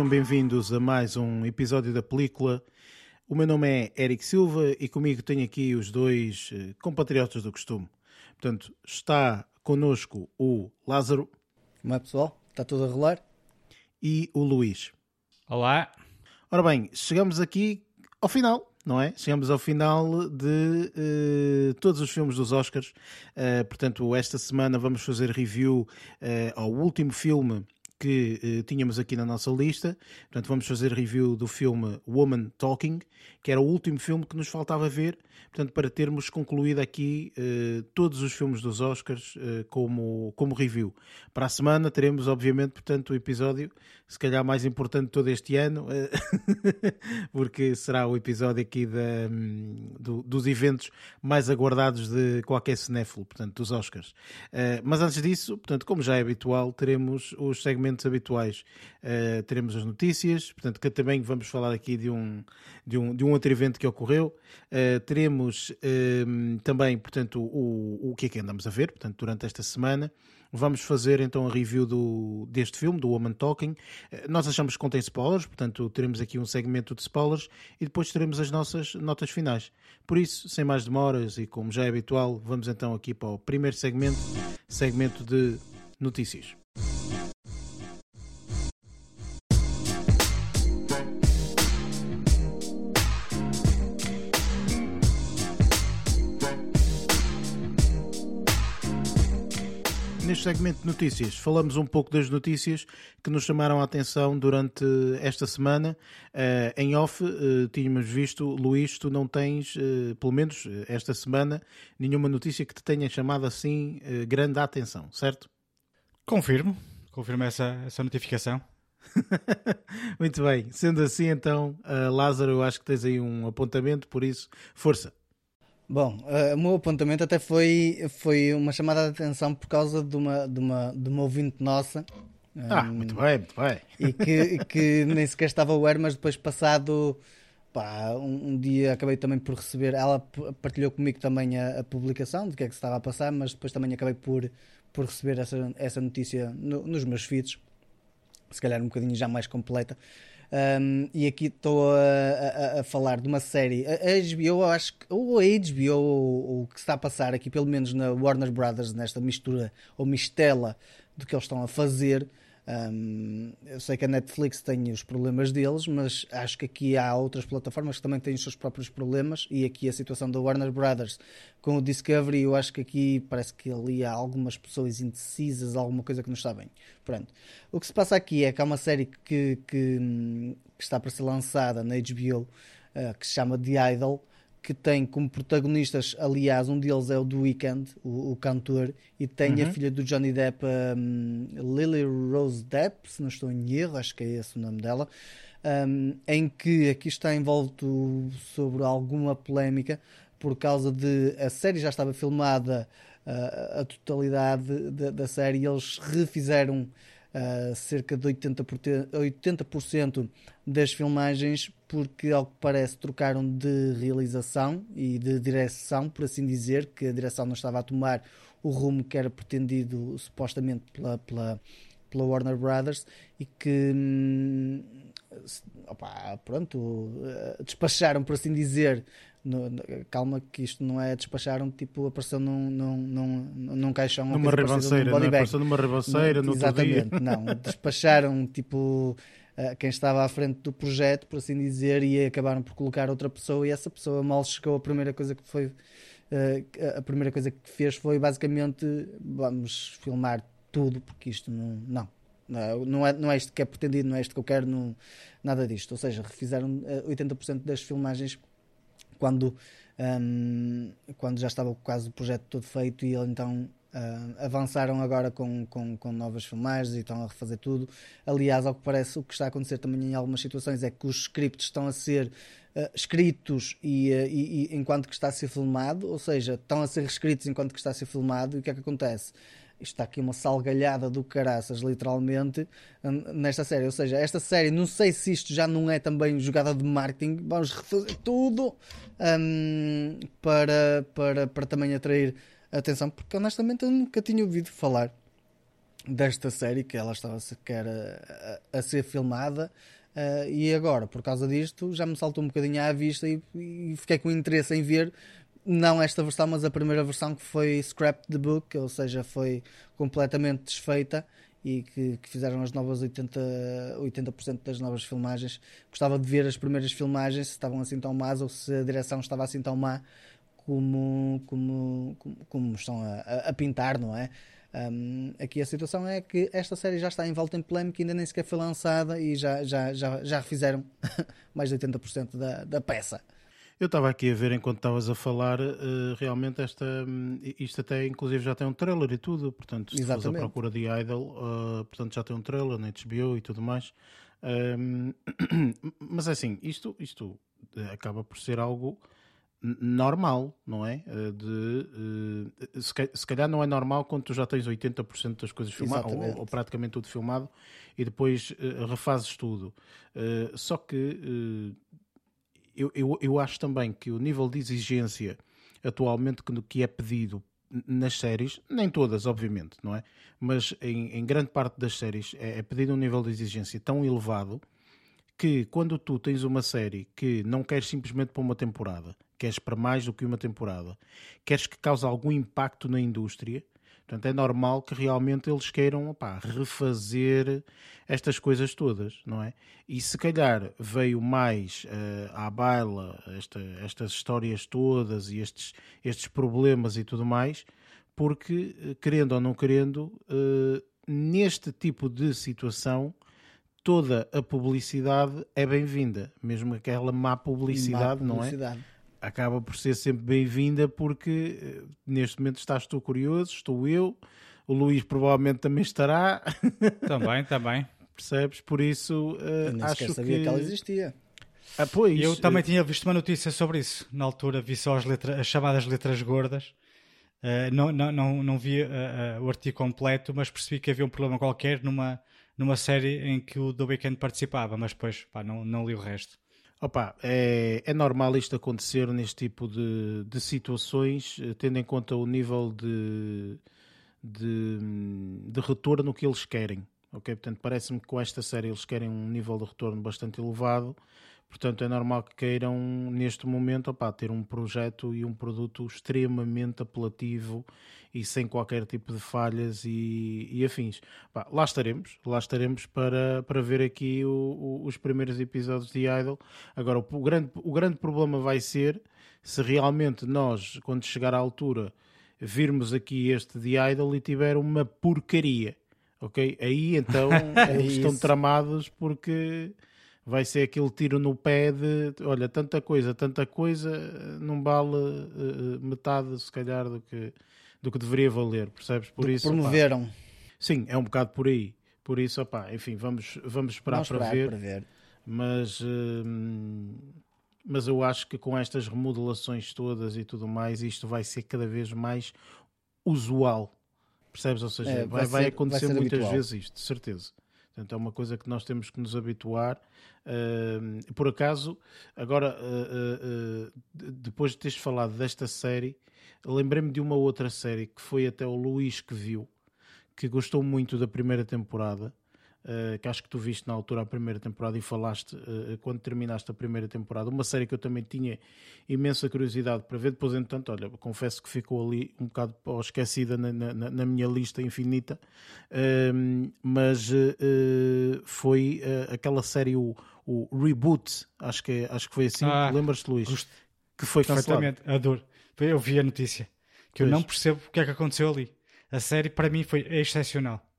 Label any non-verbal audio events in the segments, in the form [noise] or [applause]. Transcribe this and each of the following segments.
sejam bem-vindos a mais um episódio da película. O meu nome é Eric Silva e comigo tenho aqui os dois eh, compatriotas do costume. Portanto, está connosco o Lázaro. Como é, pessoal? Está tudo a rolar? E o Luís. Olá. Ora bem, chegamos aqui ao final não é? Chegamos ao final de uh, todos os filmes dos Oscars. Uh, portanto, esta semana vamos fazer review uh, ao último filme que tínhamos aqui na nossa lista. Portanto, vamos fazer review do filme Woman Talking, que era o último filme que nos faltava ver portanto, para termos concluído aqui uh, todos os filmes dos Oscars uh, como, como review. Para a semana teremos, obviamente, portanto, o episódio, se calhar mais importante de todo este ano, uh, [laughs] porque será o episódio aqui da, um, do, dos eventos mais aguardados de qualquer cinéfilo, portanto, dos Oscars. mas antes disso, portanto, como já é habitual, teremos os segmentos habituais. teremos as notícias, portanto, que também vamos falar aqui de um, de um, de um outro evento que ocorreu. teremos temos um, ehm, também, portanto, o, o que é que andamos a ver, portanto, durante esta semana. Vamos fazer então a review do, deste filme, do Woman Talking. Eh, nós achamos que contém spoilers, portanto, teremos aqui um segmento de spoilers e depois teremos as nossas notas finais. Por isso, sem mais demoras e como já é habitual, vamos então aqui para o primeiro segmento, segmento de notícias. Neste segmento de notícias, falamos um pouco das notícias que nos chamaram a atenção durante esta semana. Uh, em off, uh, tínhamos visto, Luís, tu não tens, uh, pelo menos esta semana, nenhuma notícia que te tenha chamado assim grande a atenção, certo? Confirmo, confirmo essa, essa notificação. [laughs] Muito bem, sendo assim, então, Lázaro, eu acho que tens aí um apontamento, por isso, força. Bom, uh, o meu apontamento até foi, foi uma chamada de atenção por causa de uma, de uma, de uma ouvinte nossa. Ah, um, muito bem, muito bem. E que, que nem sequer estava aware, mas depois passado pá, um, um, dia acabei também por receber. Ela partilhou comigo também a, a, publicação do que é que se estava a passar, mas depois também acabei por, por receber essa, essa notícia no, nos meus feeds, se calhar um bocadinho já mais completa. Um, e aqui estou a, a, a, falar de uma série. A, HBO, acho que, ou a HBO, ou o que está a passar aqui, pelo menos na Warner Brothers, nesta mistura ou mistela do que eles estão a fazer, um, eu sei que a Netflix tem os problemas deles, mas acho que aqui há outras plataformas que também têm os seus próprios problemas. E aqui a situação da Warner Brothers com o Discovery, eu acho que aqui parece que ali há algumas pessoas indecisas, alguma coisa que não está bem. Pronto. O que se passa aqui é que há uma série que, que, que está para ser lançada na HBO uh, que se chama The Idol que tem como protagonistas, aliás, um deles é o The Weeknd, o, o cantor, e tem uhum. a filha do Johnny Depp, um, Lily Rose Depp, se não estou em erro, acho que é esse o nome dela, um, em que aqui está envolto sobre alguma polémica por causa de a série já estava filmada uh, a totalidade da, da série e eles refizeram uh, cerca de 80%, 80 das filmagens, porque, ao que parece, trocaram de realização e de direção, por assim dizer, que a direção não estava a tomar o rumo que era pretendido supostamente pela, pela, pela Warner Brothers e que hum, opa, pronto, eh, despacharam, por assim dizer, no, no, calma que isto não é despacharam, tipo, apareceu num, num, num, num caixão numa ribanceira, não é? apareceu numa ribanceira no Exatamente, [laughs] não, despacharam tipo uh, quem estava à frente do projeto, por assim dizer, e acabaram por colocar outra pessoa e essa pessoa mal chegou, a primeira coisa que foi uh, a primeira coisa que fez foi basicamente vamos filmar tudo, porque isto não, não. Não é, não é isto que é pretendido, não é isto que eu quero, não, nada disto. Ou seja, refizeram 80% eh, das filmagens quando, um, quando já estava quase o projeto todo feito e então uh, avançaram agora com, com, com novas filmagens e estão a refazer tudo. Aliás, ao que parece, o que está a acontecer também em algumas situações é que os scripts estão a ser uh, escritos e, uh, e, e, enquanto que está a ser filmado, ou seja, estão a ser reescritos enquanto que está a ser filmado, e o que é que acontece? Está aqui uma salgalhada do caraças, literalmente, nesta série. Ou seja, esta série, não sei se isto já não é também jogada de marketing, vamos refazer tudo um, para, para, para também atrair atenção, porque honestamente eu nunca tinha ouvido falar desta série, que ela estava sequer a, a ser filmada. Uh, e agora, por causa disto, já me saltou um bocadinho à vista e, e, fiquei com interesse em ver, não esta versão, mas a primeira versão que foi Scrap the Book, ou seja, foi completamente desfeita e que, que fizeram as novas 80%, 80 das novas filmagens. Gostava de ver as primeiras filmagens, se estavam assim tão más ou se a direção estava assim tão má como, como, como, como estão a, a, pintar, não é? Um, aqui a situação é que esta série já está em volta em polémica, ainda nem sequer foi lançada e já, já, já, já refizeram [laughs] mais de 80% da, da peça. Eu estava aqui a ver enquanto estavas a falar, uh, realmente esta, um, isto até inclusive já tem um trailer e tudo, portanto, se fores à procura de Idol, uh, portanto já tem um trailer na HBO e tudo mais. Um, [clears throat] mas é assim, isto, isto eh, acaba por ser algo normal, não é? De, uh, se calhar não é normal quando tu já tens 80% das coisas filmadas, ou, ou, praticamente tudo filmado, e depois uh, refazes tudo. Uh, só que eu, eu, eu acho também que o nível de exigência atualmente que, que é pedido nas séries, nem todas, obviamente, não é? Mas em, em grande parte das séries é, é pedido um nível de exigência tão elevado que quando tu tens uma série que não queres simplesmente para uma temporada, queres para mais do que uma temporada, queres que cause algum impacto na indústria, portanto é normal que realmente eles queiram refazer estas coisas todas, não é? E se calhar veio mais uh, à baila esta, estas histórias todas e estes, estes problemas e tudo mais, porque, eh, querendo ou não querendo, uh, neste tipo de situação toda a publicidade é bem-vinda, mesmo aquela má publicidade, má publicidade. não é? Acaba por ser sempre bem-vinda porque eh, neste momento estás tu curioso, estou eu, o Luís provavelmente também estará. [laughs] Também, também. Percebes? Por isso uh, acho que... sabia que ela existia. Ah, pois, eu também tinha visto uma notícia sobre isso. Na altura vi só as, letras, as chamadas letras gordas. Uh, não, não, não, não vi uh, uh, o artigo completo, mas percebi que havia um problema qualquer numa, numa série em que o The Weeknd participava, mas depois pá, não, não li o resto. Opa, é, é normal isto acontecer neste tipo de, de situações, eh, tendo em conta o nível de, de, de retorno que eles querem. Ok, portanto, parece-me que com esta série eles querem um nível de retorno bastante elevado Portanto, é normal que queiram, neste momento, opá, ter um projeto e um produto extremamente apelativo e sem qualquer tipo de falhas e, e afins. Opá, lá estaremos, lá estaremos para, para ver aqui o, o, os primeiros episódios de Idol. Agora, o, grande, o grande problema vai ser se realmente nós, quando chegar à altura, virmos aqui este de Idol e tiver uma porcaria. Ok? Aí então [laughs] é estão tramados porque vai ser aquele tiro no pé de olha, tanta coisa, tanta coisa, não vale uh, metade, se calhar, do que, do que deveria valer, percebes? Por do isso, promoveram. Sim, é um bocado por aí. Por isso, opá, enfim, vamos, vamos esperar, vamos esperar para, ver, para ver. Mas, uh, mas eu acho que com estas remodelações todas e tudo mais, isto vai ser cada vez mais usual. Percebes? Ou seja, é, vai, vai, ser, vai, acontecer vai muitas habitual. vezes isto, de certeza. Portanto, é uma coisa que nós temos que nos habituar. Uh, por acaso, agora, uh, uh, depois de teres falado desta série, lembrei-me de uma outra série que foi até o Luís que viu, que gostou muito da primeira temporada uh, que acho que tu viste na altura a primeira temporada e falaste uh, quando terminaste a primeira temporada, uma série que eu também tinha imensa curiosidade para ver, depois entanto, olha, confesso que ficou ali um bocado esquecida na, na, na minha lista infinita, uh, mas foi aquela série, o, o, Reboot, acho que, acho que foi assim, ah, lembras-te Luís? Gosto. Que foi cancelado. adoro. Eu vi a notícia, que pois. eu não percebo o que é que aconteceu ali. A série para mim foi excepcional.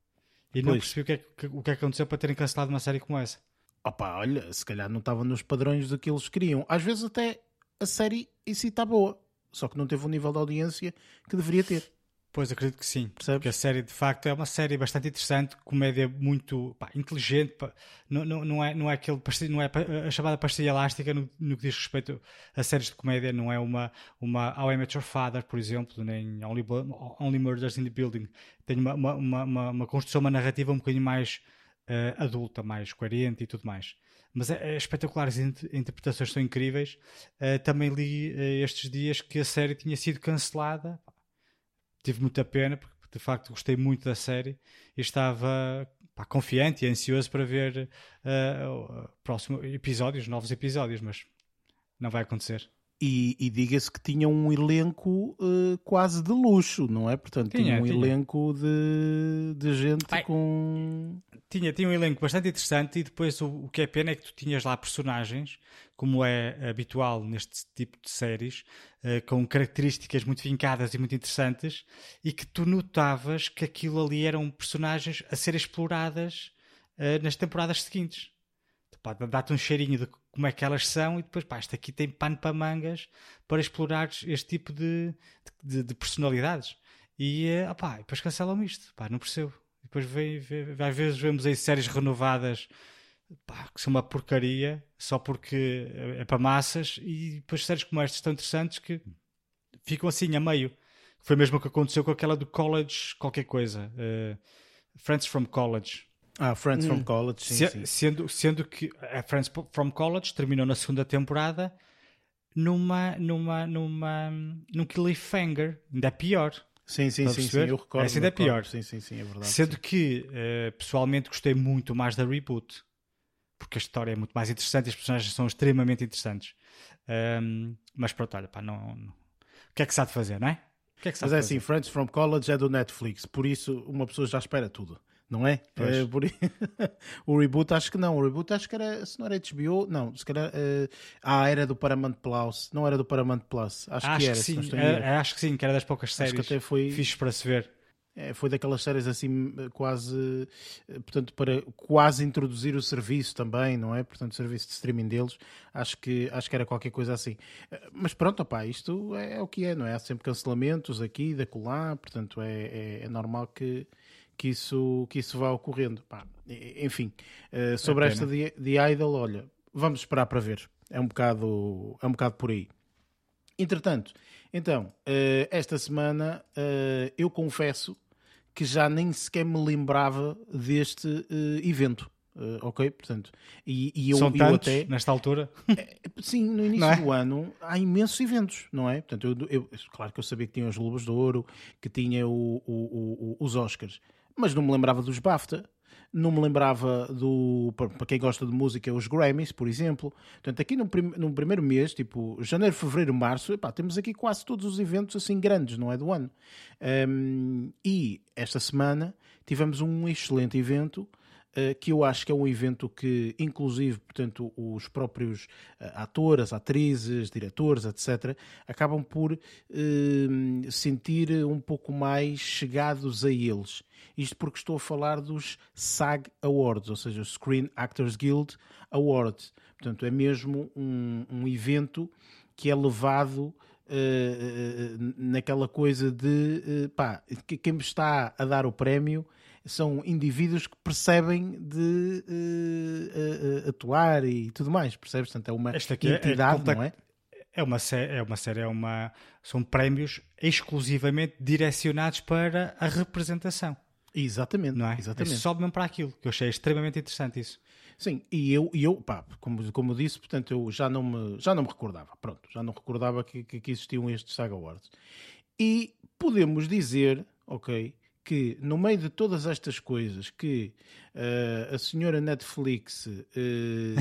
E não percebi o que, é que, o que é que aconteceu para terem cancelado uma série como essa. Opa, olha, se calhar não estava nos padrões do que eles queriam. Às vezes até a série em si está boa, só que não teve o nível de audiência que deveria ter. Pois acredito que sim, Percebes? porque a série de facto é uma série bastante interessante, comédia muito pá, inteligente, pá. Não, não, não, é, não é aquele não é a chamada pastilha elástica no, no, que diz respeito a séries de comédia, não é uma, uma How I Met Your Father, por exemplo, nem Only, Only Murders in the Building. Tem uma, uma, uma, uma construção, uma narrativa um bocadinho mais uh, adulta, mais coerente e tudo mais. Mas é, é espetacular, as interpretações são incríveis. Uh, também li uh, estes dias que a série tinha sido cancelada tive muita pena porque de facto gostei muito da série e estava pá, confiante e ansioso para ver uh, próximos episódios, novos episódios, mas não vai acontecer. E, e diga-se que tinha um elenco uh, quase de luxo, não é? Portanto, tinha, tinha um tinha. elenco de, de gente Ai, com. Tinha, tinha um elenco bastante interessante e depois o, o, que é pena é que tu tinhas lá personagens, como é habitual neste tipo de séries, uh, com características muito vincadas e muito interessantes, e que tu notavas que aquilo ali eram personagens a ser exploradas uh, nas temporadas seguintes. Dá-te um cheirinho de como é que elas são e depois, pá, isto aqui tem pano para mangas para explorar este tipo de, de, de personalidades. E, uh, opá, depois cancelam isto, pá, não percebo. Depois vem, vem, às vezes vemos aí séries renovadas pá, que são uma porcaria só porque é para massas e depois séries como estas tão interessantes que ficam assim a meio. Foi mesmo o que aconteceu com aquela do College, qualquer coisa. Uh, Friends from College. Ah, Friends hum. from College, sim, Se, sim. Sendo, sendo que a Friends from College terminou na segunda temporada numa, numa, numa, num cliffhanger, ainda é pior. Sim, sim, sim, sim, eu recordo. Essa ainda é pior. Sim, sim, sim, é verdade. Sendo sim. que, uh, pessoalmente, gostei muito mais da reboot. Porque a história é muito mais interessante e os personagens são extremamente interessantes. Um, mas pronto, olha, pá, não, não, O que é que se há de fazer, não é? O que é que se mas é assim, Friends from College é do Netflix, por isso uma pessoa já espera tudo não é? é por... [laughs] o reboot acho que não, o reboot acho que era, se não era HBO, não, se calhar, uh... ah, era do Paramount Plus, não era do Paramount Plus, acho, acho que era. Que sim, é, acho que sim, que era das poucas séries acho que até foi... fixe para se ver. É, foi daquelas séries assim quase portanto para quase introduzir o serviço também não é? Portanto o serviço de streaming deles acho que acho que era qualquer coisa assim. Mas pronto opá, isto é, é o que é não é? Há sempre cancelamentos aqui da colar portanto é, é, é normal que que isso, que isso vá ocorrendo. Pá, enfim, uh, sobre é esta de, de Idol, olha, vamos esperar para ver. É um bocado, é um bocado por aí. Entretanto, então, uh, esta semana uh, eu confesso que já nem sequer me lembrava deste evento. Uh, ok, portanto, e, e eu, São eu até nesta altura, é, sim, no início [laughs] é? do ano há imensos eventos, não é? Portanto, eu, eu, claro que eu sabia que tinha os Lobos de Ouro, que tinha o, o, o, os Oscars, mas não me lembrava dos BAFTA, não me lembrava do. Para quem gosta de música, os Grammys, por exemplo. Portanto, aqui no, prim, no primeiro mês, tipo janeiro, fevereiro, março, epá, temos aqui quase todos os eventos assim grandes, não é? Do ano. Um, e esta semana tivemos um excelente evento que eu acho que é um evento que, inclusive, portanto, os próprios eh, atores, atrizes, diretores, etc., acabam por uh, sentir um pouco mais chegados a eles. Isto porque estou a falar dos SAG Awards, ou seja, Screen Actors Guild Awards. Portanto, é mesmo um, um evento que é levado Uh, naquela coisa de uh, pá, quem me está a dar o prémio são indivíduos que percebem de uh, uh, atuar e tudo mais, percebes? Portanto, é uma Esta aqui entidade, é, é, não é? É uma, é uma série, é uma, são prémios exclusivamente direcionados para a representação. Exatamente, não é? Exatamente. É só mesmo para aquilo, que eu achei extremamente interessante isso. Sim, e eu, e eu pá, como, como disse, portanto, eu já não me, já não me recordava, pronto, já não recordava que, que, que existiam estes Saga Awards. E podemos dizer, ok, que no meio de todas estas coisas que uh, a senhora Netflix uh,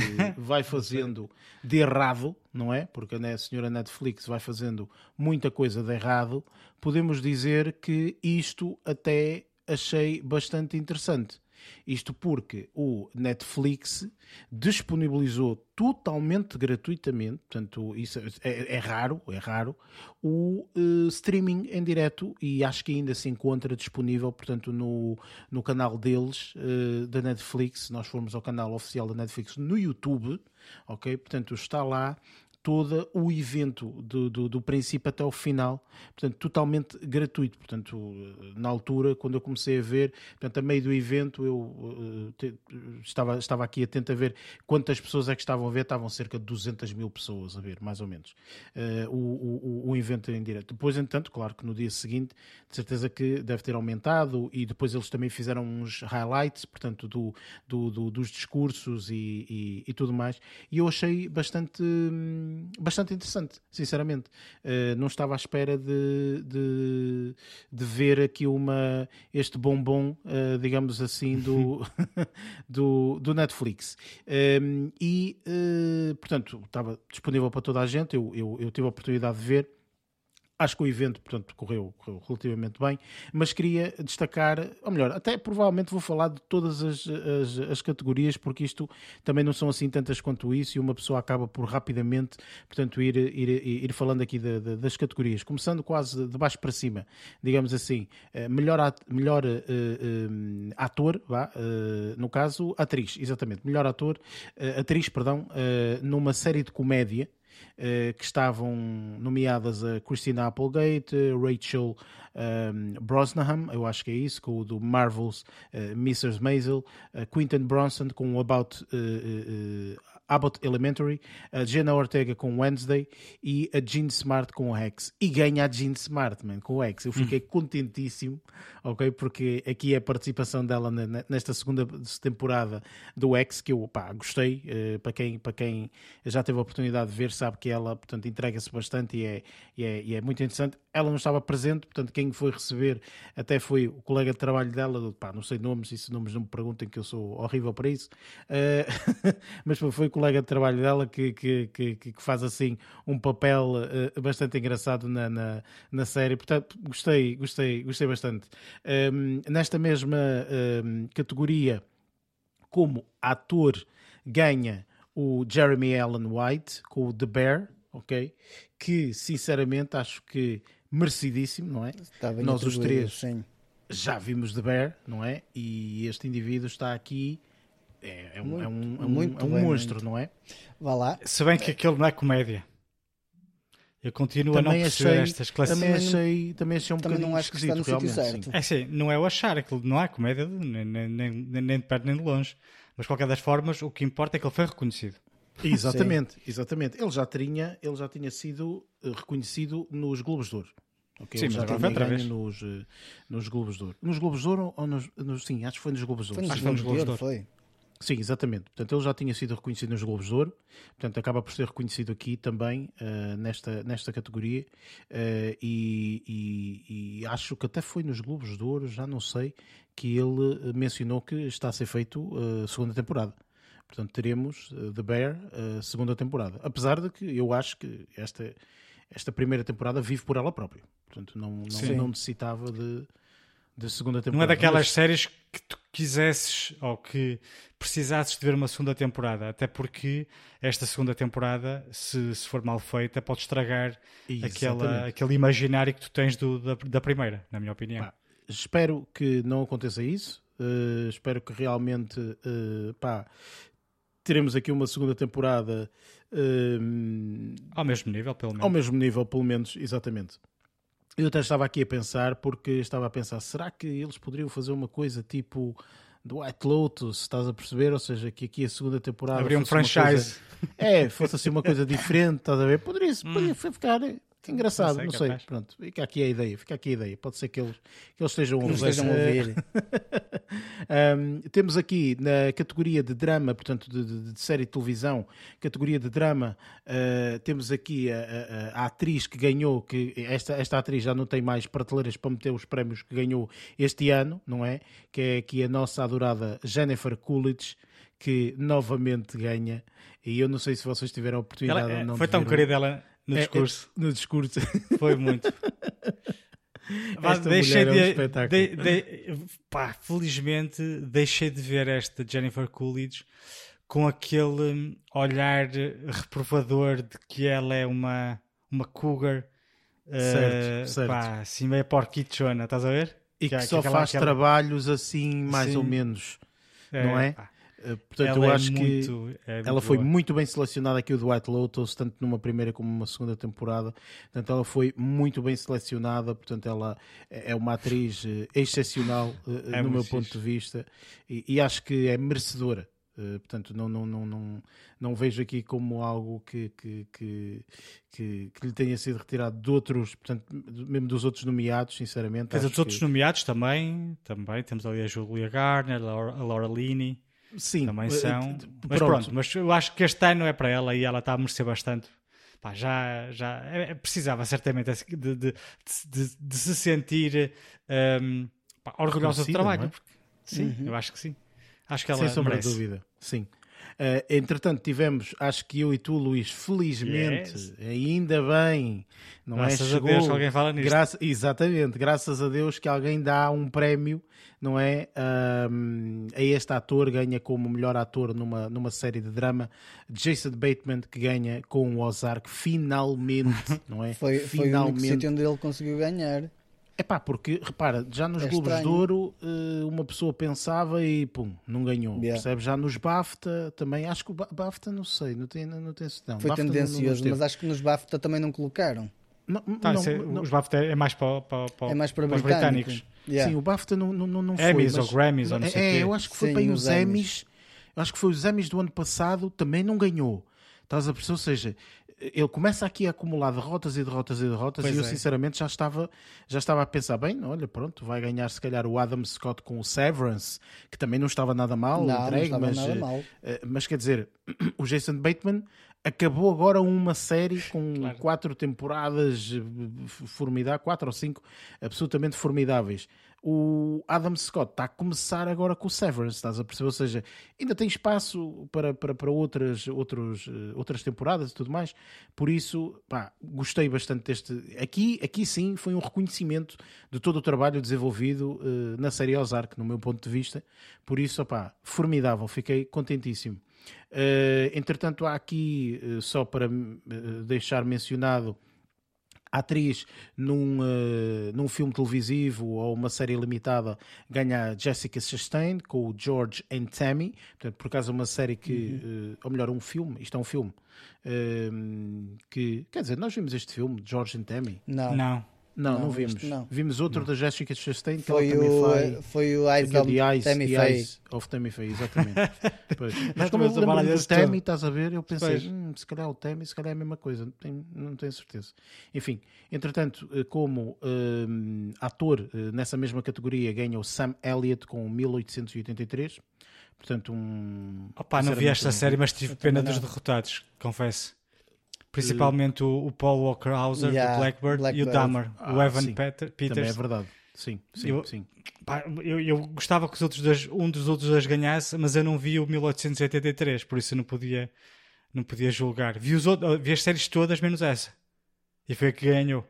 [laughs] vai fazendo de errado, não é? Porque a senhora Netflix vai fazendo muita coisa de errado, podemos dizer que isto até achei bastante interessante. Isto porque o Netflix disponibilizou totalmente gratuitamente, portanto, isso é, é raro, é raro, o uh, streaming em direto e acho que ainda se encontra disponível, portanto, no, no canal deles, uh, da Netflix. Nós formos ao canal oficial da Netflix no YouTube, ok? Portanto, está lá todo o evento do, do, do, princípio até o final, portanto, totalmente gratuito. Portanto, na altura, quando eu comecei a ver, portanto, a meio do evento, eu uh, te, estava, estava aqui atento a ver quantas pessoas é que estavam a ver, estavam cerca de 200 mil pessoas a ver, mais ou menos, uh, o, o, o, evento em direto. Depois, entanto, claro que no dia seguinte, de certeza que deve ter aumentado, e depois eles também fizeram uns highlights, portanto, do, do, do dos discursos e, e, e, tudo mais, e eu achei bastante. Hum, bastante interessante, sinceramente. Uh, não estava à espera de, de, de, ver aqui uma, este bombom, uh, digamos assim, do, [laughs] do, do, Netflix. Um, e, uh, portanto, estava disponível para toda a gente, eu, eu, eu tive a oportunidade de ver. Acho que o evento, portanto, correu, correu, relativamente bem, mas queria destacar, ou melhor, até provavelmente vou falar de todas as, as, as, categorias, porque isto também não são assim tantas quanto isso, e uma pessoa acaba por rapidamente, portanto, ir, ir, ir falando aqui de, de, das categorias, começando quase de baixo para cima, digamos assim, eh, melhor, melhor uh, uh, ator, vá, no caso, atriz, exatamente, melhor ator, atriz, perdão, numa série de comédia, eh, que estavam nomeadas a Christina Applegate, Rachel um, Brosnahan, eu acho que é isso, com o do Marvel's uh, Mrs. Maisel, uh, Quinton Bronson com o About uh, Abbott Elementary, a Jenna Ortega com Wednesday e a Jean Smart com o Hex. E ganha a Jean Smart, man, com o Hex. Eu fiquei hum. contentíssimo, ok? Porque aqui é a participação dela nesta segunda temporada do Hex, que eu pá, gostei. Para, quem, para quem já teve a oportunidade de ver, sabe que ela portanto, entrega-se bastante e é, e, é, e é muito interessante. Ela não estava presente, portanto, quem foi receber até foi o colega de trabalho dela. Pá, não sei nomes, e se nomes não me perguntem, que eu sou horrível para isso. Uh, [laughs] mas foi o colega de trabalho dela que, que, que, que faz assim um papel uh, bastante engraçado na, na, na, série. Portanto, gostei, gostei, gostei bastante. Um, nesta mesma um, categoria, como ator, ganha o Jeremy Allen White com o The Bear, ok? Que sinceramente acho que merecidíssimo, não é? Nós os três sim. já vimos The Bear, não é? E este indivíduo está aqui é, é, um, é um, é um, é um monstro, não é? Vá lá. Se bem que aquele não é comédia. Eu continuo também a não perceber achei, estas classificações. Também achei, também achei um também bocadinho não acho que está no sítio certo. É sim, não é o achar, aquilo não é comédia nem, nem, nem, nem de perto nem de longe. Mas, de qualquer das formas, o que importa é que ele foi reconhecido. Exatamente, Sim. exatamente. Ele já, tinha, ele já tinha sido eh, reconhecido nos Globos de Ouro. Okay, sim, mas agora outra vez. Nos, eh, nos Globos de Ouro. Nos Globos de Ouro ou nos, nos, Sim, acho que foi nos Globos de Ouro. Foi nos, Globos, Globos de Ouro, foi. Sim, exatamente. Portanto, ele já tinha sido reconhecido nos Globos de Ouro, portanto, acaba por ser reconhecido aqui também uh, nesta, nesta categoria. Uh, e, e, e, acho que até foi nos Globos de Ouro, já não sei, que ele mencionou que está a ser feito a uh, segunda temporada. Portanto, teremos The Bear, segunda temporada. Apesar de que eu acho que esta, esta primeira temporada vive por ela própria. Portanto, não, não, não necessitava de, de segunda temporada. Não é daquelas Mas... séries que tu quisesses ou que precisasses de ver uma segunda temporada. Até porque esta segunda temporada, se, se for mal feita, pode estragar aquela, aquele imaginário que tu tens do, da, da primeira, na minha opinião. Pá, espero que não aconteça isso. Uh, espero que realmente uh, pá, teremos aqui uma segunda temporada um, ao mesmo nível, pelo menos. Ao mesmo nível, pelo menos, exatamente. Eu até estava aqui a pensar, porque estava a pensar, será que eles poderiam fazer uma coisa tipo do White Lotus, estás a perceber? Ou seja, que aqui a segunda temporada. Abrir um franchise. Coisa, é, fosse assim uma coisa diferente, estás a ver? Poderia, poderia hum. ficar que engraçado, não sei. Não sei. Pronto, fica aqui a ideia, fica aqui a ideia. Pode ser que eles, que eles estejam, que estejam a ouvir. [laughs] um, temos aqui na categoria de drama, portanto, de, de, de série de televisão, categoria de drama, uh, temos aqui a, a, a, atriz que ganhou, que esta, esta atriz já não tem mais prateleiras para meter os prémios que ganhou este ano, não é? Que é aqui a nossa adorada Jennifer Coolidge que novamente ganha. E eu não sei se vocês tiveram a oportunidade ela, ou é, não. Foi tão querida ela no é, discurso. É, no discurso. [laughs] Foi muito. deixei de, é um de, de, pá, felizmente deixei de ver esta Jennifer Coolidge com aquele hum, olhar reprovador de que ela é uma, uma cougar certo, uh, certo. Pá, assim meio porquichona, estás a ver? E que, que só que faz trabalhos assim mais Sim. ou menos, é, não é? Pá. Eh, portanto, ela eu é acho muito, que é ela foi boa. muito bem selecionada aqui o Dwight Lotus, tanto numa primeira como numa segunda temporada. Portanto, ela foi muito bem selecionada. Portanto, ela é uma atriz eh, excepcional eh, [laughs] é no meu ponto de vista e, e, acho que é merecedora. portanto, não, não, não, não, não vejo aqui como algo que, que, que, que, que lhe tenha sido retirado de outros, portanto, mesmo dos outros nomeados, sinceramente. Mas dos outros nomeados também, também temos ali a Julia Garner, a Laura Linney. Sim, também são. Mas pronto. pronto. mas eu acho que este ano é para ela e ela está a merecer bastante. pá, já, já é, precisava certamente de, de, de, de se sentir um, pá, orgulhosa do trabalho. É? Porque, sim, uhum. eu acho que sim. Acho que ela Sem sombra merece. de dúvida, sim. Uh, entretanto, tivemos, acho que eu e tu, Luís, felizmente, yes. ainda bem, não é? graças é? Chegou, a Deus que alguém fala nisto. Graça, exatamente, graças a Deus que alguém dá um prémio, não é? Um, a este ator, ganha como melhor ator numa, numa série de drama, Jason Bateman, que ganha com o Ozark, finalmente, [laughs] não é? foi, finalmente. foi o único sítio onde ele conseguiu ganhar. É pá, porque repara, já nos é Globos estranho. de Ouro eh, uma pessoa pensava e pum, não ganhou. Yeah. Percebe? Já nos BAFTA também, acho que o BAFTA não sei, não tem, não tem não. Foi BAFTA tendencioso, não, mas acho que nos BAFTA também não colocaram. Não, tá, não, é, não, os BAFTA é mais para, para, para, é mais para, para os britânicos. Yeah. Sim, o BAFTA não, não, não foi. Emmys mas, ou Grammys ou não sei É, eu acho que foi Sim, para os Emmys. Eu acho que foi os Emmys do ano passado, também não ganhou. Estás a perceber? Ou seja, ele começa aqui a acumular derrotas e derrotas e derrotas pois e eu é. sinceramente já estava, já estava a pensar bem, olha pronto, vai ganhar se calhar o Adam Scott com o Severance, que também não estava nada mal, não, entregue, não mas, nada mal. Eh, mas quer dizer, [clears throat] o Jason Bateman acabou agora uma série com [laughs] claro. quatro temporadas eh, formidáveis, quatro ou cinco absolutamente formidáveis o Adam Scott está a começar agora com o Severance, estás a perceber? Ou seja, ainda tem espaço para, para, para outras, outros, eh, outras temporadas e tudo mais. Por isso, pá, gostei bastante deste. Aqui, aqui sim foi um reconhecimento de todo o trabalho desenvolvido uh, na série Ozark, no meu ponto de vista. Por isso, pá, formidável, fiquei contentíssimo. Uh, entretanto, há aqui, uh, só para deixar mencionado atriz num, uh, num filme televisivo ou uma série limitada ganha Jessica Chastain com o George and Tammy, portanto, por acaso é uma série que, uhum. uh, ou melhor, um filme, isto é um filme, uh, que, quer dizer, nós vimos este filme, George and Tammy? Não. Não. Não, não, não vimos. Não. Vimos outro não. da Jessica Chastain que foi ela o, também faz. Foi o Eyes of Eyes, Tammy Faye. of Tammy Faye, exatamente. [laughs] Mas como eu lembro do Tammy, estás a ver, eu pensei, hum, se calhar o Tammy, se calhar é a mesma coisa, não tenho, não tenho certeza. Enfim, entretanto, eh, como um, ator eh, nessa mesma categoria ganha o Sam Elliott com 1883. Portanto, um. Opa, não vi esta série, mas tive pena dos derrotados, confesso. Principalmente o, o Paul Walker Hauser yeah, do Blackbird, Blackbird, e o Dahmer, ah, o Evan Peter, Peters. Também é verdade. Sim, sim, eu, sim. Pá, eu, eu, gostava que os outros dois, um dos outros dois ganhasse, mas eu não vi o 1883, por isso eu não podia, não podia julgar. Vi, os outros, vi as séries todas, menos essa. E foi a que ganhou.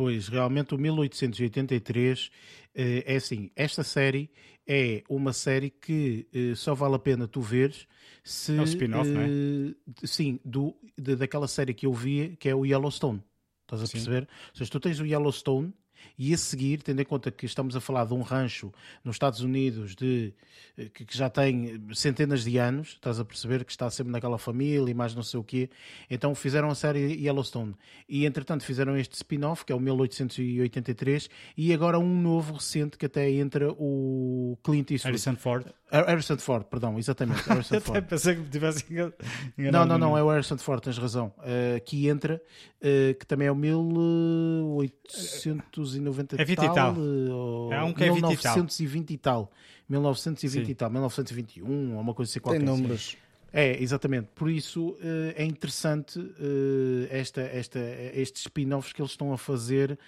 Pois, realmente o 1883 eh, é assim, esta série é uma série que eh, só vale a pena tu veres se... É um spin-off, não é? Eh, sim, do, de, daquela série que eu via, que é o Yellowstone. Estás a Sim. perceber? Ou seja, tu tens o Yellowstone e a seguir, tendo em conta que estamos a falar de um rancho nos Estados Unidos de, eh, que, que, já tem centenas de anos, estás a perceber que está sempre naquela família e mais não sei o quê, então fizeram a série Yellowstone. E entretanto fizeram este spin-off, que é o 1883, e agora um novo recente que até entra o Clint Eastwood. Harrison Ford. Harrison Ford, perdão, exatamente. Harrison [laughs] Ford. pensei que tivesse enganado. Não, não, não, é o Harrison Ford, tens razão. Uh, que entra, uh, que também é o 1890 é 20 e tal. Uh, é um que é 1920 e tal. 1920 Sim. e tal, 1921, ou uma coisa assim qualquer. Tem números. É, exatamente. Por isso é interessante esta, esta, estes spin-offs que eles estão a fazer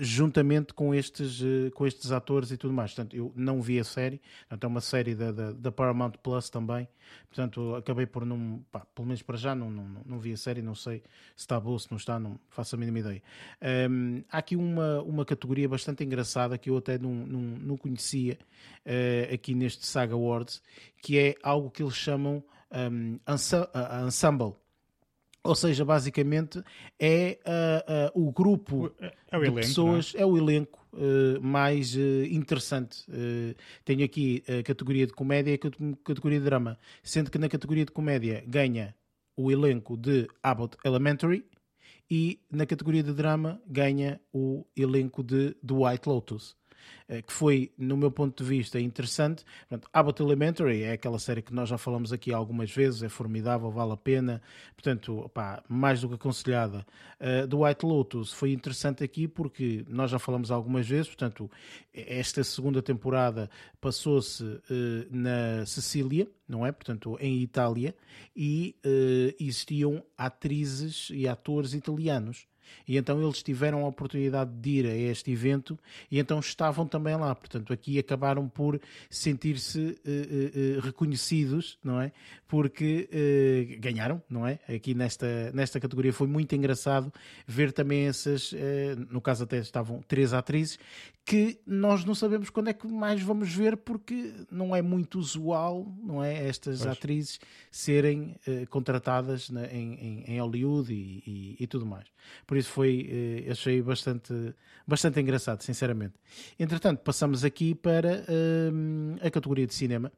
juntamente com estes, eh, com estes atores e tudo mais. Portanto, eu não vi a série, portanto, é uma série da, da, da Paramount Plus também. Portanto, acabei por não, pá, pelo menos para já, não, não, não vi a série, não sei se está boa, se não está, não faço a mínima ideia. Um, há aqui uma, uma categoria bastante engraçada que eu até não, não, não conhecia uh, aqui neste Saga Awards, que é algo que eles chamam um, ensemble ou seja, basicamente é uh, uh, o grupo é o de elenco, pessoas, é? é? o elenco uh, mais interessante. tenho aqui a categoria de comédia e a categoria de drama, sendo que na categoria de comédia ganha o elenco de Abbott Elementary e na categoria de drama ganha o elenco de The White Lotus. Uh, que foi, no meu ponto de vista, interessante. Abbott Elementary é aquela série que nós já falamos aqui algumas vezes, é formidável, vale a pena, portanto, opá, mais do que aconselhada. Uh, do White Lotus foi interessante aqui porque nós já falamos algumas vezes, portanto, esta segunda temporada passou-se uh, na Sicília, não é? Portanto, em Itália, e existiam atrizes e atores italianos. E então eles tiveram a oportunidade de ir a este evento e então estavam também lá. Portanto, aqui acabaram por sentir-se uh, uh, reconhecidos, não é? Porque uh, ganharam, não é? Aqui nesta, nesta categoria foi muito engraçado ver também essas, no caso até estavam três atrizes, que nós não sabemos quando é que mais vamos ver porque não é muito usual, não é? Estas pois. atrizes serem contratadas na, em, em, em, Hollywood e, e, e tudo mais. Por isso foi, eh, achei bastante, bastante engraçado, sinceramente. Entretanto, passamos aqui para uh, a categoria de cinema,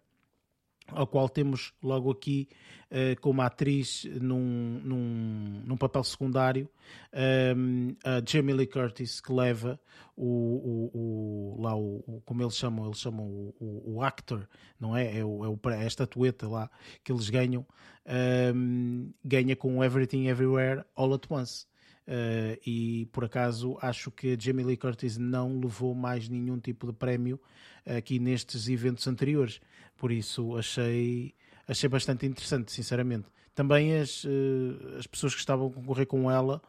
ao qual temos logo aqui uh, como atriz num, num, num papel secundário um, a Jamie Lee Curtis que leva o, o, o lá o, como eles chamam eles chamam o, o, actor não é é, o, é, é a estatueta lá que eles ganham um, ganha com Everything Everywhere All at Once Uh, e por acaso acho que a Jamie Lee Curtis não levou mais nenhum tipo de prémio aqui nestes eventos anteriores, por isso achei, achei bastante interessante, sinceramente. Também as, uh, as pessoas que estavam a concorrer com ela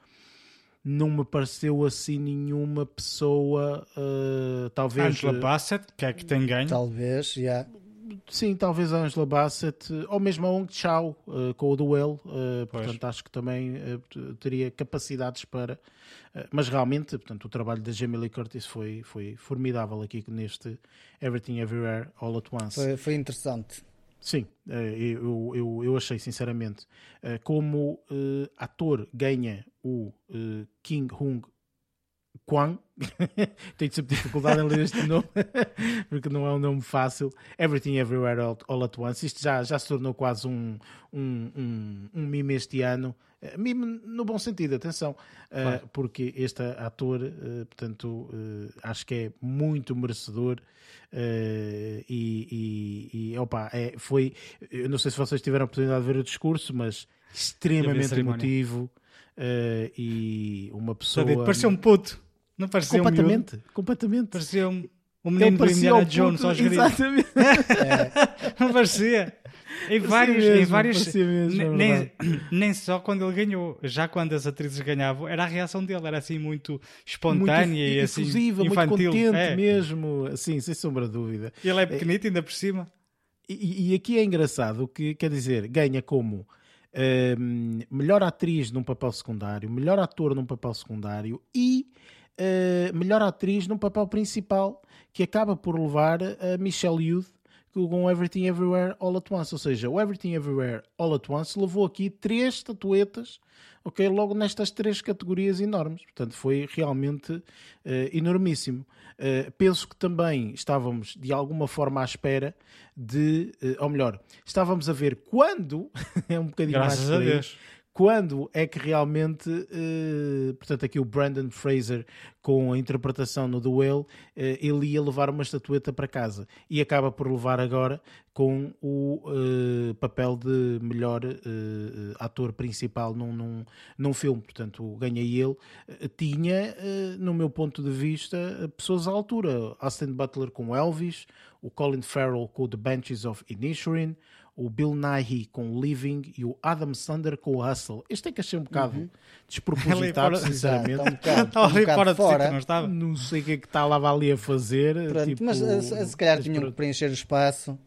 não me pareceu assim nenhuma pessoa, uh, talvez. Angela Bassett, que é que tem ganho? Talvez, já. Yeah sim, talvez a Angela Bassett ou mesmo a Hong Chao uh, com o Duel. Uh, portanto, acho que também uh, teria capacidades para. mas realmente, portanto, o trabalho da Jamie Lee Curtis foi, foi formidável aqui neste Everything Everywhere All at Once. Foi, foi interessante. Sim, eu, eu, eu achei sinceramente. Como ator ganha o King Hung Kwang, [laughs] tenho sempre dificuldade em ler este nome, [laughs] porque não é um nome fácil. Everything Everywhere All, All at Once. Isto já, já se tornou quase um, um, um, um mime este ano. Uh, mime no bom sentido, atenção, uh, porque este ator, uh, portanto, acho que é muito merecedor. e, e, e opa, é, foi. Eu não sei se vocês tiveram a oportunidade de ver o discurso, mas extremamente emotivo. e uma pessoa. Pareceu um puto. Não parecia completamente, um completamente. Parecia um, um menino do Indiana Jones aos gritos. Exatamente. é. [laughs] Não parecia. Em vários, mesmo, em vários mesmo, nem, [clears throat] nem só quando ele ganhou, já quando as atrizes ganhavam, era a reação dele, era assim muito espontânea muito e assim infantil. muito contente é. mesmo, assim, sem sombra de dúvida. E ele é pequenito ainda por cima. E, e, aqui é engraçado que, quer dizer, ganha como um, melhor atriz num papel secundário, melhor ator num papel secundário e uh, melhor atriz num papel principal, que acaba por levar a Michelle Youth com Everything Everywhere All at Once. Ou seja, o Everything Everywhere All at Once levou aqui três estatuetas, ok? Logo nestas três categorias enormes. Portanto, foi realmente uh, enormíssimo. Uh, penso que também estávamos de alguma forma à espera de, uh, ou melhor, estávamos a ver quando, [laughs] é um bocadinho Graças mais a Deus quando é que realmente, uh, portanto, aqui o Brandon Fraser com a interpretação no Whale, uh, ele ia levar uma estatueta para casa e acaba por levar agora com o uh, papel de melhor ator principal num, num, num, filme. Portanto, ganha ele. tinha, no meu ponto de vista, pessoas à altura. Austin Butler com Elvis, o Colin Farrell com The Benches of Inisherin, o Bill Nighy com Living e o Adam Sandler com o Hustle. Este é que achei um bocado uhum. despropositado, [laughs] sinceramente. Está um bocado, [laughs] um bocado fora, fora. não estava? Não sei o que é que estava ali a fazer. Pronto, tipo, mas se, se calhar tinham que preencher o espaço.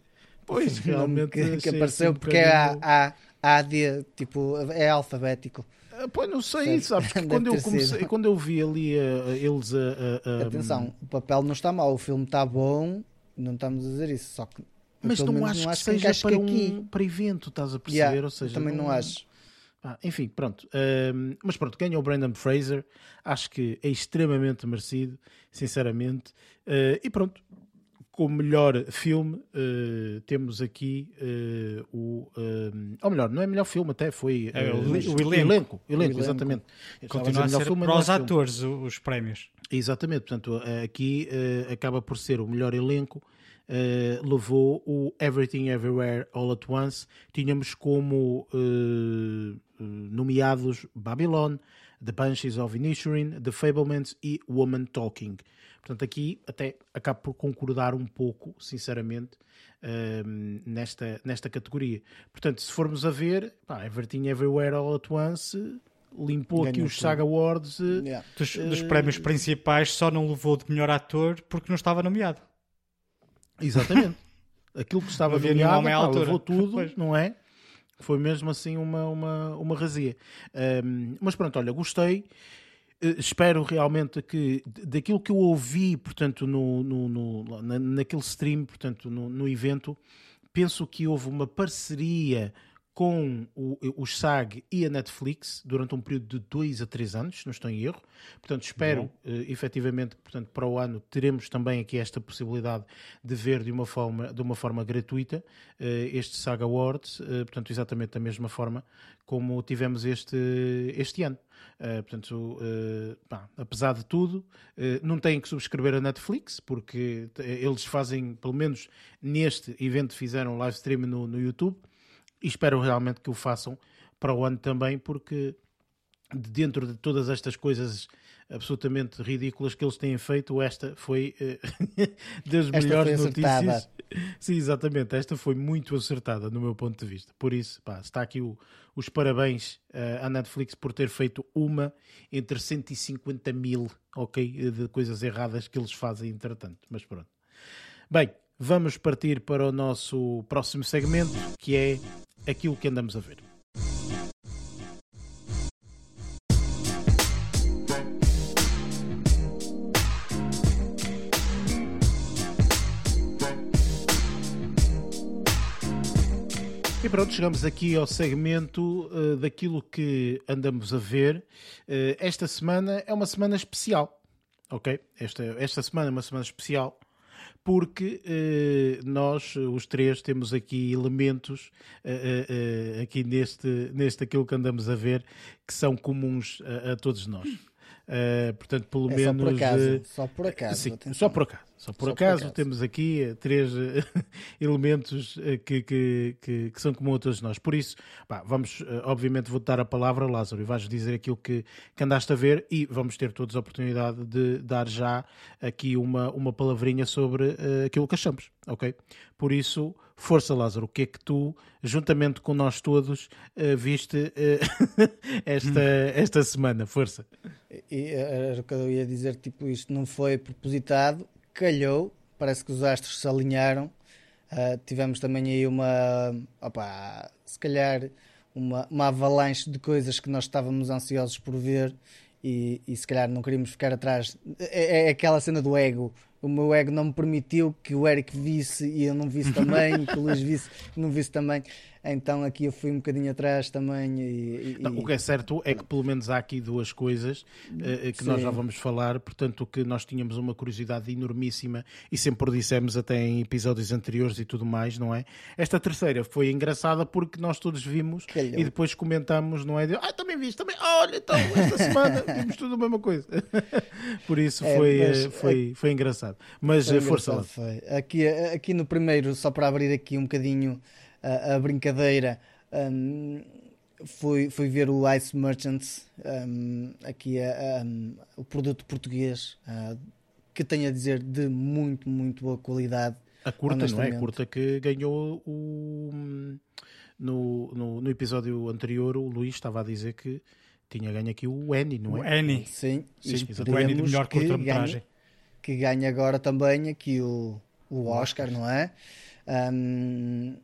Pois, realmente. que, que apareceu, assim, porque é a, a, a AD, tipo, é alfabético. Ah, pois não sei, sabes que [laughs] quando eu, comecei, quando eu vi ali uh, eles a, uh, uh, Atenção, o papel não está mal, o filme está bom, não estamos a dizer isso, só que mas não acho, não acho, que seja para, um, para evento, estás a perceber? Yeah, Ou seja, também não, não acho. Ah, enfim, pronto. Um, mas pronto, ganhou o Brandon Fraser. Acho que é extremamente merecido, sinceramente. Uh, e pronto, como melhor filme, uh, temos aqui uh, o. ou melhor, não é melhor filme, até foi. É, o, o, elenco. elenco, elenco, elenco, exatamente. Continua a ser filme, para os atores os prémios. Exatamente, portanto, aqui uh, acaba por ser o melhor elenco. Uh, levou o Everything Everywhere All at Once. Tínhamos como uh, nomeados Babylon, The Banshees of Inisherin, The Fablements e Woman Talking. Portanto, aqui até acabo por concordar um pouco, sinceramente, uh, nesta, nesta categoria. Portanto, se formos a ver, pá, Everything Everywhere All at Once limpou Ganhou aqui os Saga Awards. Yeah. Dos, uh, dos, prémios principais só não levou de melhor ator porque não estava nomeado. Exatamente. Aquilo que estava nomeado pá, levou tudo, pois. não é? Foi mesmo assim uma, uma, uma razia. Um, mas pronto, olha, gostei. Uh, espero realmente que daquilo que eu ouvi, portanto, no, no, no na, naquele stream, portanto, no, no evento, penso que houve uma parceria com o, o SAG e a Netflix durante um período de dois a três anos, não estou em erro. Portanto, espero uh, efetivamente portanto, para o ano teremos também aqui esta possibilidade de ver de uma forma, de uma forma gratuita uh, este SAG Awards, uh, portanto, exatamente da mesma forma como tivemos este, este ano. Uh, portanto, uh, pá, apesar de tudo, uh, não têm que subscrever a Netflix, porque eles fazem, pelo menos neste evento, fizeram live stream no, no YouTube e espero realmente que o façam para o ano também, porque dentro de todas estas coisas absolutamente ridículas que eles têm feito, esta foi uh, [laughs] das esta melhores notícias. Sim, exatamente. Esta foi muito acertada no meu ponto de vista. Por isso, pá, está aqui o, os parabéns uh, à Netflix por ter feito uma entre 150 mil, ok, de coisas erradas que eles fazem entretanto. Mas pronto. Bem, vamos partir para o nosso próximo segmento, que é aquilo que andamos a ver. E pronto, chegamos aqui ao segmento uh, daquilo que andamos a ver. Uh, esta semana é uma semana especial, ok? Esta, esta semana é uma semana especial porque eh, nós, os três, temos aqui elementos eh, eh, aqui neste, neste aquilo que andamos a ver que são comuns a, a todos nós. Uh, portanto, pelo é menos. Só por acaso. Uh, só por acaso. Sim, só por acaso. Só por, só acaso, por acaso, temos aqui uh, três [laughs] elementos que, que, que, que, são comuns a todos nós. Por isso, pá, vamos, obviamente, vou dar a palavra, Lázaro, e vais dizer aquilo que, que andaste a ver e vamos ter todos a oportunidade de dar já aqui uma, uma palavrinha sobre aquilo que achamos, ok? Por isso, força, Lázaro, o que é que tu, juntamente com nós todos, viste [laughs] esta, [laughs] esta semana? Força e era o que eu ia dizer, tipo, isto não foi propositado, calhou, parece que os astros se alinharam. Uh, tivemos também aí uma, opa, se calhar, uma, uma avalanche de coisas que nós estávamos ansiosos por ver e, e se calhar não queríamos ficar atrás. É, é, aquela cena do ego. O meu ego não me permitiu que o Eric visse e eu não visse também, que o Luís visse e não visse também. Então aqui eu fui um bocadinho atrás também. E, e, não, o que é certo é que pelo menos há aqui duas coisas uh, que Sim. nós já vamos falar. Portanto, que nós tínhamos uma curiosidade enormíssima e sempre dissemos até em episódios anteriores e tudo mais, não é? Esta terceira foi engraçada porque nós todos vimos Calhou. e depois comentamos, não é? De, ah, também viste, também. Olha, então, esta semana [laughs] vimos tudo a mesma coisa. [laughs] Por isso é, foi, mas, foi, foi engraçado. Mas foi força engraçado, lá. Foi. Aqui, aqui no primeiro, só para abrir aqui um bocadinho a, a brincadeira, um, fui, fui ver o Ice Merchants, um, aqui um, o produto português, uh, que tenho a dizer de muito, muito boa qualidade. A curta, não é? A curta que ganhou o. No, no, no, episódio anterior, o Luís estava a dizer que tinha ganho aqui o Annie, não é? O Annie. Sim, Sim o Annie de melhor curta-metragem. Que ganha agora também aqui o, o Oscar, não é? Um,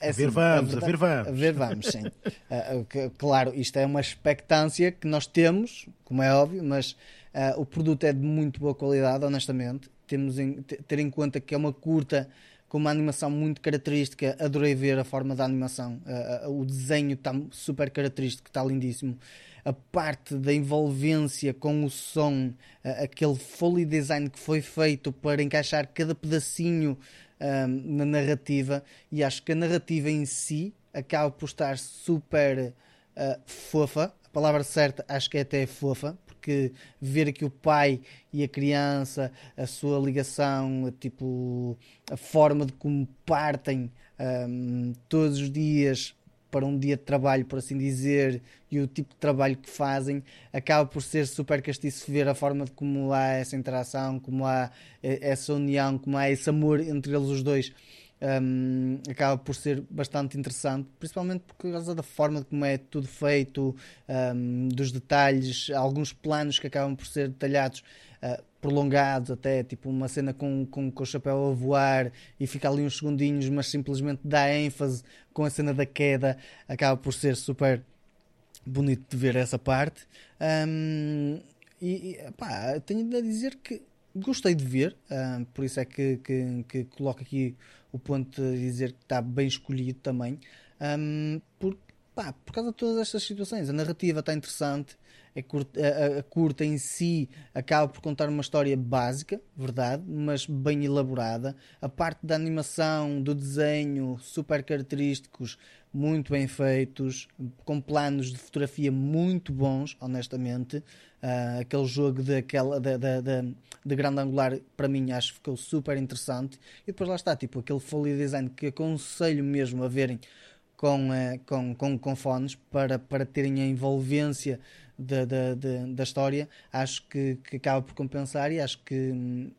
é assim, a ver vamos, a, verdade, a ver vamos. A ver vamos, sim. [laughs] uh, claro, isto é uma expectância que nós temos, como é óbvio, mas uh, o produto é de muito boa qualidade, honestamente. Temos em, ter em conta que é uma curta com uma animação muito característica. Adorei ver a forma da animação. Uh, o desenho está super característico, está lindíssimo. A parte da envolvência com o som, aquele foley design que foi feito para encaixar cada pedacinho um, na narrativa e acho que a narrativa em si acaba por estar super uh, fofa. A palavra certa acho que é até fofa, porque que ver aqui o pai e a criança, a sua ligação, tipo, a forma de como partem um, todos os dias para um dia de trabalho, por assim dizer, e o tipo de trabalho que fazem, acaba por ser super castiço ver a forma de como há essa interação, como há eh, essa união, como há esse amor entre eles os dois. Um, acaba por ser bastante interessante, principalmente por causa da forma como é tudo feito, um, dos detalhes, alguns planos que acabam por ser detalhados, uh, prolongados, até tipo uma cena com, com, com o chapéu a voar e fica ali uns segundinhos, mas simplesmente dá ênfase com a cena da queda, acaba por ser super bonito de ver essa parte. Um, e pá, tenho a dizer que gostei de ver, uh, por isso é que, que, que, coloco aqui o ponto de dizer que está bem escolhido também, um, por, pá, por causa de todas estas situações. A narrativa está interessante, é curta, a, a, curta em si acaba por contar uma história básica, verdade, mas bem elaborada. A parte da animação, do desenho, super característicos, muito bem feitos, com planos de fotografia muito bons, honestamente. Uh, aquele jogo de, aquela, de, de, de, de, grande angular, para mim, acho que ficou super interessante. E depois lá está, tipo, aquele folio design que aconselho mesmo a verem com, uh, com, com, com fones para, para terem a envolvência da, da, da, da, história, acho que, que acaba por compensar e acho que hum,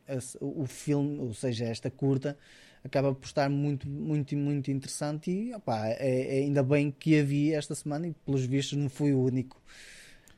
o filme, ou seja, esta curta, acaba por estar muito, muito, muito interessante e opa, é, é ainda bem que havia esta semana e pelos vistos não fui o único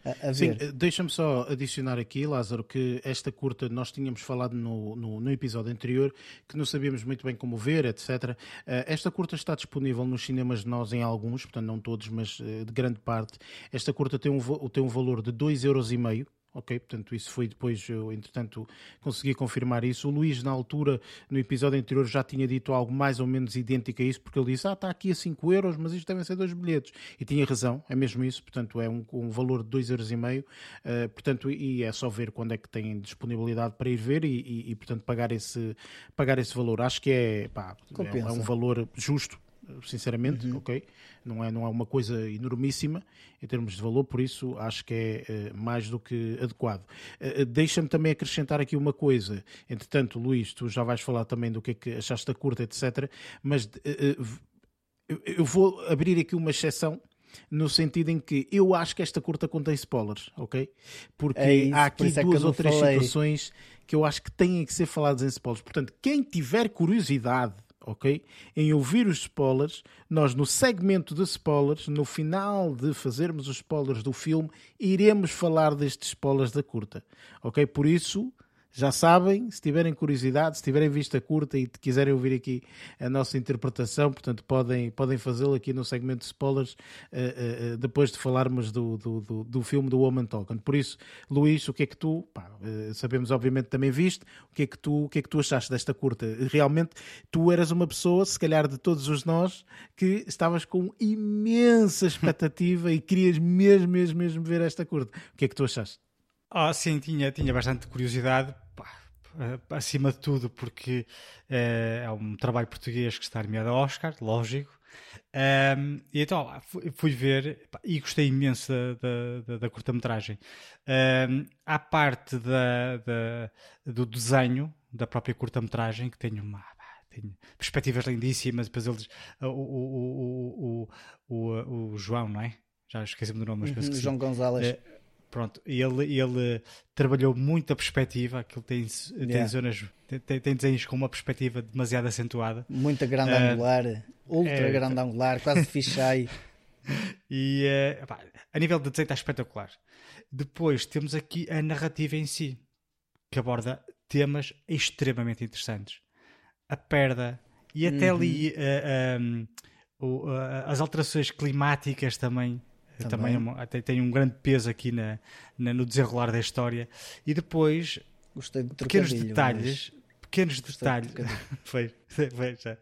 a, a Sim, eh, deixa-me só adicionar aqui, Lázaro, que esta curta nós tínhamos falado no, no, no, episódio anterior, que não sabíamos muito bem como ver, etc. Eh, esta curta está disponível nos cinemas de nós em alguns, portanto não todos, mas eh, de grande parte. Esta curta tem um, tem um valor de 2,5€ ok? Portanto, isso foi depois, eu entretanto consegui confirmar isso. O Luís, na altura, no episódio anterior, já tinha dito algo mais ou menos idêntico a isso, porque ele disse: Ah, está aqui a 5 euros, mas isto devem ser dois bilhetes. E tinha razão, é mesmo isso, portanto, é um, um valor de 2,5 euros. E meio, uh, portanto, e é só ver quando é que têm disponibilidade para ir ver e, e, e portanto, pagar esse, pagar esse valor. Acho que é, pá, é, é um valor justo sinceramente, uhum. ok? Não é, não é uma coisa enormíssima em termos de valor, por isso acho que é uh, mais do que adequado. Uh, Deixa-me também acrescentar aqui uma coisa. Entretanto, Luís, tu já vais falar também do que é que achaste da curta, etc. Mas uh, eu vou abrir aqui uma exceção no sentido em que eu acho que esta curta contém spoilers, ok? Porque é isso, há aqui duas ou três falei. situações que eu acho que têm que ser faladas em spoilers. Portanto, quem tiver curiosidade ok? Em ouvir os spoilers, nós no segmento de spoilers, no final de fazermos os spoilers do filme, iremos falar destes spoilers da curta, ok? Por isso, já sabem, se tiverem curiosidade, se tiverem vista curta e quiserem ouvir aqui a nossa interpretação, portanto podem, podem fazê-lo aqui no segmento de spoilers uh, uh, depois de falarmos do, do, do, do, filme do Woman Talking. Por isso, Luís, o que é que tu, pá, uh, sabemos obviamente também viste, o que, é que tu, o que é que tu achaste desta curta? Realmente, tu eras uma pessoa, se calhar de todos os nós, que estavas com imensa expectativa e querias mesmo, mesmo, mesmo ver esta curta. O que é que tu achaste? Ah, sim, tinha, tinha bastante curiosidade acima de tudo, porque uh, é um trabalho português que está nomeado a Oscar, lógico. Um, e então fui, ver e gostei imenso da, da, da curta-metragem. Um, à parte da, da, do desenho da própria curta-metragem, que tem uma tem perspectivas lindíssimas. Depois eles, o, o, o, o, o, João, não é? Já esqueci-me do nome, mas uhum, João Gonzalez. Uh, Pronto, ele, ele trabalhou muito a perspectiva, aquilo tem, tem yeah. zonas, tem, tem desenhos com uma perspectiva demasiado acentuada. Muita grande uh, angular, ultra é, grande angular, quase [laughs] fisheye. e uh, a nível de desenho está espetacular. Depois temos aqui a narrativa em si, que aborda temas extremamente interessantes. A perda e até uhum. ali uh, as alterações climáticas também também, também tem um grande peso aqui na, na, no desenrolar da história. E depois, de pequenos detalhes. Mas... Pequenos detalhes. De foi, foi, já.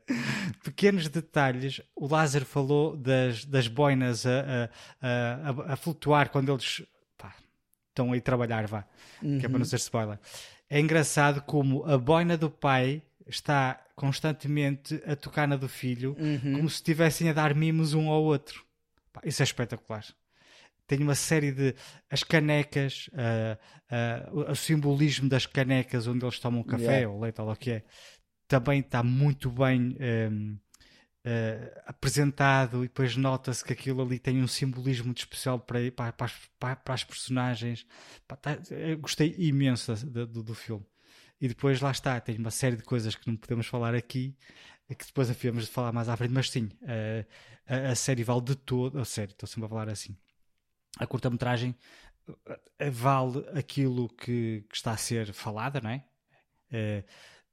Pequenos detalhes. O Lázaro falou das, das boinas a, a, a, a flutuar quando eles pá, estão aí a trabalhar, vá. Uhum. Que é para não uhum. ser spoiler. É engraçado como a boina do pai está constantemente a tocar na do filho, uhum. como se estivessem a dar mimos um ao outro. Pá, isso é espetacular. tem uma série de. As canecas, uh, uh, o simbolismo das canecas onde eles tomam café yeah. ou leite ou o que é, também está muito bem. Um, Uh, apresentado e depois nota-se que aquilo ali tem um simbolismo muito especial para, para, para, para as personagens. Tá, gostei imenso do, do, filme. E depois lá está, tem uma série de coisas que não podemos falar aqui, que depois havíamos de falar mais à frente, mas sim, uh, a, a, série vale de todo, a série, estou sempre a falar assim. A curta-metragem uh, vale aquilo que, que, está a ser falada, não é? é,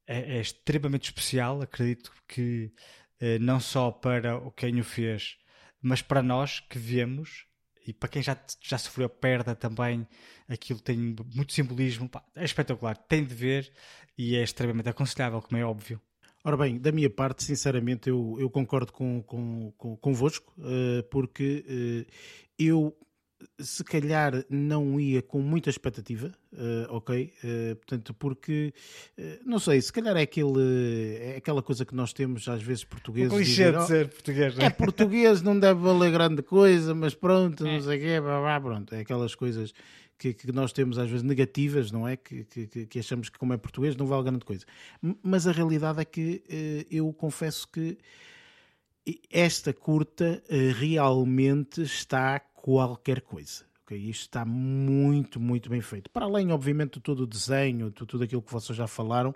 é extremamente especial, acredito que eh, não só para quem o fez, mas para nós que vemos e para quem já, já sofreu perda também, aquilo tem muito simbolismo. É espetacular, tem de ver e é extremamente aconselhável, como é óbvio. Ora bem, da minha parte, sinceramente, eu, eu concordo com, com, com, convosco, uh, porque uh, eu se calhar não ia com muita expectativa, uh, ok? Uh, portanto, porque uh, não sei, se calhar é, aquele, é aquela coisa que nós temos às vezes portugueses. Clichê de ser português, não é? é português, não deve valer grande coisa, mas pronto, [laughs] não é. sei o quê, blá, blá, pronto. É aquelas coisas que, que, nós temos às vezes negativas, não é? Que, que, que, achamos que, como é português, não vale grande coisa. Mas a realidade é que eu confesso que esta curta realmente está qualquer coisa. Okay? Isto está muito, muito bem feito. Para além, obviamente, de todo o desenho, de tudo aquilo que vocês já falaram,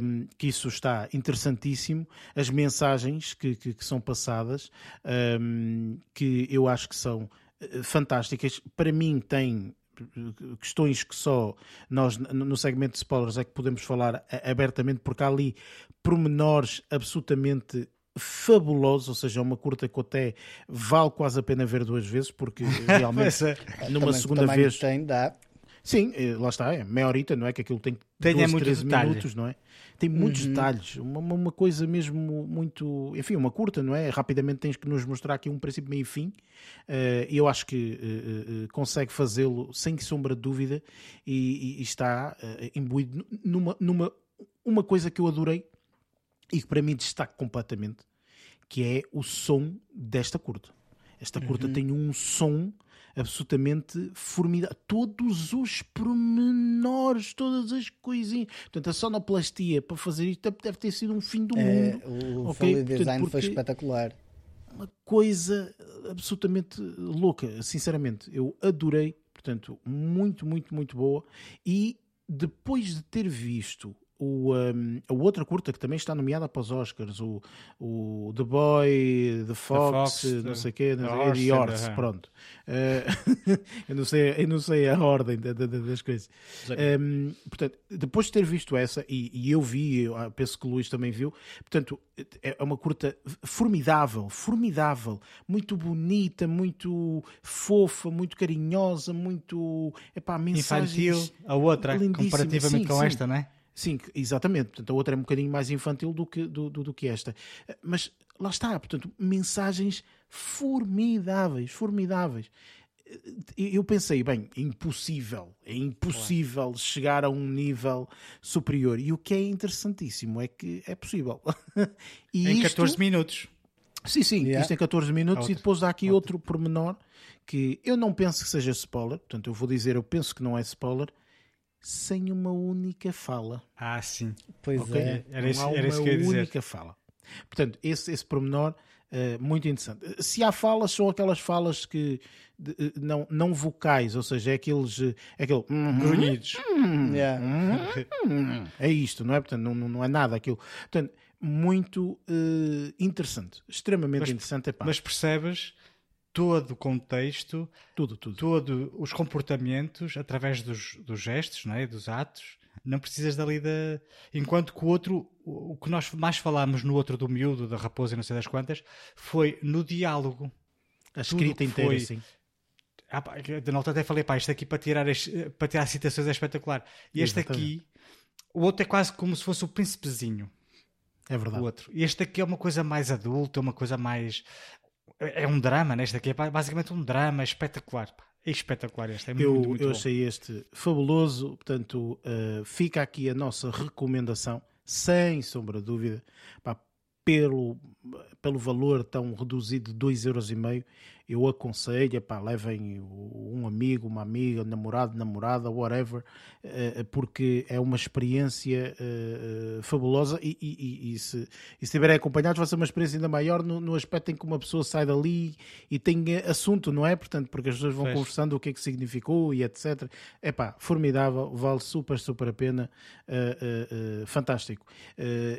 um, que isso está interessantíssimo. As mensagens que, que, que são passadas, um, que eu acho que são eh, fantásticas. Para mim, tem eh, questões que só nós no segmento de spoilers é que podemos falar abertamente, porque há ali pormenores absolutamente fabuloso, ou seja, é uma curta que até vale quase a pena ver duas vezes, porque [laughs] realmente é. numa também, segunda vez. Tem, dá. Sim, eh, lá está, é meia horita, não é? Que aquilo tem, tem 12, é 13 detalhe. minutos, não é? Tem muitos uhum. detalhes, uma, uma, coisa mesmo muito. Enfim, uma curta, não é? Rapidamente tens que nos mostrar aqui um princípio, meio e fim. Uh, eu acho que uh, uh, consegue fazê-lo sem sombra de dúvida e, e está imbuído numa, numa uma coisa que eu adorei e que para mim destaca completamente, que é o som desta curta. Esta curta uhum. tem um som absolutamente formidável. Todos os pormenores, todas as coisinhas. Portanto, a sonoplastia para fazer isto deve ter sido um fim do é, mundo. O okay? design Portanto, foi espetacular. Uma coisa absolutamente louca, sinceramente. Eu adorei. Portanto, muito, muito, muito boa. E depois de ter visto o, um, a outra curta que também está nomeada para os Oscars, o, o The Boy, The Fox, the Fox não sei o quê, The Horse, pronto. Uh, [laughs] eu, não sei, eu não sei a ordem das coisas. Um, portanto, depois de ter visto essa, e, e eu vi, eu penso que o Luís também viu, portanto, é uma curta formidável, formidável, muito bonita, muito fofa, muito carinhosa, muito. Epá, mensagens Infantil, a outra, comparativamente sim, com sim. esta, não é? Sim, exatamente. Portanto, a outra é um bocadinho mais infantil do que, do, do, do que esta. Mas lá está, portanto, mensagens formidáveis, formidáveis. Eu pensei, bem, é impossível, é impossível claro. chegar a um nível superior. E o que é interessantíssimo é que é possível. [laughs] e em isto... 14 minutos. Sim, sim, yeah. isto em 14 minutos. E depois há aqui outro pormenor que eu não penso que seja spoiler. Portanto, eu vou dizer, eu penso que não é spoiler sem uma única fala. Ah, sim. Pois okay? é. Era isso, Não há era uma única fala. Portanto, esse, esse pormenor uh, muito interessante. Se há falas, são aquelas falas que de, eh, não, não vocais, ou seja, é aqueles eh, é aquele hum, grunhidos. Hum, yeah. é isto, não é? Portanto, não, não é nada aquilo. Portanto, muito uh, interessante, extremamente mas, interessante. Epá. Mas percebes todo o contexto, tudo, tudo. todos os comportamentos através dos, dos gestos, não é? dos atos. Não precisas dali da. Enquanto que o outro, o que nós mais falámos no outro do miúdo, da raposa e não sei das quantas, foi no diálogo. A escrita inteira, foi... sim. Ah, pá, na altura até falei, pá, isto aqui para tirar, para tirar citações é espetacular. E este Exatamente. aqui, o outro é quase como se fosse o príncipezinho. É verdade. O outro. E este aqui é uma coisa mais adulta, uma coisa mais é um drama, neste aqui é basicamente um drama espetacular. É espetacular este, é eu, muito, muito Eu achei este fabuloso, portanto, uh, fica aqui a nossa recomendação, sem sombra de dúvida. Pá, pelo, pelo valor tão reduzido de 2,5€, eu aconselho, pá, levem um amigo, uma amiga, namorado, namorada, whatever, eh, porque é uma experiência eh, eh, fabulosa e, e, e, se, e se estiverem acompanhados vai ser uma experiência ainda maior no, no, aspecto em que uma pessoa sai dali e tem assunto, não é? Portanto, porque as pessoas vão conversando o que é que significou e etc. É pá, formidável, vale super, super a pena, fantástico.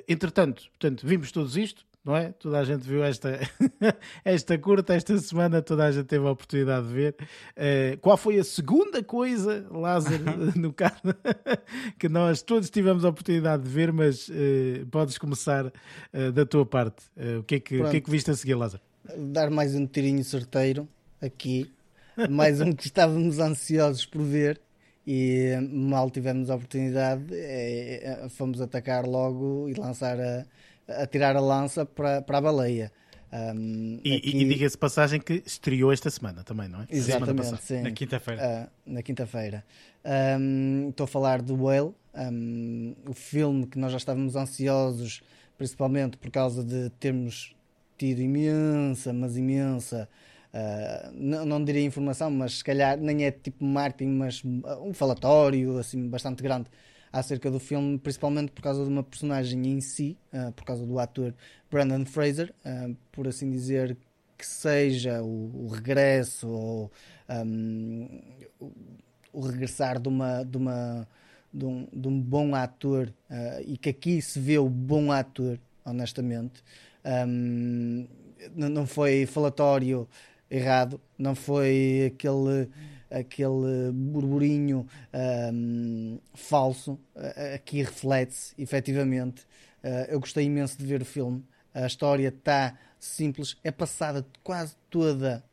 entretanto, portanto, vimos todos isto, não é? Toda a gente viu esta, [laughs] esta curta, esta semana toda a gente teve a oportunidade de ver. Uh, qual foi a segunda coisa, Lázaro, [laughs] no caso, [laughs] que nós todos tivemos a oportunidade de ver, mas uh, podes começar uh, da tua parte. o, que é que, o que é que viste a seguir, Lázaro? Dar mais um tirinho certeiro aqui, mais um que estávamos ansiosos por ver e mal tivemos a oportunidade, é, fomos atacar logo e lançar a a tirar a lança para, para a baleia. Um, e, aqui... e diga-se passagem que estreou esta semana também, não é? Exatamente, sim. Na quinta-feira. Uh, na quinta-feira. Um, estou a falar de Whale, um, o filme que nós já estávamos ansiosos, principalmente por causa de termos tido imensa, mas imensa. Uh, não, não diria informação, mas se calhar nem é tipo marketing, mas um falatório assim bastante grande acerca do filme, principalmente por causa de uma personagem em si, uh, por causa do ator Brandon Fraser, uh, por assim dizer, que seja o, o regresso ou um, o, regressar de uma. De uma de um, de um bom ator uh, e que aqui se vê o bom ator, honestamente. Um, não foi falatório errado, não foi aquele aquele burburinho um, falso, aqui reflete-se, efetivamente. Uh, eu gostei imenso de ver o filme. A história está simples, é passada quase toda,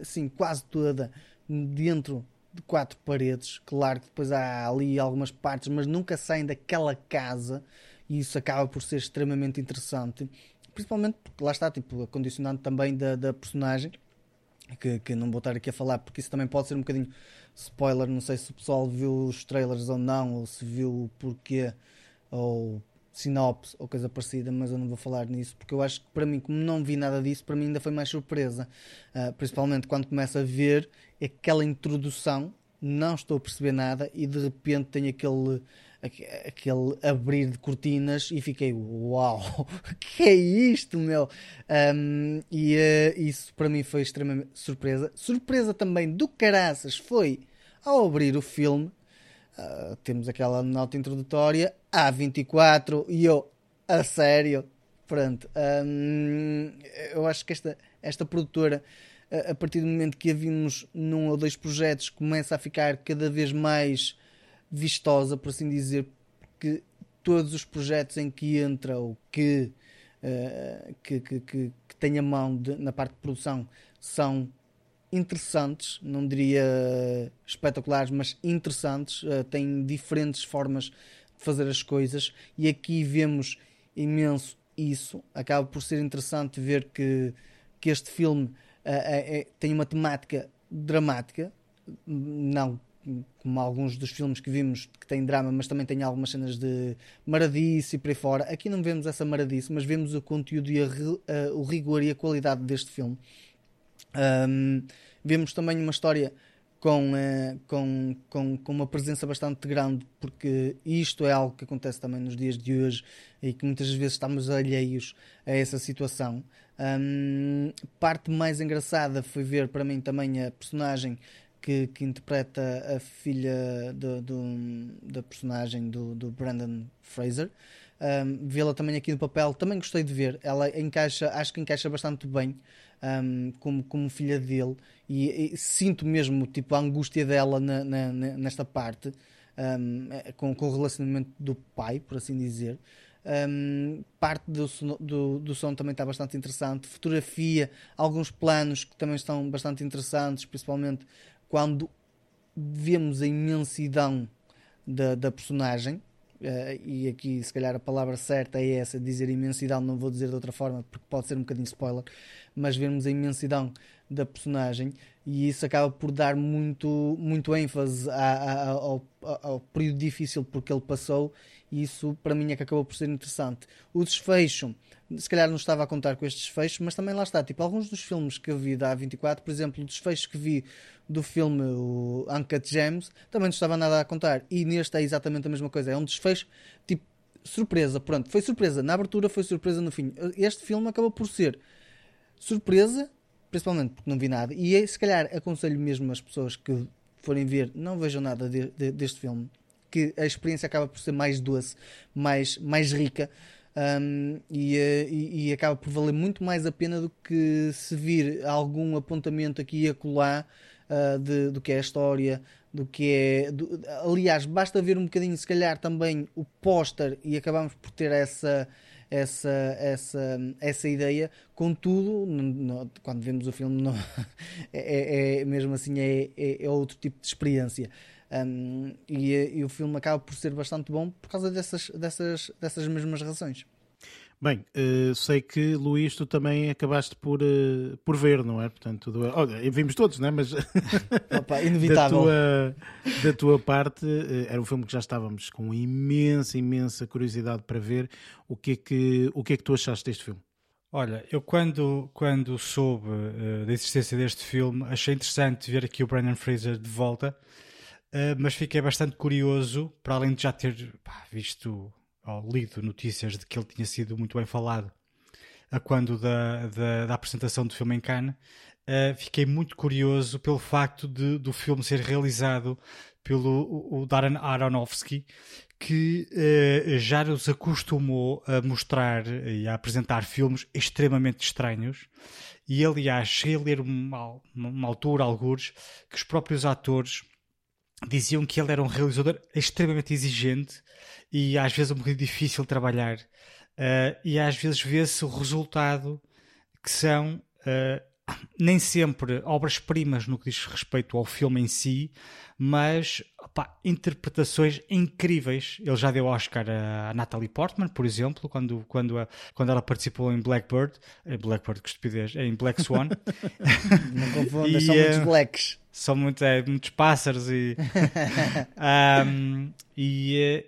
assim, quase toda dentro de quatro paredes. Claro que depois há ali algumas partes, mas nunca saem daquela casa e isso acaba por ser extremamente interessante. Principalmente porque lá está, tipo, a também da, da personagem que, que não vou estar aqui a falar porque isso também pode ser um bocadinho spoiler. Não sei se o pessoal viu os trailers ou não, ou se viu o porquê, ou sinopse ou coisa parecida, mas eu não vou falar nisso porque eu acho que para mim, como não vi nada disso, para mim ainda foi mais surpresa. Uh, principalmente quando começa a ver aquela introdução, não estou a perceber nada e de repente tem aquele aquele abrir de cortinas e fiquei uau, [laughs] que é isto, meu? Um, e uh, isso para mim foi extremamente surpresa. Surpresa também do caraças foi ao abrir o filme. Uh, temos aquela nota introdutória A24 e eu, a sério, pronto. Um, eu acho que esta, esta produtora a partir do momento que a vimos num ou dois projetos, começa a ficar cada vez mais vistosa, por assim dizer, porque todos os projetos em que entra ou que, uh, que, que, que, que tem a mão de, na parte de produção são interessantes, não diria espetaculares, mas interessantes, uh, têm diferentes formas de fazer as coisas e aqui vemos imenso isso. Acaba por ser interessante ver que, que este filme uh, é, tem uma temática dramática, não como alguns dos filmes que vimos que têm drama, mas também tem algumas cenas de maradice e por aí fora. Aqui não vemos essa maradice, mas vemos o conteúdo e a, a, o rigor e a qualidade deste filme. Um, vemos também uma história com, uh, com, com, com uma presença bastante grande, porque isto é algo que acontece também nos dias de hoje e que muitas vezes estamos alheios a essa situação. Um, parte mais engraçada foi ver para mim também a personagem que, que interpreta a filha do, do, da personagem do, do Brandon Fraser. Um, Vê-la também aqui no papel, também gostei de ver. Ela encaixa, acho que encaixa bastante bem um, como, como filha dele, e, e, sinto mesmo tipo, a angústia dela na, na, nesta parte, um, com, com o relacionamento do pai, por assim dizer. Um, parte do, do, do, som também está bastante interessante. Fotografia, alguns planos que também estão bastante interessantes, principalmente quando vemos a imensidão da, da personagem, uh, e aqui se calhar a palavra certa é essa, dizer imensidão, não vou dizer de outra forma porque pode ser um bocadinho spoiler, mas vemos a imensidão da personagem e isso acaba por dar muito, muito ênfase ao, ao, período difícil porque ele passou e isso para mim é que acabou por ser interessante. O desfecho, se calhar não estava a contar com este desfecho, mas também lá está. Tipo, alguns dos filmes que eu vi da A24, por exemplo, o desfecho que vi do filme o Uncut Gems, também não estava nada a contar. E neste é exatamente a mesma coisa. É um desfecho, tipo, surpresa. Pronto, foi surpresa na abertura, foi surpresa no fim. Este filme acabou por ser surpresa, principalmente porque não vi nada. E se calhar aconselho mesmo as pessoas que forem ver, não vejam nada de, de, deste filme, que a experiência acaba por ser mais doce, mais, mais rica. Um, e, eh, e, e, acaba por valer muito mais a pena do que se vir algum apontamento aqui e acolá uh, de, do que é a história, do que é. Do, aliás, basta ver um bocadinho, se calhar, também o póster e acabamos por ter essa. Essa, essa, essa ideia, contudo, no, no, quando vemos o filme, não, [laughs] é, é, é, mesmo assim é, é, é outro tipo de experiência. Um, e, e, o filme acaba por ser bastante bom por causa dessas, dessas, dessas mesmas razões. Bem, uh, sei que Luís, tu também acabaste por, uh, por ver, não é? Portanto, do, olha, vimos todos, não é? Mas [laughs] Opa, [laughs] inevitável. da, tua, da tua parte, uh, era um filme que já estávamos com imensa, imensa curiosidade para ver. O que é que, o que, é que tu achaste deste filme? Olha, eu quando, quando soube da existência deste filme, achei interessante ver aqui o Brandon Fraser de volta, mas fiquei bastante curioso, para além de já ter pá, visto ou lido notícias de que ele tinha sido muito bem falado a quando da, da, da apresentação do filme em Cannes, uh, fiquei muito curioso pelo facto de, do filme ser realizado pelo o Darren Aronofsky, que uh, já nos acostumou a mostrar e a apresentar filmes extremamente estranhos. E aliás, cheguei a ler uma, uma altura, alguns, que os próprios atores diziam que ele era um realizador extremamente exigente e às vezes um bocadinho difícil de trabalhar. Uh, e às vezes vê-se o resultado que são uh, nem sempre obras-primas no que diz respeito ao filme em si, mas interpretações incríveis. Ele já deu Oscar a, Natalie Portman, por exemplo, quando, quando, a, quando ela participou em Blackbird, em Blackbird, que estupidez, em Black Swan. Não confundas, são muitos blacks. São muito, é, muitos pássaros e, [laughs] um, e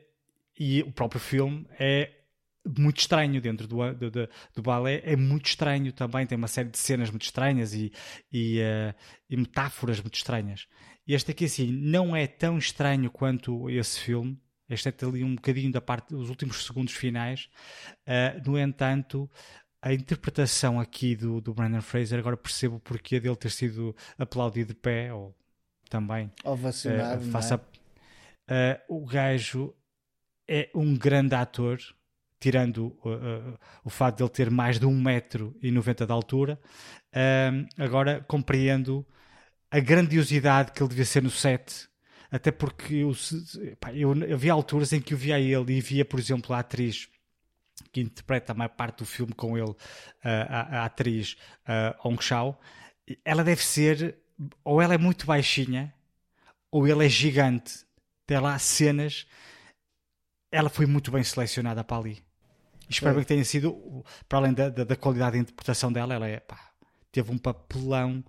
e o próprio filme é muito estranho dentro do, do, do, do, balé, é muito estranho também, tem uma série de cenas muito estranhas e, e, uh, e, metáforas muito estranhas. Este aqui, assim, não é tão estranho quanto esse filme, este é ali um bocadinho da parte dos últimos segundos finais, uh, no entanto, a interpretação aqui do, do Brandon Fraser, agora percebo o porquê dele ter sido aplaudido de pé, ou também ovacionado, uh, faça, é? o gajo é um grande ator, tirando uh, uh, o fato de ele ter mais de 1,90m de altura. Uh, agora compreendo a grandiosidade que ele devia ser no set. Até porque eu, pá, eu, havia alturas em que eu via ele e via, por exemplo, a atriz que interpreta a maior parte do filme com ele, a, a, atriz Hong Shao. Ela deve ser, ou ela é muito baixinha, ou ele é gigante. Tem lá cenas ela foi muito bem selecionada para ali. Espero bem que tenha sido, para além da, da, da, qualidade de interpretação dela, ela é, pá, teve um papelão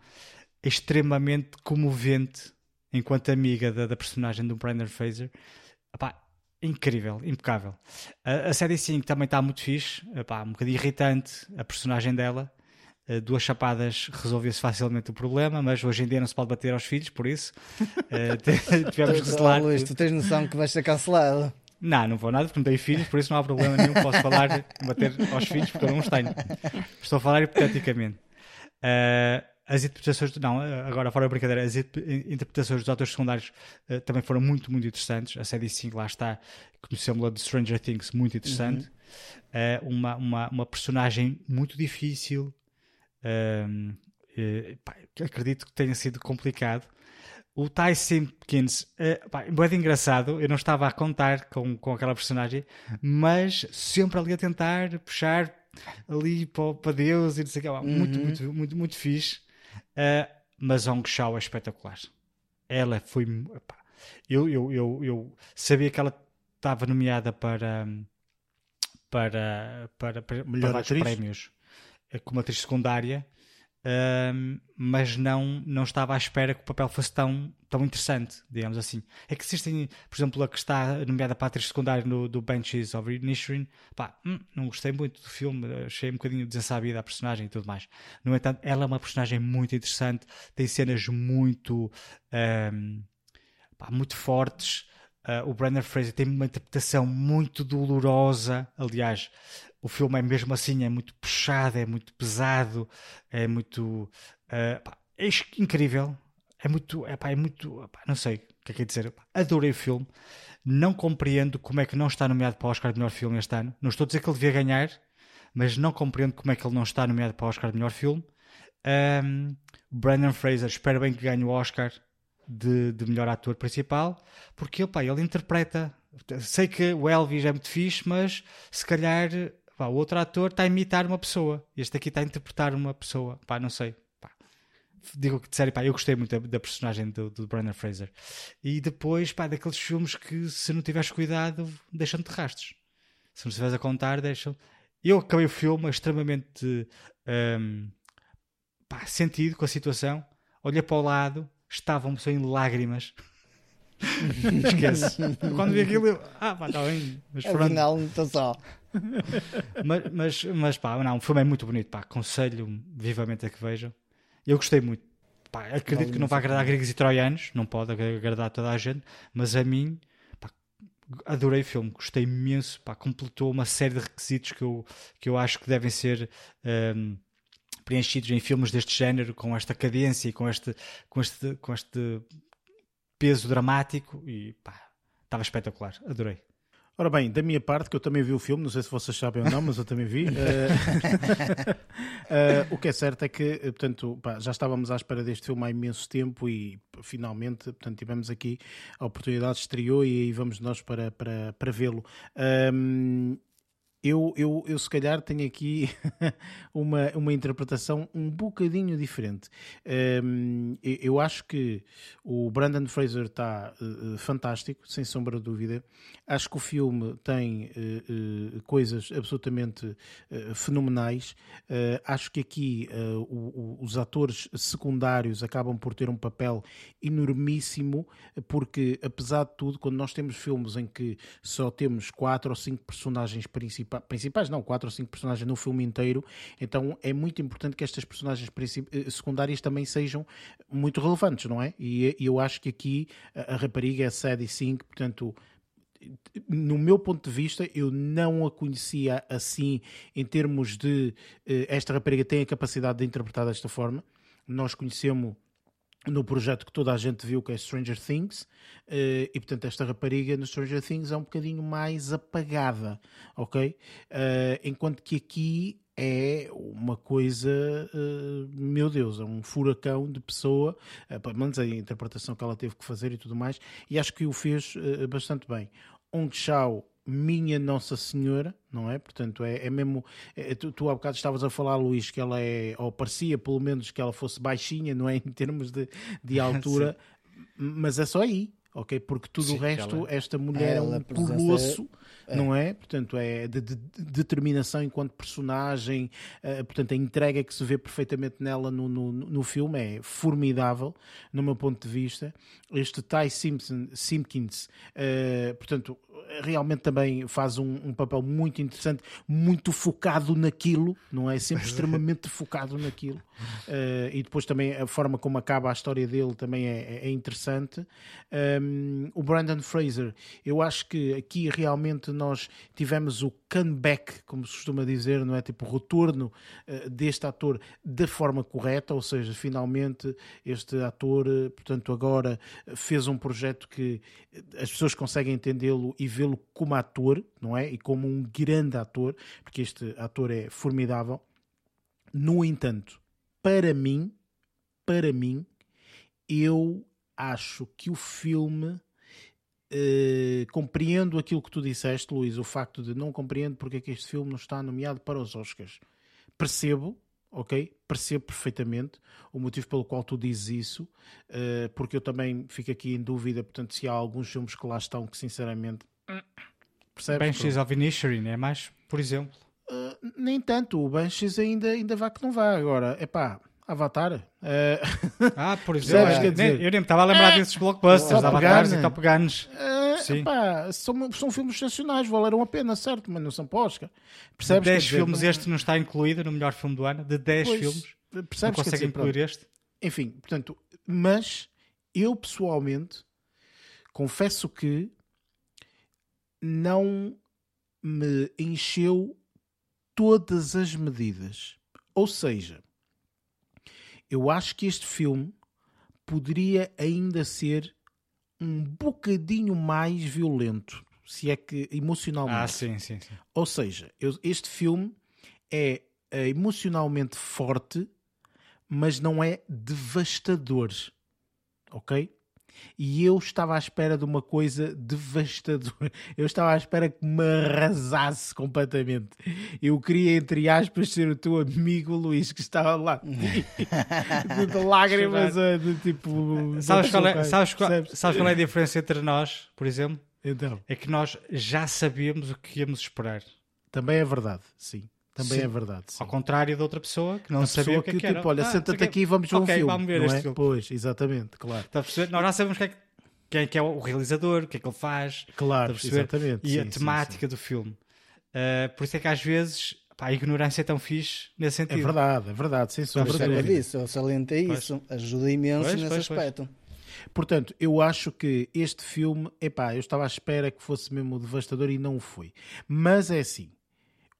extremamente comovente enquanto amiga da, da personagem do Brandon Fraser. Epá, incrível, impecável. A, a série sim também está muito fixe, epá, um bocadinho irritante a personagem dela. Uh, duas chapadas resolvia-se facilmente o problema, mas hoje em dia não se pode bater aos filhos, por isso [laughs] uh, tivemos que selar. Luís, tu tens noção que vais ser cancelado. Não, não vou nada porque não tenho filhos, por isso não há problema nenhum. Posso falar, bater aos filhos porque eu não os tenho. Estou a falar hipoteticamente. Uh, as interpretações, não, agora fora da brincadeira, as interpretações dos atores secundários uh, também foram muito, muito interessantes. A série 5 lá está, conhecemos-la de Stranger Things, muito interessante. Uhum. Uh, uma, uma, uma personagem muito difícil. Pá, acredito que tenha sido complicado o Ty Simpkins é, é engraçado. Eu não estava a contar com, com aquela personagem, mas sempre ali a tentar puxar ali para, Deus e não sei o que. Uhum. Muito, muito, muito, muito fixe. Uh, mas Hong Shao é espetacular. Ela foi. Eu, eu, eu, eu sabia que ela estava nomeada para. Para, para, para, Melhor para atriz? prémios como atriz secundária um, mas não, não estava à espera que o papel fosse tão, tão interessante, digamos assim. É que existem, por exemplo, a que está nomeada para atriz secundária no, do Benches of Inisherin, pá, hum, não gostei muito do filme, achei um bocadinho desensabida a personagem e tudo mais. No entanto, ela é uma personagem muito interessante, tem cenas muito, um, pá, muito fortes. Uh, o Brandon Fraser tem uma interpretação muito dolorosa, aliás, o filme é mesmo assim, é muito puxado, é muito pesado, é muito. Uh, pá, é incrível. É muito. É, pá, é muito. Pá, não sei o que é que é dizer. Adorei o filme. Não compreendo como é que não está nomeado para o Oscar de melhor filme este ano. Não estou a dizer que ele devia ganhar, mas não compreendo como é que ele não está nomeado para o Oscar de melhor filme. Um, Brandon Fraser, espero bem que ganhe o Oscar de, de melhor ator principal, porque pá, ele interpreta. Sei que o Elvis é muito fixe, mas se calhar Pá, o outro ator está a imitar uma pessoa. Este aqui está a interpretar uma pessoa. Pá, não sei. Pá. Digo que de sério, pá, eu gostei muito da, da personagem do, do Brandon Fraser. E depois, pá, daqueles filmes que se não tiveres cuidado, deixam-te rastros. Se não estiveres a contar, deixam. Eu acabei o filme extremamente um, pá, sentido com a situação. Olhei para o lado, estavam um em lágrimas. [laughs] Esquece. Quando vi aquilo, eu, ah, pá, está bem. Mas Afinal, não está só. Mas, mas, mas pá, não, o filme é muito bonito, pá, aconselho vivamente a que vejam. Eu gostei muito. Pá, acredito que não vai agradar gregos e troianos, não pode agradar toda a gente, mas a mim pá, adorei o filme, gostei imenso, pá, completou uma série de requisitos que eu, que eu acho que devem ser um, preenchidos em filmes deste género, com esta cadência e com este, com este, com este peso dramático e pá, estava espetacular, adorei. Ora bem, da minha parte, que eu também vi o filme, não sei se vocês sabem ou não, mas eu também vi. uh, [laughs] uh, [laughs] o que é certo é que, portanto, pá, já estávamos à espera deste filme há imenso tempo e finalmente, portanto, tivemos aqui a oportunidade, estreou e aí vamos nós para, para, para vê-lo. Um, eu, eu, eu se calhar tenho aqui [laughs] uma, uma interpretação um bocadinho diferente. Um, eu acho que o Brandon Fraser está uh, fantástico, sem sombra de dúvida. Acho que o filme tem uh, uh, coisas absolutamente fenomenais. acho que aqui o, o, os atores secundários acabam por ter um papel enormíssimo, porque apesar de tudo, quando nós temos filmes em que só temos quatro ou cinco personagens principais, principais, não, quatro ou cinco personagens no filme inteiro, então é muito importante que estas personagens eh, secundárias também sejam muito relevantes, não é? E, eu acho que aqui a, a rapariga é Sadie Sink, portanto, no meu ponto de vista, eu não a conhecia assim em termos de uh, esta rapariga tem a capacidade de interpretar desta forma. Nós conhecemos no projeto que toda a gente viu, que é Stranger Things, uh, e portanto esta rapariga no Stranger Things é um bocadinho mais apagada, ok? Uh, enquanto que aqui é uma coisa, uh, meu Deus, é um furacão de pessoa, pelo menos a interpretação que ela teve que fazer e tudo mais, e acho que o fez bastante bem. Ong Chao minha Nossa Senhora, não é? Portanto, é, é mesmo. É, tu, tu há bocado estavas a falar, Luís, que ela é, ou parecia pelo menos que ela fosse baixinha, não é? [laughs] Em termos de, de [laughs] altura, mas é só aí, ok? Porque tudo Sim, o resto, ela, esta mulher é um colosso é. não é? Portanto, é de, de, de determinação enquanto personagem, uh, portanto, a entrega que se vê perfeitamente nela no, no, no, filme é formidável, no meu ponto de vista. Este Ty Simpson, Simpkins, uh, portanto, realmente também faz um, um, papel muito interessante, muito focado naquilo, não é? Sempre extremamente focado naquilo. Uh, e depois também a forma como acaba a história dele também é, é interessante. Um, o Brandon Fraser, eu acho que aqui realmente nós tivemos o comeback, como se costuma dizer, não é? Tipo, o retorno uh, deste ator da forma correta, ou seja, finalmente este ator, uh, portanto, agora fez um projeto que as pessoas conseguem entendê-lo e vê-lo como ator, não é? E como um grande ator, porque este ator é formidável. No entanto, para mim, para mim, eu acho que o filme Uh, compreendo aquilo que tu disseste, Luís, o facto de não compreendo porque é que este filme não está nomeado para os Oscars. Percebo, ok? Percebo perfeitamente o motivo pelo qual tu dizes isso, uh, porque eu também fico aqui em dúvida, portanto, se há alguns filmes que lá estão que sinceramente. Percebes? Banshees of Inisherin, é mais, por exemplo. Uh, nem tanto, o Banshees ainda, ainda vá que não vá. Agora, é pá, Avatar. Uh... Ah, por [laughs] exemplo. É, dizer, eu nem estava a lembrar desses blockbusters, Avatars e Top Guns. Uh, Sim. Epá, são, são filmes excepcionais, valeram a pena, certo, mas não são para Oscar. Percebes? De 10 filmes, não... este não está incluído no melhor filme do ano. De 10 pois, filmes, percebes, não consegue incluir pronto. este. Enfim, portanto, mas eu pessoalmente confesso que não me encheu todas as medidas. Ou seja, eu acho que este filme poderia ainda ser um bocadinho mais violento, se é que emocionalmente. Ah, sim, sim, sim. Ou seja, eu, este filme é, é emocionalmente forte, mas não é devastador. Ok? E eu estava à espera de uma coisa devastadora. [laughs] Eu estava à espera que me arrasasse completamente. Eu queria, entre aspas, ser o teu amigo Luís, que estava lá [laughs] de lágrimas, de tipo. Sabes qual, é, sabes, qual, sabes qual é a diferença entre nós, por exemplo? Então. É que nós já sabíamos o que íamos esperar. Também é verdade, sim. Também sim. é verdade. Sim. Ao contrário da outra pessoa que não a sabia o que, é que, tipo, era. olha, ah, senta-te aqui e vamos ver okay, um filme. Vamos ver este é? filme. Pois, exatamente, claro. Está a perceber? Nós já sabemos que é, quem é que é o realizador, o que é que ele faz. Claro, exatamente. E sim, a temática do filme. Uh, por isso é que às vezes pá, a ignorância é tão fixe nesse é sentido. É verdade, é verdade, sem sombra de dúvida. Eu salientei isso, ajuda imenso pois, nesse pois, aspecto. Pois. Portanto, eu acho que este filme, epá, eu estava à espera que fosse mesmo devastador e não o foi. Mas é assim,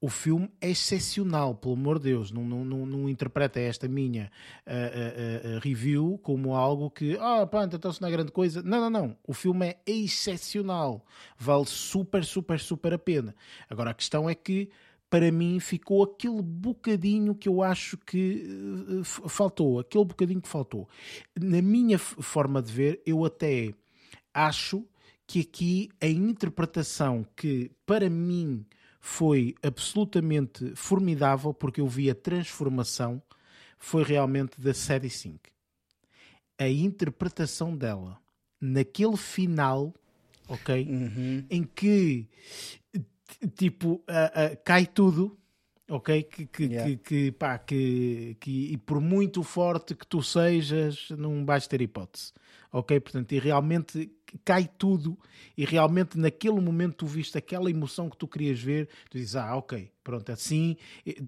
o filme é excepcional, pelo amor de Deus. Não, não, não, interpreta esta minha uh, uh, uh, review como algo que, ah, pá, então se não é grande coisa. Não, não, não. O filme é excepcional. Vale super, super, super a pena. Agora, a questão é que, para mim, ficou aquele bocadinho que eu acho que faltou. Aquele bocadinho que faltou. Na minha forma de ver, eu até acho que aqui a interpretação que, para mim, foi absolutamente formidável porque eu vi a transformação foi realmente da série 5. A interpretação dela naquele final, ok? Uhum. Em que tipo uh, uh, cai tudo, ok? Que, que, yeah. que, que, pá, que, que, e por muito forte que tu sejas, não vais ter hipótese, ok? Portanto, e realmente cai tudo. E realmente naquele momento tu viste aquela emoção que tu querias ver, tu dizes, ah, ok, pronto, assim,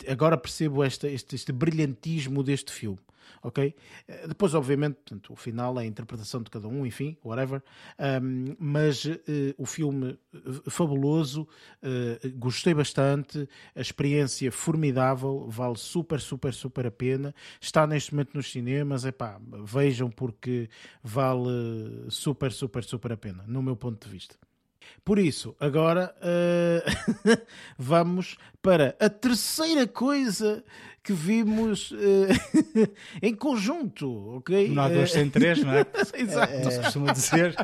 agora percebo este, este brilhantismo deste filme ok? Eh, depois, obviamente, portanto, o final é a interpretação de cada um, enfim, whatever. Um, mas uh, o filme uh, fabuloso, uh, gostei bastante, a experiência formidável, vale super, super, super a pena. Está neste momento nos cinemas, é pá, vejam porque vale super, super, super a pena, no meu ponto de vista. Por isso, agora uh, [laughs] vamos para a terceira coisa que vimos uh, [laughs] em conjunto, ok? Não há dois sem três, não é? [laughs] Exato. É, se costuma dizer.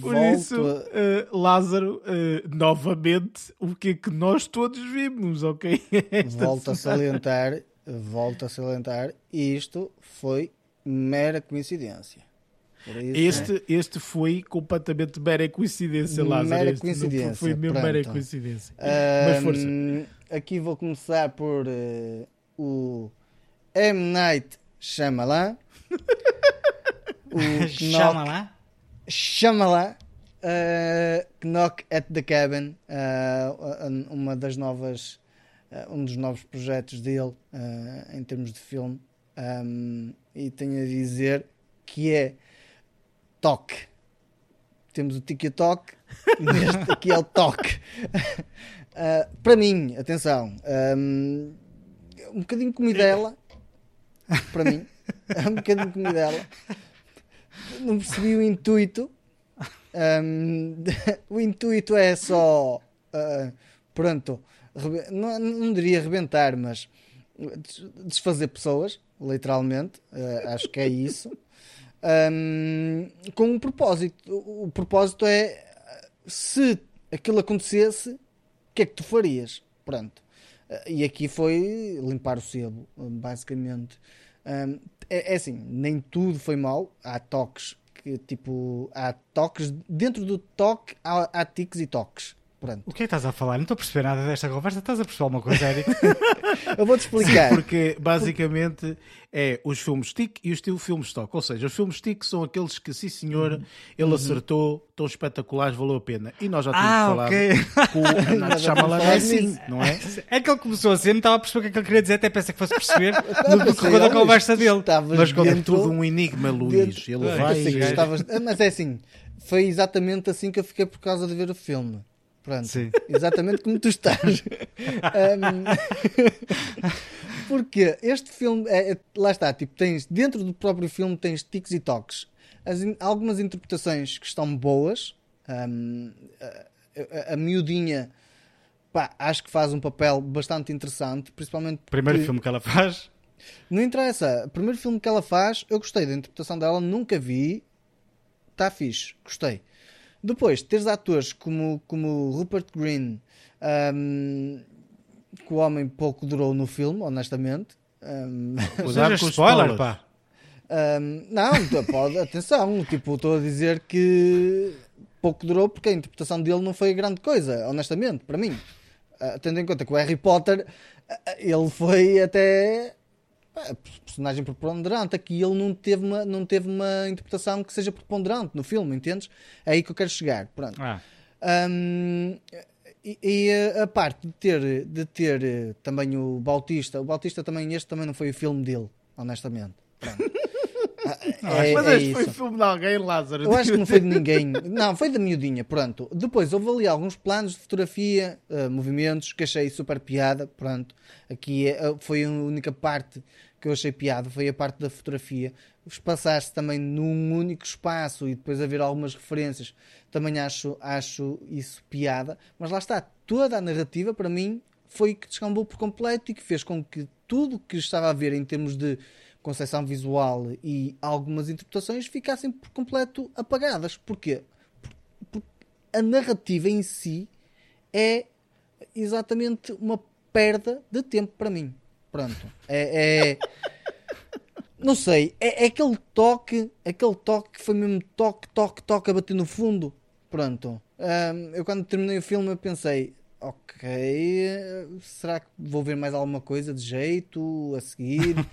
Por Volto isso, uh, Lázaro, novamente, o que é que nós todos vimos, ok? Volto a salientar, volto a salientar, isto foi mera coincidência. Isso, este, é. este foi completamente mera coincidência, Lázaro. Mera este coincidência. Foi mesmo pronto. mera coincidência. Um, Mas força. Aqui vou começar por uh, o M. Night Shyamalan. [laughs] o Shyamalan? Shyamalan. Uh, Knock at the Cabin, uh, uma das novas, uh, um dos novos projetos dele em termos de filme, um, e tenho a dizer que é toque. Temos o TikTok, este aqui é o toque. Uh, [laughs] para mim, atenção, um, um bocadinho comidela, para mim, um bocadinho comidela. Não percebi o intuito. Um, [laughs] o intuito é só, uh, pronto, não, não diria rebentar, mas desfazer pessoas, literalmente. Uh, acho que é isso um, com um propósito. O propósito é se aquilo acontecesse, o que é que tu farias? Pronto. E aqui foi limpar o sebo, basicamente. Um, é, é, assim, nem tudo foi mal. Há toques que, tipo, há toques. Dentro do toque há, há tiques e toques. Pronto. O que é que estás a falar? Não estou a perceber nada desta conversa. Estás a perceber alguma coisa, Eric? [laughs] Eu vou-te explicar. Sim, porque basicamente é os filmes TIC e os filmes stock. Ou seja, os filmes TIC são aqueles que, sim senhor, Uhum. ele acertou, estão espetaculares, valeu a pena. E nós já tínhamos Ah, falado ok. que o Nath [laughs] Shyamalan é assim, não é? [laughs] É que ele começou assim, não estava a perceber o que é que ele queria dizer, até pensei que fosse perceber no decorrer da conversa dele. Mas quando É dentro- tudo um enigma, Luís. dentro- Ele vai... Estavas- Ah, Mas é assim, foi exatamente assim que eu fiquei por causa de ver o filme. Pronto. Sim. Exatamente como tu estás. [laughs] Ahm, [laughs] porque este filme, é- é- lá está, tipo, tens, dentro do próprio filme tens tiques e toques. As algumas interpretações que estão boas. ahm, a, a- a miudinha, pá, acho que faz um papel bastante interessante, principalmente Primeiro porque- filme que ela faz. não interessa. Primeiro filme que ela faz, eu gostei da interpretação dela, nunca vi. Está fixe, gostei. Depois, teres atores como, como Rupert Green, ahm, que o homem pouco durou no filme, honestamente. [laughs] Cuidado Seja com os spoiler, pá. ahm, não, pode, atenção, [laughs] tipo, estou a dizer que pouco durou porque a interpretação dele não foi grande coisa, honestamente, para mim. Ah, tendo em conta que o Harry Potter, ah, ele foi até personagem preponderante. Aqui ele não teve, uma, não teve uma interpretação que seja preponderante no filme, entendes? É aí que eu quero chegar. Pronto. Ah, Hum, e, e a- parte de ter, de ter eh, também o Bautista, o Bautista também, este também não foi o filme dele, honestamente. [laughs] Ah, é- Mas é este foi isso. o filme de alguém, Lázaro. Eu acho que não foi de ninguém. [laughs] Não, foi da miudinha, pronto. Depois houve ali alguns planos de fotografia, eh, movimentos, que achei super piada, pronto. Aqui é- foi a única parte que eu achei piada, foi a parte da fotografia. Passar-se também num único espaço e depois haver algumas referências, também acho, acho isso piada. Mas lá está, toda a narrativa para mim foi que descambou por completo e que fez com que tudo que estava a ver em termos de concepção visual e algumas interpretações ficassem por completo apagadas. Porquê? Porque a narrativa em si é exatamente uma perda de tempo para mim. Pronto. É. é- Não sei, é, é aquele toque, aquele toque que foi mesmo toque, toque, toque a bater no fundo. Pronto. Ahm, eu quando terminei o filme eu pensei, ok, será que vou ver mais alguma coisa de jeito a seguir? [laughs]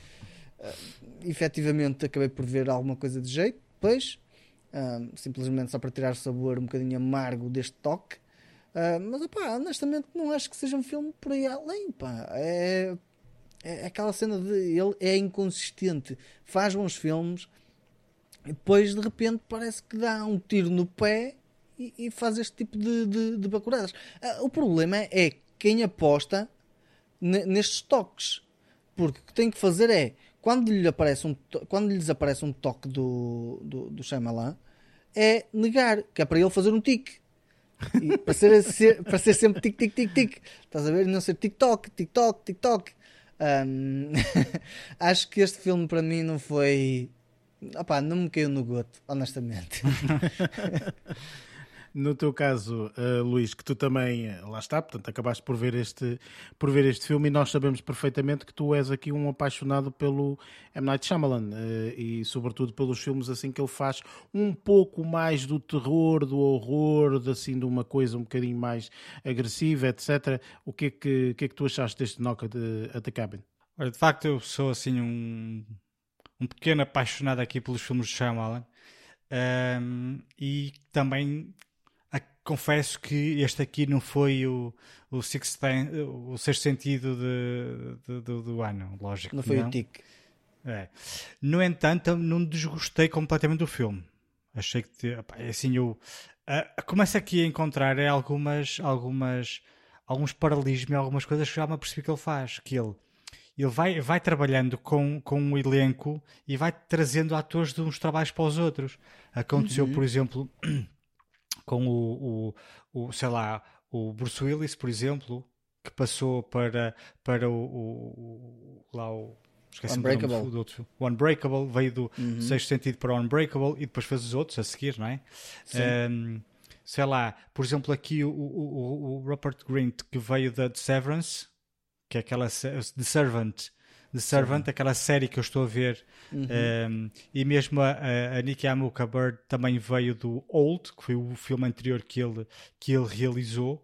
Ah, efetivamente acabei por ver alguma coisa de jeito, depois, ahm, simplesmente só para tirar o sabor um bocadinho amargo deste toque. Ah, mas opá, honestamente não acho que seja um filme por aí além, pá. É, é aquela cena de ele é inconsistente, faz bons filmes e depois de repente parece que dá um tiro no pé e, e faz este tipo de, de, de bacuradas. Ah, o problema é quem aposta ne- nestes toques, porque o que tem que fazer é quando, lhe aparece um quando lhes aparece um toque do, do, do Shyamalan, é negar, que é para ele fazer um tique. E para, ser, [laughs] para ser sempre tic, tic, tic, tic. Estás a ver? Não ser TikTok, TikTok, TikTok. Ahm, [laughs] acho que este filme para mim não foi. Opá, não me caiu no goto, honestamente. [laughs] No teu caso, eh, Luís, que tu também eh, lá está, portanto, acabaste por ver este por ver este filme e nós sabemos perfeitamente que tu és aqui um apaixonado pelo M Night Shyamalan eh, e sobretudo pelos filmes assim que ele faz um pouco mais do terror, do horror, de, assim de uma coisa um bocadinho mais agressiva, etc. O que é que, o que, é que tu achaste deste Knock at the, Cabin? olha, de facto eu sou assim um, um pequeno apaixonado aqui pelos filmes de Shyamalan Ahm, e também confesso que este aqui não foi o, o, Sixth o sexto sentido de, de- do, do ano, lógico. Não foi o tique. É. No entanto, não desgostei completamente do filme. Achei que é assim eu ah, começo aqui a encontrar é, algumas, algumas, alguns paralelismos e algumas coisas que já me apercebi que ele faz. Que ele, ele vai, vai trabalhando com, com um elenco e vai trazendo atores de uns trabalhos para os outros. Aconteceu, por exemplo, [clears throat] com o, o, o, sei lá, o Bruce Willis, por exemplo, que passou para, para o, o- o- lá o nome Unbreakable. do- do outro o Unbreakable veio do sexto sentido para o Unbreakable e depois fez os outros a seguir, não é? Um, sei lá, por exemplo, aqui o, o, o- Rupert Grint que veio da Severance, que é aquela The Servant The Servant, Sim. aquela série que eu estou a ver, uhum. um, e mesmo a, a Nikki Amuka Bird também veio do Old, que foi o filme anterior que ele, que ele realizou.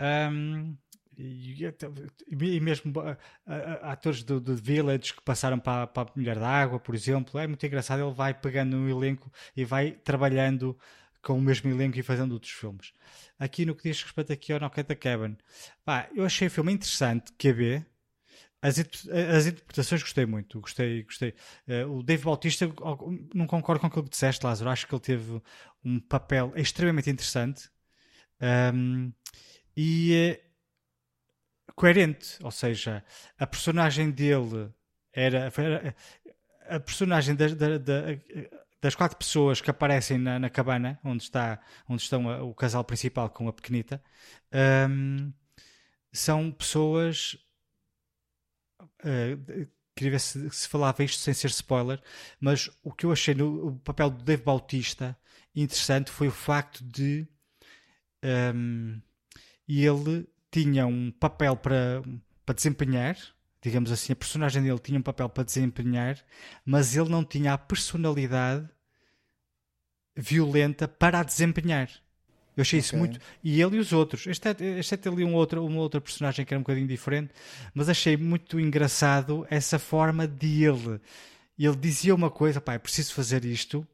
Um, e, e, mesmo atores do, do, Village que passaram para, para a Mulher da Água, por exemplo, é muito engraçado. Ele vai pegando no elenco e vai trabalhando com o mesmo elenco e fazendo outros filmes. Aqui no que diz respeito aqui ao Knock the Cabin, pá, eu achei o filme interessante, QB. As, as interpretações gostei muito, gostei, gostei. Uh, o Dave Bautista, não concordo com aquilo que disseste, Lázaro. Acho que ele teve um papel extremamente interessante um, e uh, coerente. Ou seja, a personagem dele era, era a personagem da, da, da das quatro pessoas que aparecem na, na cabana onde está onde estão a, o casal principal com a pequenita um, são pessoas uh, queria ver se, se, falava isto sem ser spoiler mas o que eu achei no papel do Dave Bautista interessante foi o facto de um, ele tinha um papel para, para desempenhar digamos assim, a personagem dele tinha um papel para desempenhar, mas ele não tinha a personalidade violenta para a desempenhar. Eu achei okay. isso muito. E ele e os outros. Exceto, exceto ali um outro, uma outra personagem que era um bocadinho diferente, mas achei muito engraçado essa forma de ele. Ele dizia uma coisa, pá, é preciso fazer isto,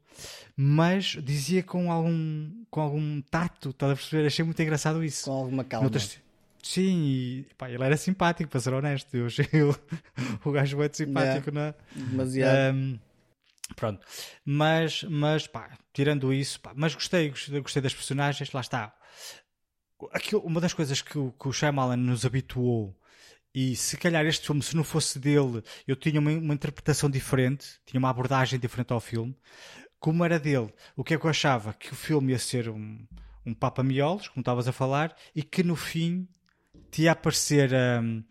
mas dizia com algum, com algum tato, estás a perceber? Achei muito engraçado isso. Com alguma calma. Noutras, Sim, e pá, ele era simpático, para ser honesto. Eu achei [laughs] o, o gajo muito simpático, yeah. não é? Demasiado. Um, pronto, mas, mas pá, tirando isso, pá, mas gostei, gostei, das personagens, lá está. Aquilo, uma das coisas que, que o Shyamalan nos habituou e se calhar este filme, se não fosse dele, eu tinha uma, uma, interpretação diferente, tinha uma abordagem diferente ao filme. Como era dele, o que é que eu achava? Que o filme ia ser um, um papa-miolos, como estavas a falar, e que no fim te ia aparecer um,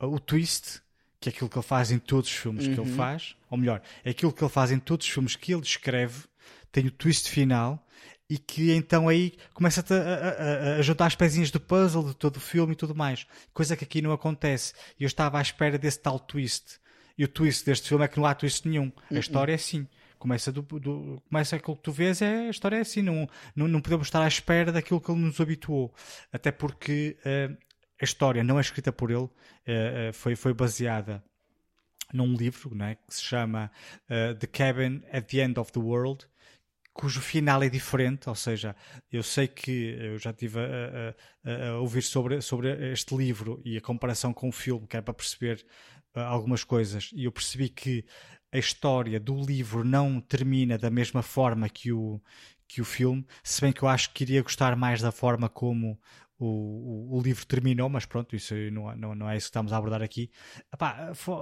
o twist, que é aquilo que ele faz em todos os filmes uhum. que ele uhum. faz, ou melhor, é aquilo que ele faz em todos os filmes que ele escreve, tem o twist final e que então aí começa a, a, a, juntar as pezinhas do puzzle de todo o filme e tudo mais. Coisa que aqui não acontece. E eu estava à espera desse tal twist. E o twist deste filme é que não há twist nenhum. A história é assim. Começa, do, do, começa aquilo que tu vês, é, a história é assim. Não, não, não podemos estar à espera daquilo que ele nos habituou. Até porque uh, a história não é escrita por ele, uh, uh, foi, foi baseada num livro né, que se chama uh, The Cabin at the End of the World, cujo final é diferente, ou seja, eu sei que eu já estive a, a, a, ouvir sobre, sobre este livro e a comparação com o filme, que é para perceber uh, algumas coisas, e eu percebi que a história do livro não termina da mesma forma que o, que o filme, se bem que eu acho que iria gostar mais da forma como o, o, o, livro terminou, mas pronto, isso não, não, não é isso que estamos a abordar aqui. Epá, foi,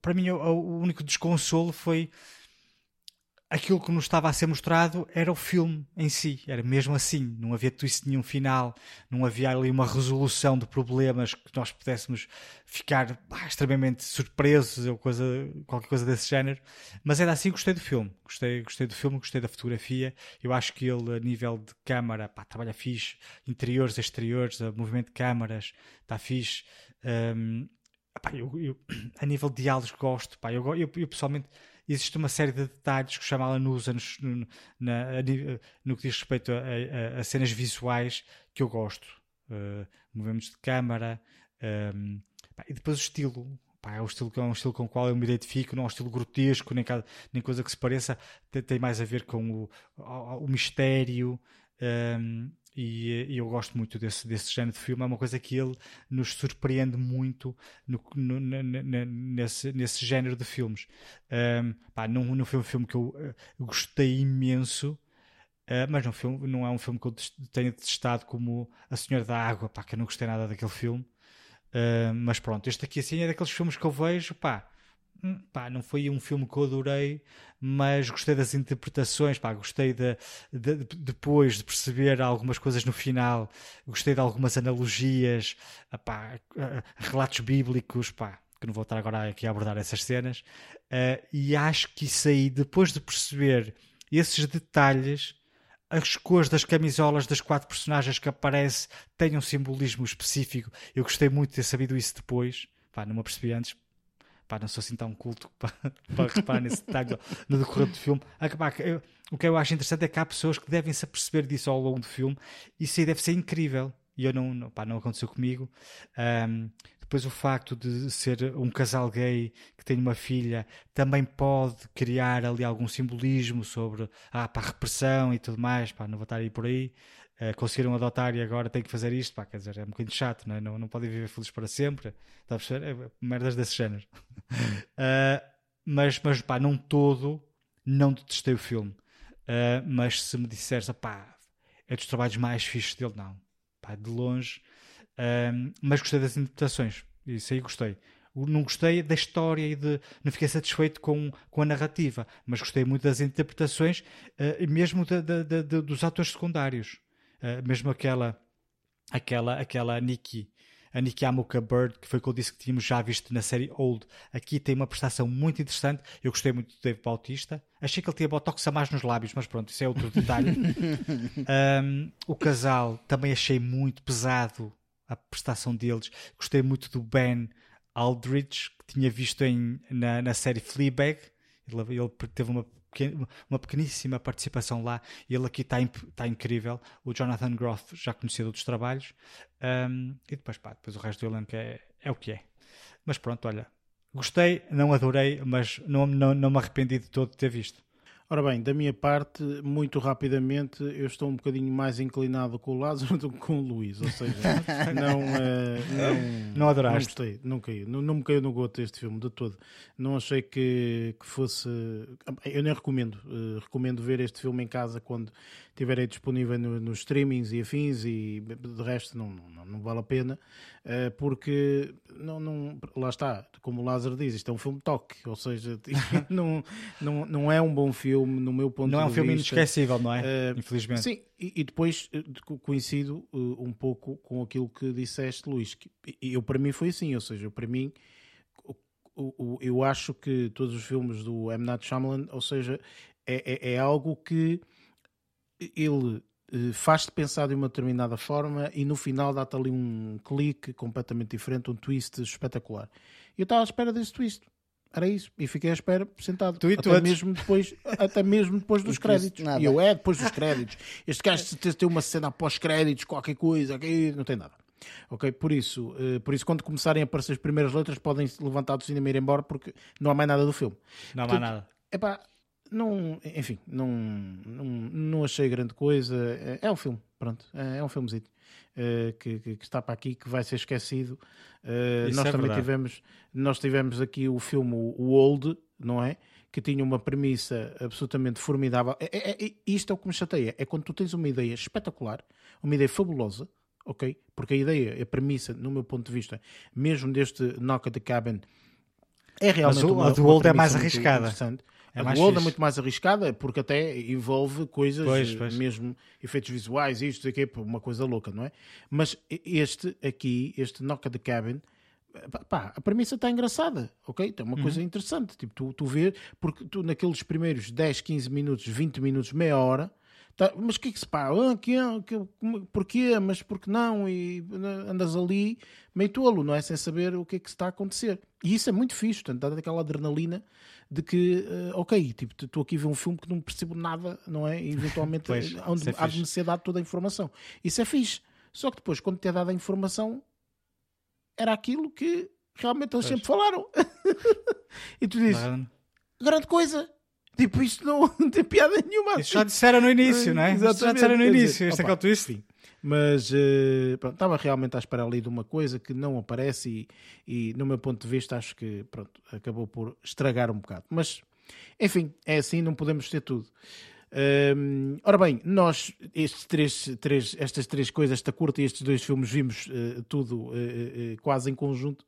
para mim o, o único desconsolo foi aquilo que nos estava a ser mostrado era o filme em si, era mesmo assim, não havia twist nenhum final, não havia ali uma resolução de problemas que nós pudéssemos ficar pá, extremamente surpresos ou coisa, qualquer coisa desse género, mas era assim gostei do filme, gostei, gostei do filme, gostei da fotografia, eu acho que ele a nível de câmara, pá, trabalha fixe, interiores, exteriores, movimento de câmaras, está fixe, um, pá, eu, eu, a nível de diálogos gosto, pá, eu, eu, eu pessoalmente existe uma série de detalhes que o Shyamalan usa no, na, no que diz respeito a, a, a, cenas visuais que eu gosto. Uh, movimentos de câmara um, ehm, pá, e depois o estilo. Pá, é, um estilo é um estilo com o qual eu me identifico, não é um estilo grotesco, nem, nem coisa que se pareça. Tem, tem mais a ver com o, o, o mistério. Um, ehm, e, e, eu gosto muito desse, desse género de filme. É uma coisa que ele nos surpreende muito no, no, nesse, nesse género de filmes. Um, pá, não, não foi um filme que eu uh, gostei imenso, uh, mas não, filme, não é um filme que eu tenha testado como A Senhora da Água, pá, que eu não gostei nada daquele filme. Uh, mas pronto, este aqui assim é daqueles filmes que eu vejo, pá, pá, não foi um filme que eu adorei, mas gostei das interpretações, pá, gostei de, de, de, depois de perceber algumas coisas no final, gostei de algumas analogias, pá, relatos bíblicos, pá, que não vou estar agora aqui a abordar essas cenas, uh, e acho que isso aí, depois de perceber esses detalhes, as cores das camisolas das quatro personagens que aparecem têm um simbolismo específico. Eu gostei muito de ter sabido isso depois, pá, não me apercebi antes, pá, não sou assim tão culto [laughs] para, para reparar nesse detalhe no decorrer do filme. Ah, pá, eu, o que eu acho interessante é que há pessoas que devem se aperceber disso ao longo do filme. Isso aí deve ser incrível. E eu não, não, pá, não aconteceu comigo. Um, depois o facto de ser um casal gay que tem uma filha também pode criar ali algum simbolismo sobre ah, pá, a repressão e tudo mais. Pá, não vou estar aí por aí. Uh, conseguiram adotar e agora têm que fazer isto. Pá, quer dizer, é um bocadinho chato, não, é? não, não podem viver felizes para sempre. Está a perceber? É, merdas desse género. uh, [laughs] mas, mas pá, não todo, não detestei o filme. Uh, mas se me disseres, pá, é dos trabalhos mais fixos dele, não. Pá, de longe um, mas gostei das interpretações. Isso aí gostei. Não gostei da história e de. Não fiquei satisfeito com, com a narrativa, mas gostei muito das interpretações, uh, mesmo de, de, de, dos atores secundários. Uh, mesmo aquela. Aquela, aquela Nikki, a Nikki Amuka Bird, que foi o que eu disse que tínhamos já visto na série Old. Aqui tem uma prestação muito interessante. Eu gostei muito do Dave Bautista. Achei que ele tinha botox a mais nos lábios, mas pronto, isso é outro detalhe. [laughs] um, o casal também achei muito pesado a prestação deles. Gostei muito do Ben Aldridge, que tinha visto em, na, na série Fleabag. Ele, ele teve uma, uma pequeníssima participação lá e ele aqui está tá incrível. O Jonathan Groff já conhecia de outros trabalhos. Um, e depois, pá, depois o resto do elenco é, é o que é. Mas pronto, olha, gostei, não adorei, mas não, não, não me arrependi de todo de ter visto. Ora bem, da minha parte, muito rapidamente, eu estou um bocadinho mais inclinado com o Lázaro [laughs] do que com o Luís, ou seja, [laughs] não, uh, não, não adoraste. Não gostei, não caiu, não, não me caiu no gosto este filme de todo. Não achei que, que fosse. Eu nem recomendo, uh, recomendo ver este filme em casa quando estiverem disponível no, nos streamings e afins, e de resto não, não, não vale a pena, uh, porque não, não, lá está, como o Lázaro diz, isto é um filme toque, ou seja, [laughs] [laughs] não, não, não é um bom filme no meu ponto não de vista. Não é um filme inesquecível, não é? Uh, Infelizmente. Sim, e, e depois uh, coincido uh, um pouco com aquilo que disseste, Luís. Que, eu, para mim, foi assim, ou seja, para mim, eu acho que todos os filmes do M. Night Shyamalan, ou seja, é, é, é algo que ele faz-te pensar de uma determinada forma e no final dá-te ali um clique completamente diferente, um twist espetacular. Eu estava à espera desse twist. Era isso. E fiquei à espera, sentado. Tu e até, mesmo depois, até mesmo depois [laughs] dos créditos. E eu, é, depois dos créditos. Este gajo tem uma cena após créditos, qualquer coisa, não tem nada. Ok? Por isso, uh, por isso, quando começarem a aparecer as primeiras letras, podem levantar do cinema e ir embora, porque não há mais nada do filme. Não há mais nada. Epá, não, enfim, não, não, não achei grande coisa. É, é um filme, pronto. É, é um filmezinho. Uh, que, que, está para aqui, que vai ser esquecido. Uh, nós é também verdade. tivemos, nós tivemos aqui o filme O Old, não é? Que tinha uma premissa absolutamente formidável. É, é, é, isto é o que me chateia: é quando tu tens uma ideia espetacular, uma ideia fabulosa, ok? Porque a ideia, a premissa, no meu ponto de vista, mesmo deste Knock at the Cabin, é realmente Mas o, uma, a do Old é mais arriscada. É a do Old é muito mais arriscada porque até envolve coisas, pois, pois. mesmo efeitos visuais, isto, aqui, uma coisa louca, não é? Mas este aqui, este Knock at the Cabin, pá, a premissa está engraçada, ok? Tem uma uhum. coisa interessante. Tipo, tu, tu vês, porque tu naqueles primeiros 10, 15 minutos, 20 minutos, meia hora, Tá, mas o que é que se pá? Ah, que, que, porquê? Mas porque não? E andas ali meio tolo, não é? Sem saber o que é que está a acontecer. E isso é muito fixe, portanto, dá aquela adrenalina de que, uh, ok, tipo, estou aqui a ver um filme que não percebo nada, não é? E eventualmente [laughs] pois, onde é há de dado toda a informação. Isso é fixe. Só que depois, quando te é dada a informação, era aquilo que realmente eles pois. sempre falaram. [laughs] e tu dizes, grande coisa, Tipo, isto não, não [laughs] tem piada nenhuma. Isso já disseram no início, não é? Exatamente. já disseram no início, este é que é o twist. Sim. Mas uh, pronto, estava realmente à espera ali de uma coisa que não aparece e, e, no meu ponto de vista, acho que pronto, acabou por estragar um bocado. Mas, enfim, é assim, não podemos ter tudo. Ora bem, nós, estes três, três, estas três coisas, esta curta e estes dois filmes, vimos uh, tudo uh, uh, quase em conjunto.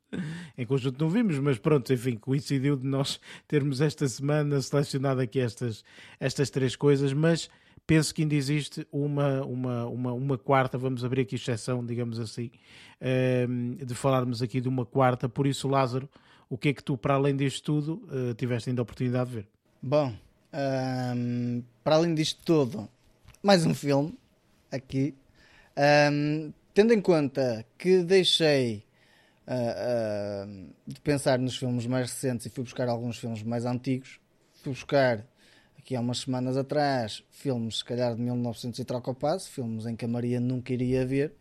Em conjunto não vimos, mas pronto, enfim, coincidiu de nós [laughs] termos esta semana selecionado aqui estas, estas três coisas, mas penso que ainda existe uma, uma, uma, uma quarta, vamos abrir aqui exceção, digamos assim, de falarmos aqui de uma quarta. Por isso, Lázaro, o que é que tu, para além disto tudo, tiveste ainda a oportunidade de ver? Bom, um, para além disto tudo, mais um filme aqui. Um, tendo em conta que deixei uh, de pensar nos filmes mais recentes e fui buscar alguns filmes mais antigos. Fui buscar aqui há umas semanas atrás filmes, se calhar de 1900 e troca o passo, filmes em que a Maria nunca iria ver.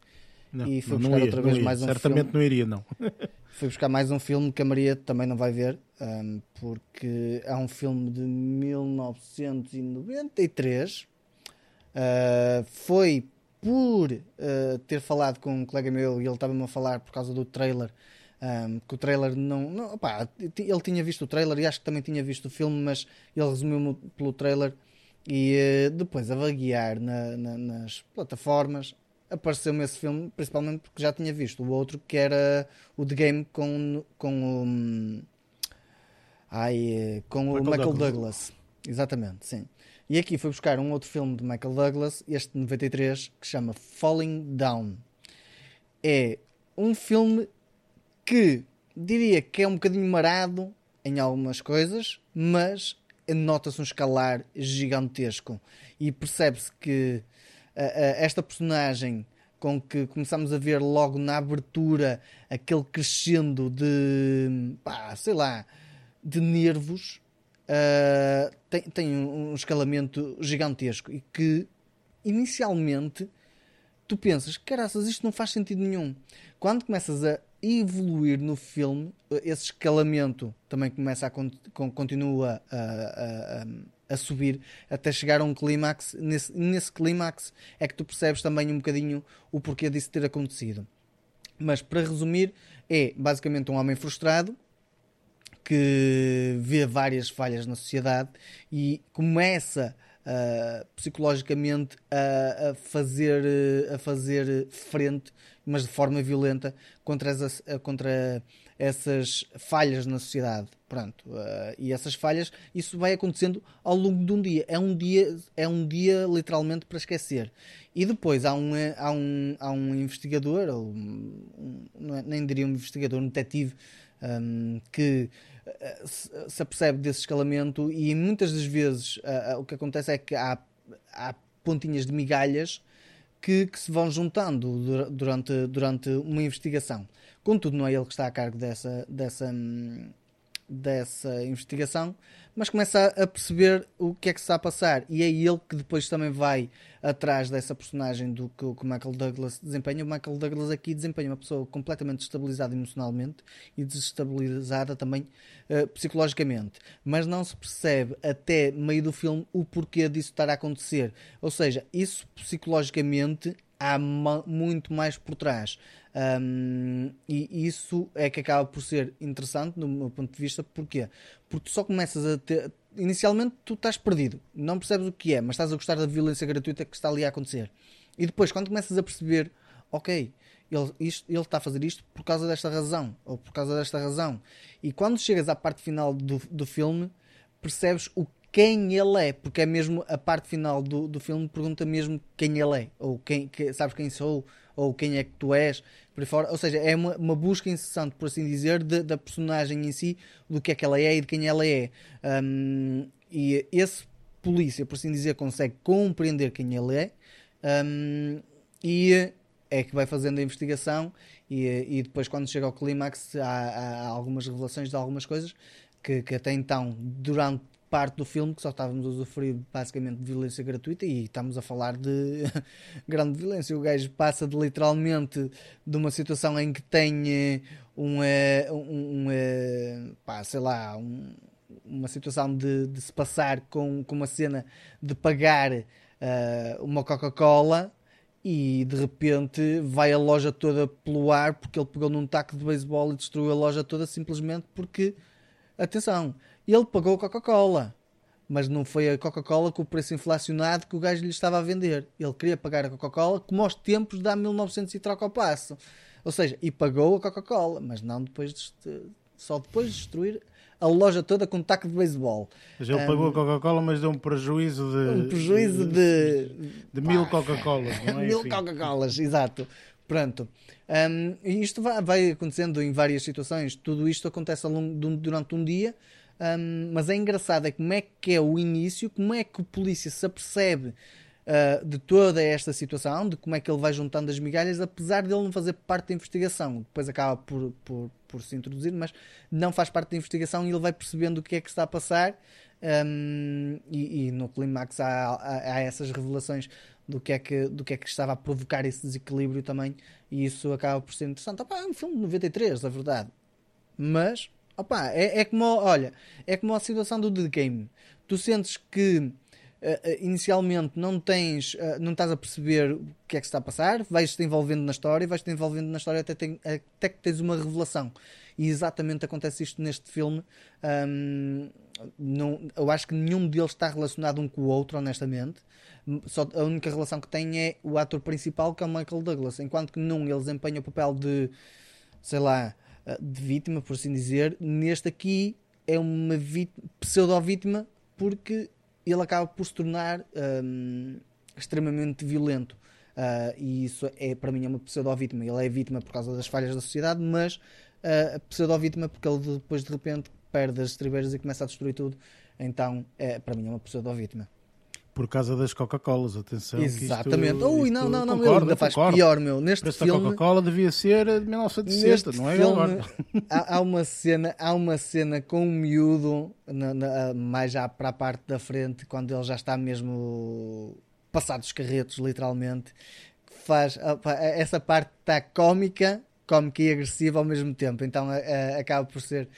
Não, e fui não, buscar ia, outra vez mais um Certamente filme. não iria, não. [laughs] Fui buscar mais um filme que a Maria também não vai ver, um, porque é um filme de 1993. Uh, foi por uh, ter falado com um colega meu e ele estava-me a falar por causa do trailer. Um, que o trailer não. não opá, ele tinha visto o trailer e acho que também tinha visto o filme, mas ele resumiu-me pelo trailer. E uh, depois a vaguear na, na, nas plataformas, apareceu-me esse filme, principalmente porque já tinha visto o outro que era o The Game com, com o. Ai, com Michael o Michael Douglas. Douglas. Exatamente, sim. E aqui fui buscar um outro filme de Michael Douglas, este de 93, que se chama Falling Down. É um filme que diria que é um bocadinho marado em algumas coisas, mas nota-se um escalar gigantesco. E percebe-se que uh, uh, esta personagem com que começamos a ver logo na abertura aquele crescendo de, pá, sei lá, de nervos, uh, tem, tem um escalamento gigantesco e que inicialmente tu pensas, caraças, isto não faz sentido nenhum. Quando começas a evoluir no filme, esse escalamento também começa a continua a, a, a, a subir até chegar a um clímax. Nesse, nesse clímax é que tu percebes também um bocadinho o porquê disso ter acontecido. Mas para resumir, é basicamente um homem frustrado que vê várias falhas na sociedade e começa uh, psicologicamente a, a, fazer, a fazer frente, mas de forma violenta, contra, as, contra essas falhas na sociedade. Pronto, uh, e essas falhas, isso vai acontecendo ao longo de um dia. É um dia, é um dia literalmente para esquecer. E depois há um, há um, há um investigador, ou um, nem diria um investigador, um detetive, um, que se apercebe desse escalamento e muitas das vezes uh, uh, o que acontece é que há, há pontinhas de migalhas que, que, se vão juntando durante, durante uma investigação. Contudo, não é ele que está a cargo dessa, dessa, dessa investigação, mas começa a perceber o que é que está a passar e é ele que depois também vai atrás dessa personagem do que o Michael Douglas desempenha. O Michael Douglas aqui desempenha uma pessoa completamente desestabilizada emocionalmente e desestabilizada também uh, psicologicamente, mas não se percebe até meio do filme o porquê disso estar a acontecer. Ou seja, isso psicologicamente há muito mais por trás. Um, e isso é que acaba por ser interessante, do meu ponto de vista, porquê? Porque tu só começas a ter. Inicialmente tu estás perdido, não percebes o que é, mas estás a gostar da violência gratuita que está ali a acontecer. E depois, quando começas a perceber, ok, ele, isto, ele está a fazer isto por causa desta razão, ou por causa desta razão. E quando chegas à parte final do, do filme, percebes o quem ele é, porque é mesmo a parte final do, do filme pergunta mesmo quem ele é, ou quem, que, sabes quem sou, ou quem é que tu és, por fora. Ou seja, é uma, uma busca incessante, por assim dizer, de, da personagem em si, do que é que ela é e de quem ela é. Um, e esse polícia, por assim dizer, consegue compreender quem ele é um, e é que vai fazendo a investigação e, e depois quando chega ao clímax há, há, algumas revelações de algumas coisas que, que até então, durante parte do filme que só estávamos a usufruir basicamente de violência gratuita e estamos a falar de [laughs] grande violência. O gajo passa de literalmente de uma situação em que tem um, um, um pá, sei lá, um, uma situação de, de, se passar com, com uma cena de pagar uh, uma Coca-Cola e de repente vai a loja toda pelo ar porque ele pegou num taco de beisebol e destruiu a loja toda simplesmente porque, atenção, ele pagou a Coca-Cola. Mas não foi a Coca-Cola com o preço inflacionado que o gajo lhe estava a vender. Ele queria pagar a Coca-Cola como aos tempos há 1900 e troca ao passo. Ou seja, e pagou a Coca-Cola, mas não depois de, só depois de destruir a loja toda com um taco de beisebol. Mas ele um, pagou a Coca-Cola, mas deu um prejuízo de. Um prejuízo de. de, de mil Coca-Colas. É? [laughs] mil Coca-Colas, exato. Pronto. Um, e isto vai, vai, acontecendo em várias situações. Tudo isto acontece longo durante um dia. Um, mas é engraçado é como é que é o início, como é que o polícia se apercebe uh, de toda esta situação, de como é que ele vai juntando as migalhas, apesar de ele não fazer parte da investigação. Depois acaba por, por, por se introduzir, mas não faz parte da investigação e ele vai percebendo o que é que está a passar. Um, e, e, no clímax há, há, há, essas revelações do que, é que, do que é que estava a provocar esse desequilíbrio também, e isso acaba por ser interessante. Opa, é um filme de 93, a verdade, mas opa, é, é como, olha, é como a situação do The Game. Tu sentes que Uh, inicialmente não tens, uh, não estás a perceber o que é que está a passar, vais-te envolvendo na história, vais-te envolvendo na história até, tem, até que tens uma revelação. E exatamente acontece isto neste filme. Um, não, eu acho que nenhum deles está relacionado um com o outro, honestamente. Só, a única relação que tem é o ator principal, que é o Michael Douglas. Enquanto que num ele desempenha o papel de, sei lá, de vítima, por assim dizer, neste aqui é uma pseudo-vítima porque ele acaba por se tornar um, extremamente violento. Uh, e isso é para mim é uma pseudo-vítima. Ele é vítima por causa das falhas da sociedade, mas uh, pseudo-vítima porque ele depois de repente perde as estribeiras e começa a destruir tudo. Então, é, para mim, é uma pseudo-vítima. Por causa das Coca-Colas, atenção. Exatamente. Isto, Ui, não, não, não, concordo, ele faz concordo. pior, meu. Neste filme. A Coca-Cola devia ser de 1960, não é filme, agora? [laughs] Há, há, uma cena, há uma cena com um miúdo, na, na, mais já para a parte da frente, quando ele já está mesmo passado os carretos, literalmente, que faz. Essa parte está cómica, cómica e agressiva ao mesmo tempo. Então acaba por ser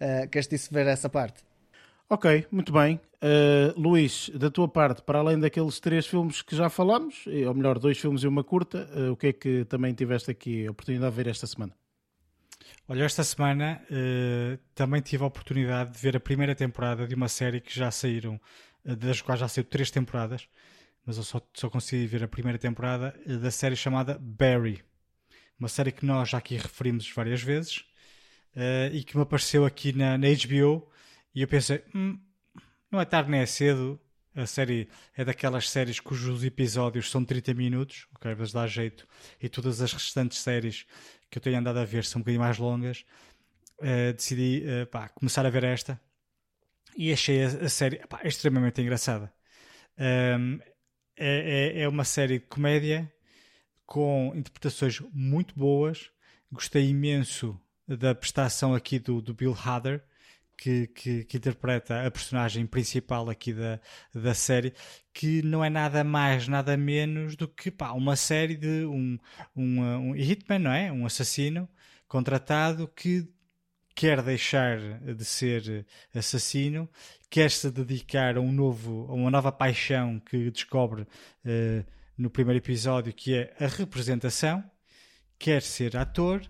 uh, castiço ver essa parte. Ok, muito bem. Uh, Luís, da tua parte, para além daqueles três filmes que já falamos, ou melhor, dois filmes e uma curta, uh, o que é que também tiveste aqui a oportunidade de ver esta semana? Olha, esta semana uh, também tive a oportunidade de ver a primeira temporada de uma série que já saíram, das quais já saíram três temporadas, mas eu só, só consegui ver a primeira temporada da série chamada Barry. Uma série que nós já aqui referimos várias vezes e que me apareceu aqui na, na HBO e eu pensei, hum, não é tarde nem é cedo. A série é daquelas séries cujos episódios são 30 minutos, ok? Mas dá jeito. E todas as restantes séries que eu tenho andado a ver são um bocadinho mais longas. Uh, decidi uh, pá, começar a ver esta e achei a, a série pá, extremamente engraçada. Um, é, é, é uma série de comédia com interpretações muito boas. Gostei imenso da prestação aqui do, do Bill Hader, que, que, que, interpreta a personagem principal aqui da, da série, que não é nada mais, nada menos do que pá, uma série de um, um, um hitman, não é? Um assassino contratado que quer deixar de ser assassino, quer se dedicar a um novo, a uma nova paixão que descobre uh, no primeiro episódio, que é a representação, quer ser ator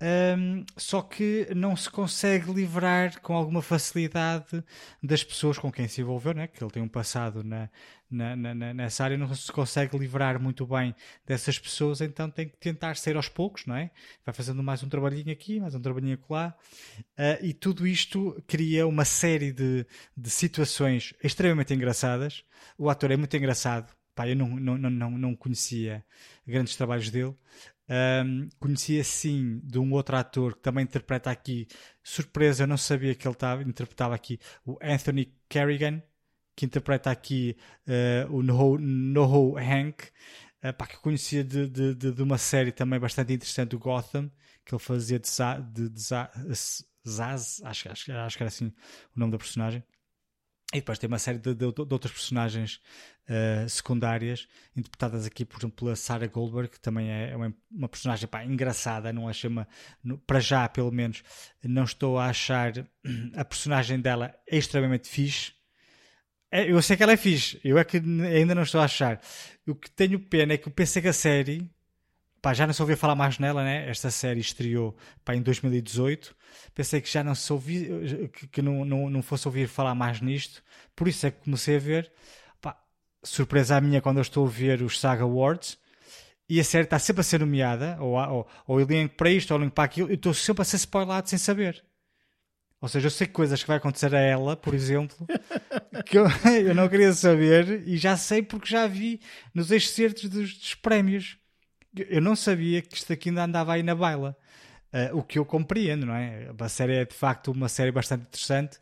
um, só que não se consegue livrar com alguma facilidade das pessoas com quem se envolveu, né? que ele tem um passado na, na, na, nessa área, não se consegue livrar muito bem dessas pessoas, então tem que tentar ser aos poucos, não é? Vai fazendo mais um trabalhinho aqui, mais um trabalhinho lá, uh, e tudo isto cria uma série de, de situações extremamente engraçadas. O ator é muito engraçado, Pá, eu não, não, não, não conhecia grandes trabalhos dele. Um, conhecia sim de um outro ator que também interpreta aqui. Surpresa, eu não sabia que ele tava, interpretava aqui o Anthony Kerrigan, que interpreta aqui uh, o Noho, Noho Hank, uh, pá, que eu conhecia de, de, de, de, uma série também bastante interessante, o Gotham, que ele fazia de, de, de Zaz, acho, acho, acho que era assim o nome da personagem. E depois tem uma série de, de, de outras personagens uh, secundárias, interpretadas aqui, por exemplo, pela Sarah Goldberg, que também é uma, uma personagem pá, engraçada, não achei uma, no, para já pelo menos, não estou a achar [clears throat] a personagem dela extremamente fixe. É, eu sei que ela é fixe, eu é que ainda não estou a achar. O que tenho pena é que eu pensei que a série Pá, já não se ouvia falar mais nela, né? Esta série estreou pá, em 2018. Pensei que já não se ouvia, que, que não, não, não fosse ouvir falar mais nisto. Por isso é que comecei a ver. Surpresa a minha quando eu estou a ver os Saga Awards. E a série está sempre a ser nomeada, ou, ou, ou elenco para isto, ou elenco para aquilo, e estou sempre a ser spoilado sem saber. Ou seja, eu sei coisas que vai acontecer a ela, por exemplo, [laughs] que eu, [laughs] eu não queria saber, e já sei porque já vi nos excertos dos, dos prémios eu não sabia que isto aqui ainda andava aí na baila. Uh, o que eu compreendo, não é? A série é de facto uma série bastante interessante.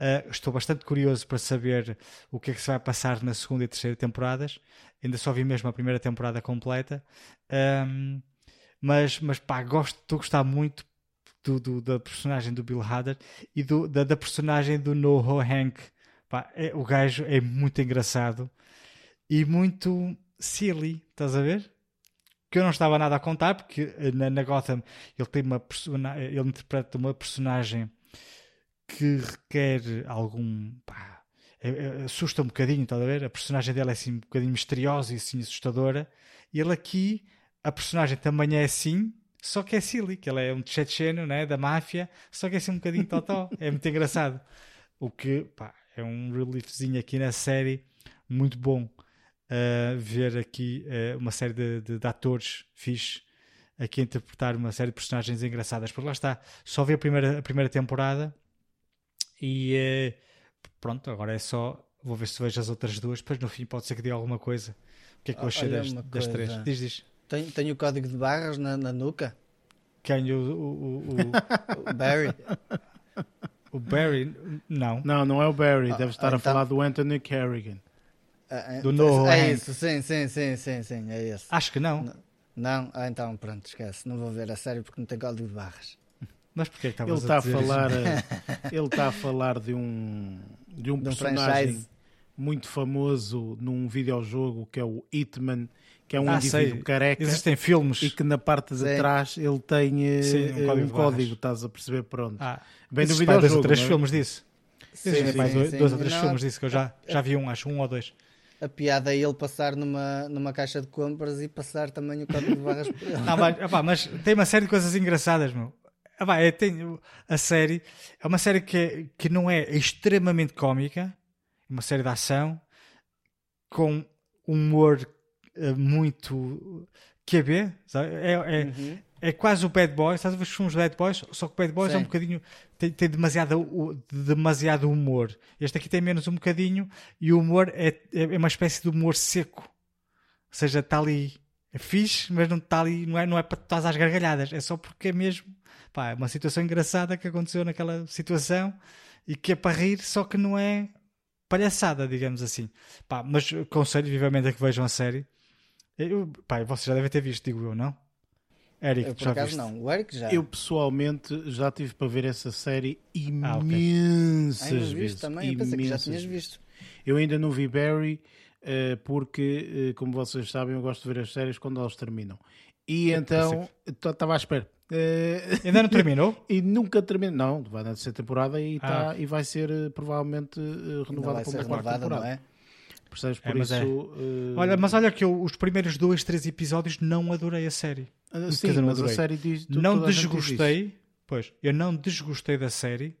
Uh, estou bastante curioso para saber o que é que se vai passar na segunda e terceira temporadas. Ainda só vi mesmo a primeira temporada completa. Um, mas, mas pá, gosto, estou a gostar muito do, do, da personagem do Bill Hader e do, da, da personagem do Noho Hank. Pá, é, o gajo é muito engraçado e muito silly, estás a ver? Que eu não estava nada a contar, porque eh, na, na Gotham ele tem uma ele interpreta uma personagem que requer algum pá, é, assusta um bocadinho, está a ver? A personagem dela é assim um bocadinho misteriosa e assim assustadora. E ele aqui, a personagem também é assim, só que é silly, que ele é um tchetcheno né, da máfia, só que é assim um bocadinho totó. [laughs] é muito engraçado. O que pá, é um reliefzinho aqui na série muito bom uh, ver aqui uh, uma série de, de, de, atores fixe aqui a interpretar uma série de personagens engraçadas. Porque lá está, só vi a primeira, a primeira temporada e uh, pronto, agora é só. Vou ver se vejo as outras duas, depois no fim pode ser que diga alguma coisa. O que é que eu achei das, das três? Diz, diz. Tem, tem o código de barras na, na nuca? Quem? O, o, o, o [laughs] Barry? O Barry? Não. Não, não é o Barry. Ah, Deve estar então... a falar do Anthony Kerrigan. Ah, do novo É isso, sim, sim, sim, sim, sim, é esse. Acho que não. Não? Ah, então pronto, esquece. Não vou ver a série porque não tem código de barras. Mas porquê que ele está a, a falar [laughs] eh, Ele está a falar de um, de um de personagem muito famoso num videojogo que é o Hitman, que é um ah, indivíduo sei. careca. Existem filmes. E que na parte de Sim. trás ele tem eh, Sim, um, código, um código, estás a perceber? Pronto. Ah, Bem no videojogo. Dois ou três é? filmes disso. Sim, sim, sim, dois, dois ou três não, filmes disso que eu já, já vi um, acho um ou dois a piada é ele passar numa, numa caixa de compras e passar também o código de barras por ele. Não, mas, mas tem uma série de coisas engraçadas, meu. Opa, é, tem, a série é uma série que, que não é extremamente cómica, é uma série de ação com humor uh, muito QB, sabe? É, é, uhum é quase o Bad Boys, estás a ver os filmes Bad Boys? Só que o Bad Boys Sim. é um bocadinho. tem, tem demasiado, demasiado humor. Este aqui tem menos um bocadinho e o humor é, é uma espécie de humor seco. Ou seja, está ali. É fixe, mas não está ali, não é, não é para estar às gargalhadas, é só porque é mesmo pá, é uma situação engraçada que aconteceu naquela situação e que é para rir, só que não é palhaçada, digamos assim. Pá, mas aconselho vivamente a que vejam a série. Eu, pá, vocês já devem ter visto, digo eu, não? Eric, eu, por acaso viste? não, o Eric já. Eu pessoalmente já tive para ver essa série imensas ah, okay. vezes. Também, imensas. eu pensei que já tinhas visto. Eu ainda não vi Barry uh, porque, uh, como vocês sabem, eu gosto de ver as séries quando elas terminam. E eu então estava à espera. Uh, ainda não terminou? [laughs] e nunca terminou. Não, vai na terceira temporada e, ah. tá, e vai ser provavelmente renovada para uma quarta temporada. Não é? Percebes? Por é, isso. É. Uh... Olha, mas olha que eu, os primeiros dois, três episódios não adorei a série. Uh, sim, dizer, mas a série diz. Não desgostei. Pois, eu não desgostei da série.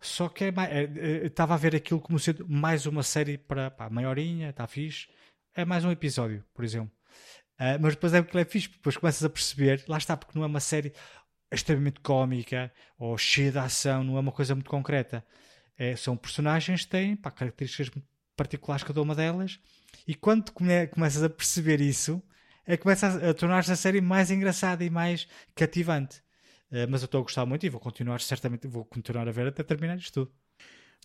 Só que é, é, é, estava a ver aquilo como sendo mais uma série para pá, maiorinha, está fixe. É mais um episódio, por exemplo. Uh, mas depois é que é fixe, depois começas a perceber, lá está, porque não é uma série extremamente cómica ou cheia de ação, não é uma coisa muito concreta. É, são personagens que têm pá, características particulares cada uma delas, e quando come, começas a perceber isso, é começa a, a tornar-se a série mais engraçada e mais cativante. Uh, mas eu estou a gostar muito e vou continuar, certamente, vou continuar a ver até terminar isto tudo.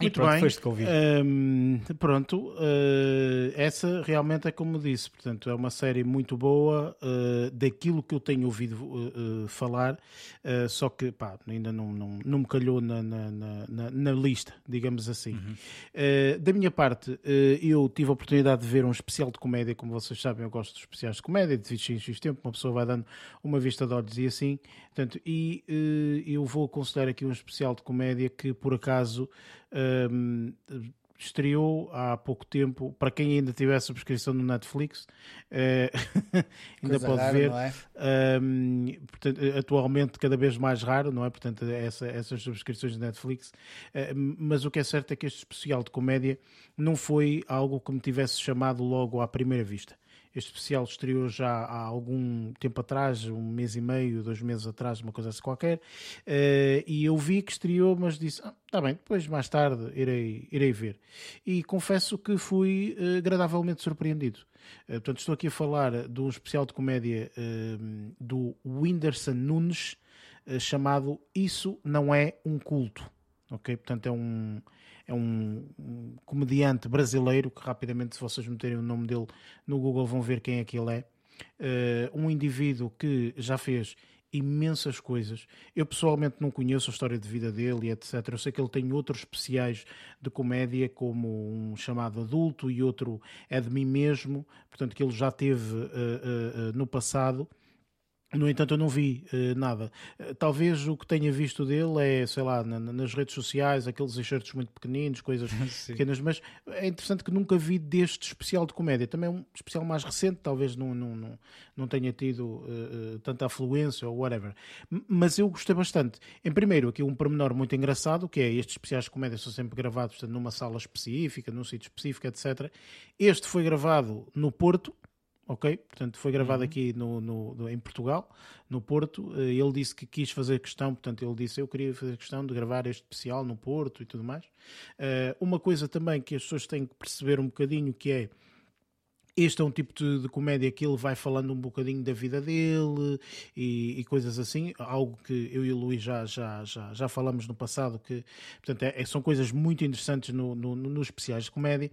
Muito pronto, bem. Ouvi. Um, pronto, uh, essa realmente é como disse, portanto, é uma série muito boa uh, daquilo que eu tenho ouvido uh, falar, só que pá, ainda não, não, não me calhou na, na, na, na lista, digamos assim. Uhum. da minha parte, eu tive a oportunidade de ver um especial de comédia, como vocês sabem, eu gosto de especiais de comédia, de vídeos em tempo, uma pessoa vai dando uma vista de olhos e assim, portanto, e eu vou aconselhar aqui um especial de comédia que por acaso um, estreou há pouco tempo, para quem ainda tiver a subscrição no Netflix, uh, [laughs] ainda pode raro, ver. É? Um, portanto, atualmente cada vez mais raro, não é? Portanto, essa, essas subscrições de Netflix. Uh, mas o que é certo é que este especial de comédia não foi algo que me tivesse chamado logo à primeira vista. Este especial estreou já há algum tempo atrás, um mês e meio, dois meses atrás, uma coisa assim qualquer, uh, e eu vi que estreou, mas disse, ah, tá bem, depois mais tarde irei, irei ver. E confesso que fui uh, agradavelmente surpreendido. Uh, portanto, estou aqui a falar de um especial de comédia do Whindersson Nunes, chamado Isso Não É um Culto. Ok? Portanto, é um, é um, um, comediante brasileiro que rapidamente, se vocês meterem o nome dele no Google, vão ver quem é que ele é. Uh, um indivíduo que já fez imensas coisas. Eu pessoalmente não conheço a história de vida dele etc. Eu sei que ele tem outros especiais de comédia, como um chamado Adulto e outro é de mim mesmo, portanto que ele já teve uh, uh, no passado. No entanto, eu não vi uh, nada. Uh, talvez o que tenha visto dele é, sei lá, na, nas redes sociais, aqueles excertos muito pequeninos, coisas [laughs] pequenas, mas é interessante que nunca vi deste especial de comédia. Também é um especial mais recente, talvez não, não, não, não tenha tido uh, tanta afluência ou whatever. Mas eu gostei bastante. Em primeiro, aqui um pormenor muito engraçado, que é estes especiais de comédia são sempre gravados portanto, numa sala específica, num sítio específico, etc. Este foi gravado no Porto, ok? Portanto, foi gravado uhum. aqui no, no, no, em Portugal, no Porto. Eh, ele disse que quis fazer questão, portanto, ele disse eu queria fazer questão de gravar este especial no Porto e tudo mais. Uh, uma coisa também que as pessoas têm que perceber um bocadinho que é este é um tipo de, de, comédia que ele vai falando um bocadinho da vida dele e, e, coisas assim, algo que eu e o Luís já, já, já, já falamos no passado, que portanto, é, é são coisas muito interessantes no, no, nos especiais de comédia.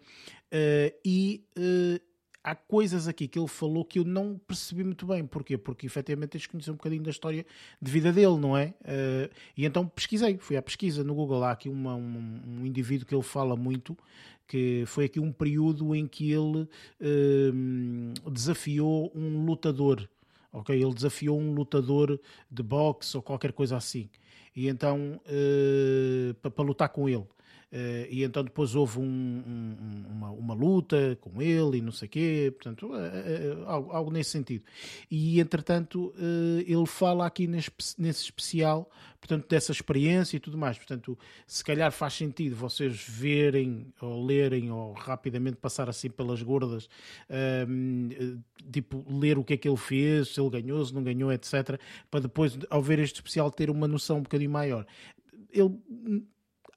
Uh, e uh, há coisas aqui que ele falou que eu não percebi muito bem. Porquê? Porque efetivamente tens de conhecer um bocadinho da história de vida dele, não é? Uh, e então pesquisei, fui à pesquisa no Google. Há aqui uma, um, um, indivíduo que ele fala muito, que foi aqui um período em que ele uh, desafiou um lutador. Ok, ele desafiou um lutador de boxe ou qualquer coisa assim, e então uh, para lutar com ele. Uh, e então depois houve um, um, uma, uma, luta com ele e não sei o quê, portanto, uh, uh, algo, algo, nesse sentido. E entretanto, ele fala aqui nesse, nesse especial, portanto, dessa experiência e tudo mais. Portanto, se calhar faz sentido vocês verem ou lerem ou rapidamente passar assim pelas gordas, ehm, tipo, ler o que é que ele fez, se ele ganhou, se não ganhou, etc., para depois, ao ver este especial, ter uma noção um bocadinho maior. Ele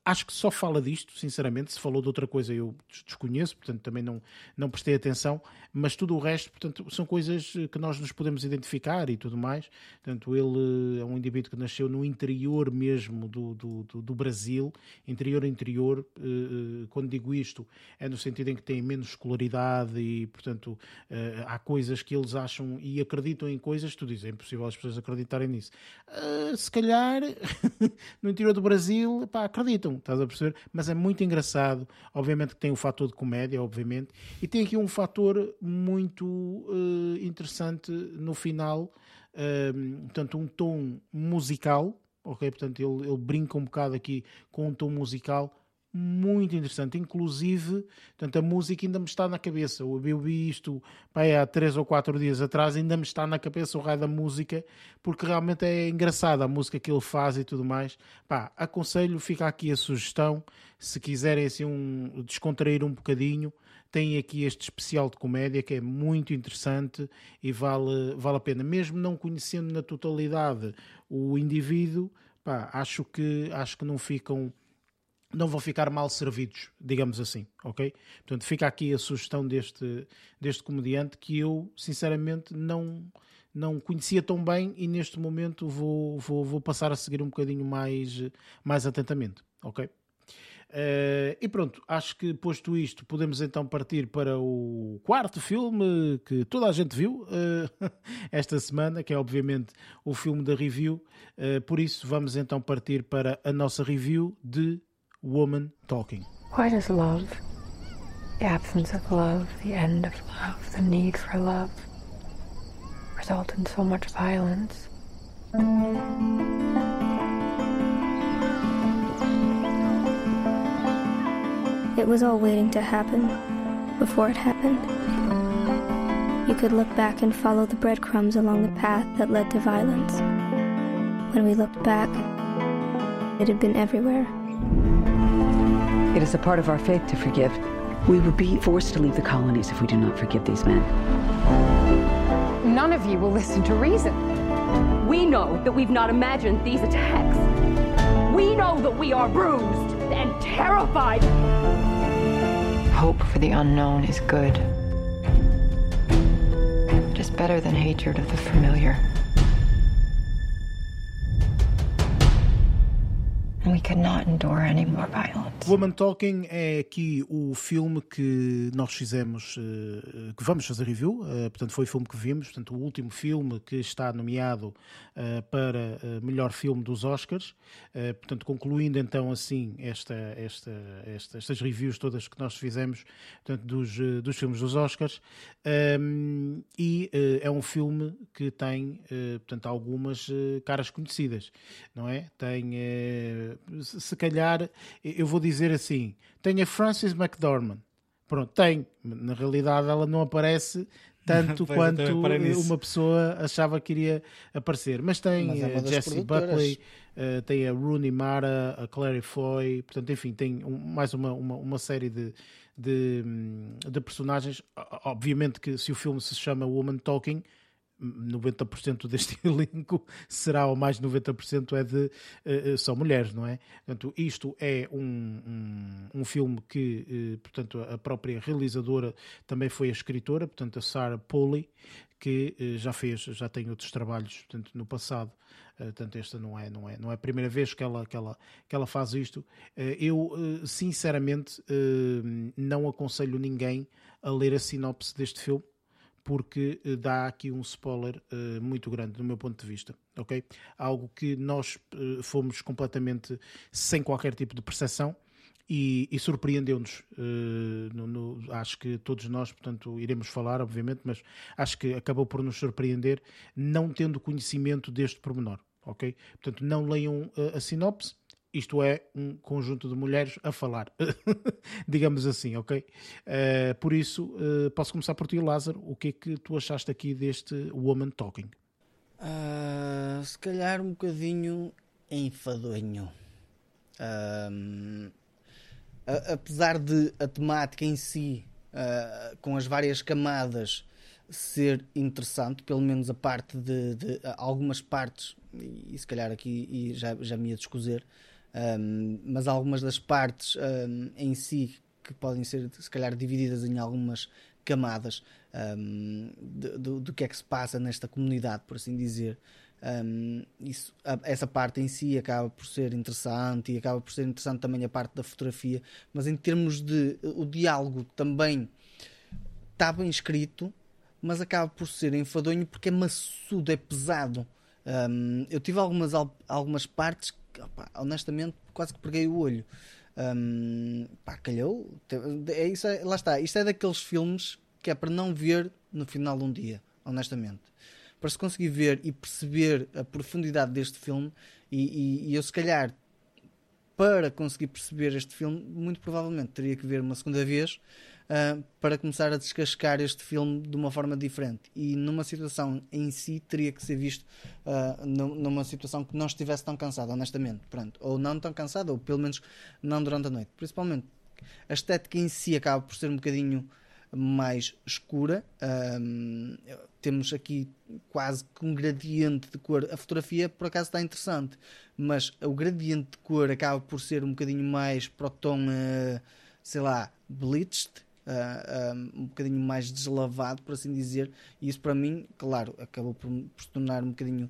Acho que só fala disto, sinceramente. Se falou de outra coisa, eu desconheço, portanto também não, não prestei atenção. Mas tudo o resto, portanto, são coisas que nós nos podemos identificar e tudo mais. Portanto, ele é um indivíduo que nasceu no interior mesmo do, do, do, do Brasil, interior interior. Eh, eh, quando digo isto, é no sentido em que tem menos escolaridade e, portanto, eh, há coisas que eles acham e acreditam em coisas. Tu dizes, é impossível as pessoas acreditarem nisso. Se calhar, [laughs] no interior do Brasil, pá, acreditam estás a perceber? Mas é muito engraçado. Obviamente que tem o fator de comédia, obviamente, e tem aqui um fator muito uh, interessante no final, uh, portanto, um tom musical, ok? Portanto, ele, ele brinca um bocado aqui com um tom musical muito interessante. Inclusive, portanto, a música ainda me está na cabeça. Eu vi isto pá, há três ou quatro dias atrás, ainda me está na cabeça o raio da música, porque realmente é engraçada a música que ele faz e tudo mais. Pá, aconselho, fica aqui a sugestão. Se quiserem assim um, descontrair um bocadinho, tem aqui este especial de comédia que é muito interessante e vale, vale a pena. Mesmo não conhecendo na totalidade o indivíduo, pá, acho que, acho que não ficam não vão ficar mal servidos, digamos assim, ok? Portanto, fica aqui a sugestão deste, deste comediante que eu, sinceramente, não, não conhecia tão bem e neste momento vou, vou, vou passar a seguir um bocadinho mais, mais atentamente, ok? Uh, e pronto, acho que posto isto, podemos então partir para o quarto filme que toda a gente viu uh, [laughs] esta semana, que é obviamente o filme da review. Uh, por isso, vamos então partir para a nossa review de woman talking. Why does love, the absence of love, the end of love, the need for love, result in so much violence? It was all waiting to happen before it happened. You could look back and follow the breadcrumbs along the path that led to violence. When we looked back, it had been everywhere. It is a part of our faith to forgive. We would be forced to leave the colonies if we do not forgive these men. None of you will listen to reason. We know that we've not imagined these attacks. We know that we are bruised and terrified. Hope for the unknown is good. Just better than hatred of the familiar. We could not endure any more violence. Woman Talking é aqui o filme que nós fizemos, eh, que vamos fazer review, eh, portanto foi o filme que vimos, portanto o último filme que está nomeado eh, para melhor filme dos Oscars, portanto concluindo então assim esta, esta, esta, estas reviews todas que nós fizemos portanto, dos, dos filmes dos Oscars, ehm, e é um filme que tem portanto algumas caras conhecidas, não é? Tem se calhar, eu vou dizer assim: tem a Frances McDormand. Pronto, tem. Na realidade, ela não aparece tanto [laughs] quanto uma pessoa achava que iria aparecer. Mas tem Mas é Jessie Buckley, uh, tem a Rooney Mara, a Clary Foy, portanto, enfim, tem um, mais uma, uma, uma série de, de, de, personagens. Obviamente que se o filme se chama Woman Talking, 90% deste [laughs] elenco será, ou mais de 90% é de uh, são mulheres, não é? Portanto, isto é um, um, um filme que, uh, portanto, a própria realizadora também foi a escritora, portanto, a Sarah Polley, que uh, já fez, já tem outros trabalhos, portanto, no passado. Portanto, esta não é, não é, não é a primeira vez que ela, que ela, que ela faz isto. Eu, sinceramente, não aconselho ninguém a ler a sinopse deste filme porque eh, dá aqui um spoiler uh, muito grande do meu ponto de vista, ok? Algo que nós uh, fomos completamente sem qualquer tipo de percepção e, e surpreendeu-nos. Uh, acho que todos nós, portanto, iremos falar, obviamente, mas acho que acabou por nos surpreender não tendo conhecimento deste pormenor, ok? Portanto, não leiam a sinopse, isto é um conjunto de mulheres a falar, [laughs] digamos assim, ok? Uh, por isso, uh, posso começar por ti, Lázaro. O que é que tu achaste aqui deste Woman Talking? Uh, se calhar um bocadinho enfadonho. apesar de a temática em si, com as várias camadas, ser interessante, pelo menos a parte de, de algumas partes, e, e se calhar aqui e já, já me ia descozer, um, mas algumas das partes um, em si que podem ser se calhar divididas em algumas camadas um, do, do, que é que se passa nesta comunidade, por assim dizer. Isso, essa parte em si acaba por ser interessante e acaba por ser interessante também a parte da fotografia, mas em termos de o diálogo também está bem escrito, mas acaba por ser enfadonho porque é maçudo, é pesado. Eu tive algumas, algumas partes honestamente, quase que preguei o olho. Um, pá, calhou. É isso, é, lá está. Isto é daqueles filmes que é para não ver no final de um dia, honestamente. Para se conseguir ver e perceber a profundidade deste filme, e, e, e eu, se calhar, para conseguir perceber este filme, muito provavelmente teria que ver uma segunda vez uh, para começar a descascar este filme de uma forma diferente. E numa situação em si teria que ser visto uh, numa situação que não estivesse tão cansado, honestamente. Pronto. Ou não tão cansado, ou pelo menos não durante a noite. Principalmente a estética em si acaba por ser um bocadinho mais escura. Um, temos aqui quase que um gradiente de cor. A fotografia, por acaso, está interessante, mas o gradiente de cor acaba por ser um bocadinho mais para o tom, uh, sei lá, uh, um, um bocadinho mais deslavado, por assim dizer, e isso para mim, claro, acabou por, por se tornar um bocadinho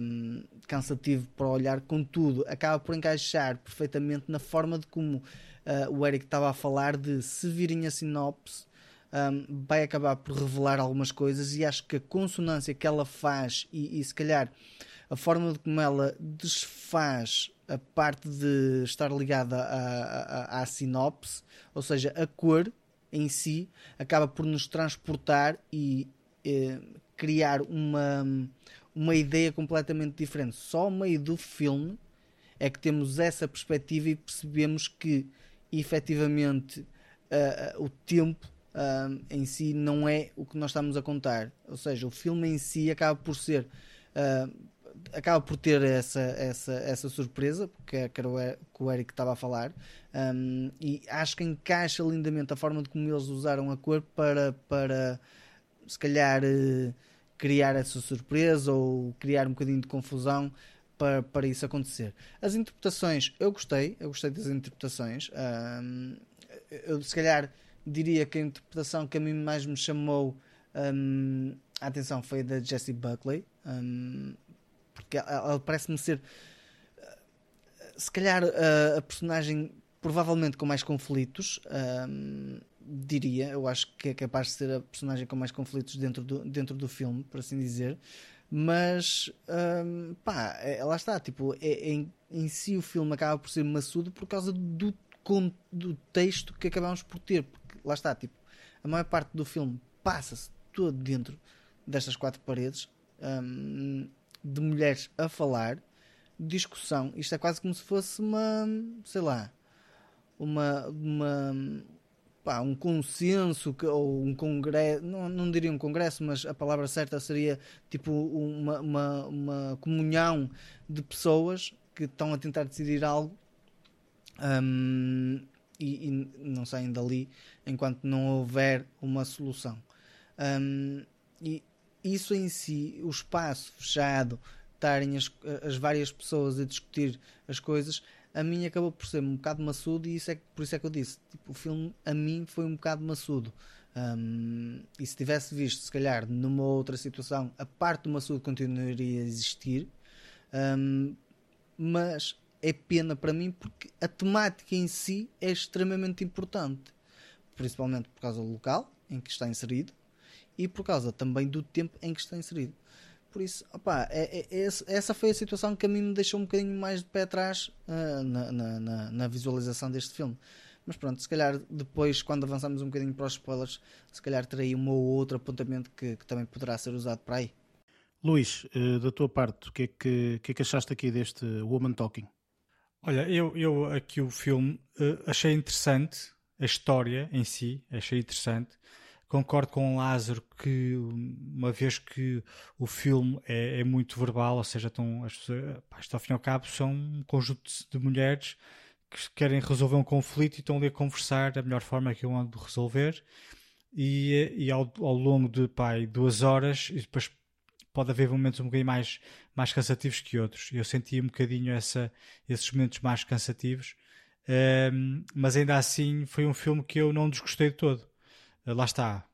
um, cansativo para olhar, contudo, acaba por encaixar perfeitamente na forma de como uh, o Eric estava a falar de se virem a sinopse. Um, vai acabar por revelar algumas coisas e acho que a consonância que ela faz e, e se calhar a forma de como ela desfaz a parte de estar ligada à sinopse, ou seja, a cor em si acaba por nos transportar e eh, criar uma, uma ideia completamente diferente. Só ao meio do filme é que temos essa perspectiva e percebemos que efetivamente uh, o tempo uh, em si não é o que nós estamos a contar. Ou seja, o filme em si acaba por ser. Acaba por ter essa, essa, essa surpresa, que o que o Eric estava a falar, um, e acho que encaixa lindamente a forma de como eles usaram a cor para, para se calhar, uh, criar essa surpresa ou criar um bocadinho de confusão para, para isso acontecer. As interpretações, eu gostei, eu gostei das interpretações. Um, eu, se calhar, diria que a interpretação que a mim mais me chamou um, a atenção foi a da Jessie Buckley. Um, porque ela, parece-me ser se calhar uh, a personagem provavelmente com mais conflitos, um, diria, eu acho que é capaz de ser a personagem com mais conflitos dentro do, dentro do filme, por assim dizer. Mas um, pá, é, lá está, tipo, é, é, em, em si o filme acaba por ser maçudo por causa do, do texto que acabamos por ter, porque lá está, tipo, a maior parte do filme passa-se todo dentro destas quatro paredes um, de mulheres a falar, discussão. Isto é quase como se fosse uma, sei lá, uma, uma pá, um consenso ou um congresso, não, não diria um congresso, mas a palavra certa seria tipo uma, uma, uma comunhão de pessoas que estão a tentar decidir algo um, e, e, não saem dali enquanto não houver uma solução. Um, e isso em si, o espaço fechado, estarem as, as várias pessoas a discutir as coisas, a mim acabou por ser um bocado maçudo e isso é, por isso é que eu disse, tipo, o filme a mim foi um bocado maçudo. Um, e se tivesse visto, se calhar, numa outra situação, a parte do maçudo continuaria a existir, um, mas é pena para mim porque a temática em si é extremamente importante, principalmente por causa do local em que está inserido e por causa também do tempo em que está inserido. Por isso, opa, é, é, é, essa foi a situação que a mim me deixou um bocadinho mais de pé atrás uh, na, na, na, visualização deste filme. Mas pronto, se calhar depois, quando avançarmos um bocadinho para os spoilers, se calhar terei um ou outro apontamento que, que também poderá ser usado para aí. Luís, uh, da tua parte, o que, é que, que, é que achaste aqui deste Woman Talking? Olha, eu, eu aqui o filme uh, achei interessante, a história em si, achei interessante. Concordo com o Lázaro que, uma vez que o filme é, é muito verbal, ou seja, estão, as pessoas, ao fim e ao cabo são um conjunto de mulheres que querem resolver um conflito e estão ali a conversar da melhor forma que eu ando de resolver. E, e ao, ao, longo de pá, duas horas, e depois pode haver momentos um bocadinho mais, mais cansativos que outros. Eu senti um bocadinho essa, esses momentos mais cansativos, um, mas ainda assim foi um filme que eu não desgostei de todo. Eh, lá está,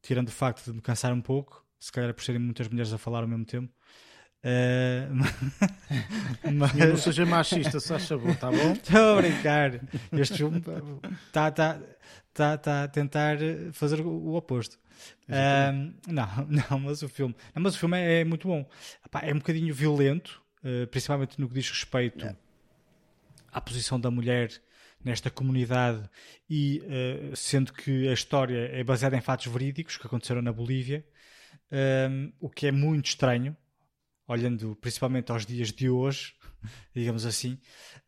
tirando o facto de me cansar um pouco, se calhar por serem muitas mulheres a falar ao mesmo tempo. Uh, [laughs] mas... Não seja machista, só sabor, tá bom? [laughs] Estou a brincar. Este filme está tá, tá, tá a tentar fazer o oposto. Uh, não, [laughs] não, mas o filme, não, mas o filme é, é muito bom. Epá, é um bocadinho violento, uh, principalmente no que diz respeito yeah. à posição da mulher nesta comunidade e uh, sendo que a história é baseada em fatos verídicos que aconteceram na Bolívia, um, ehm, o que é muito estranho, olhando principalmente aos dias de hoje, [laughs] digamos assim.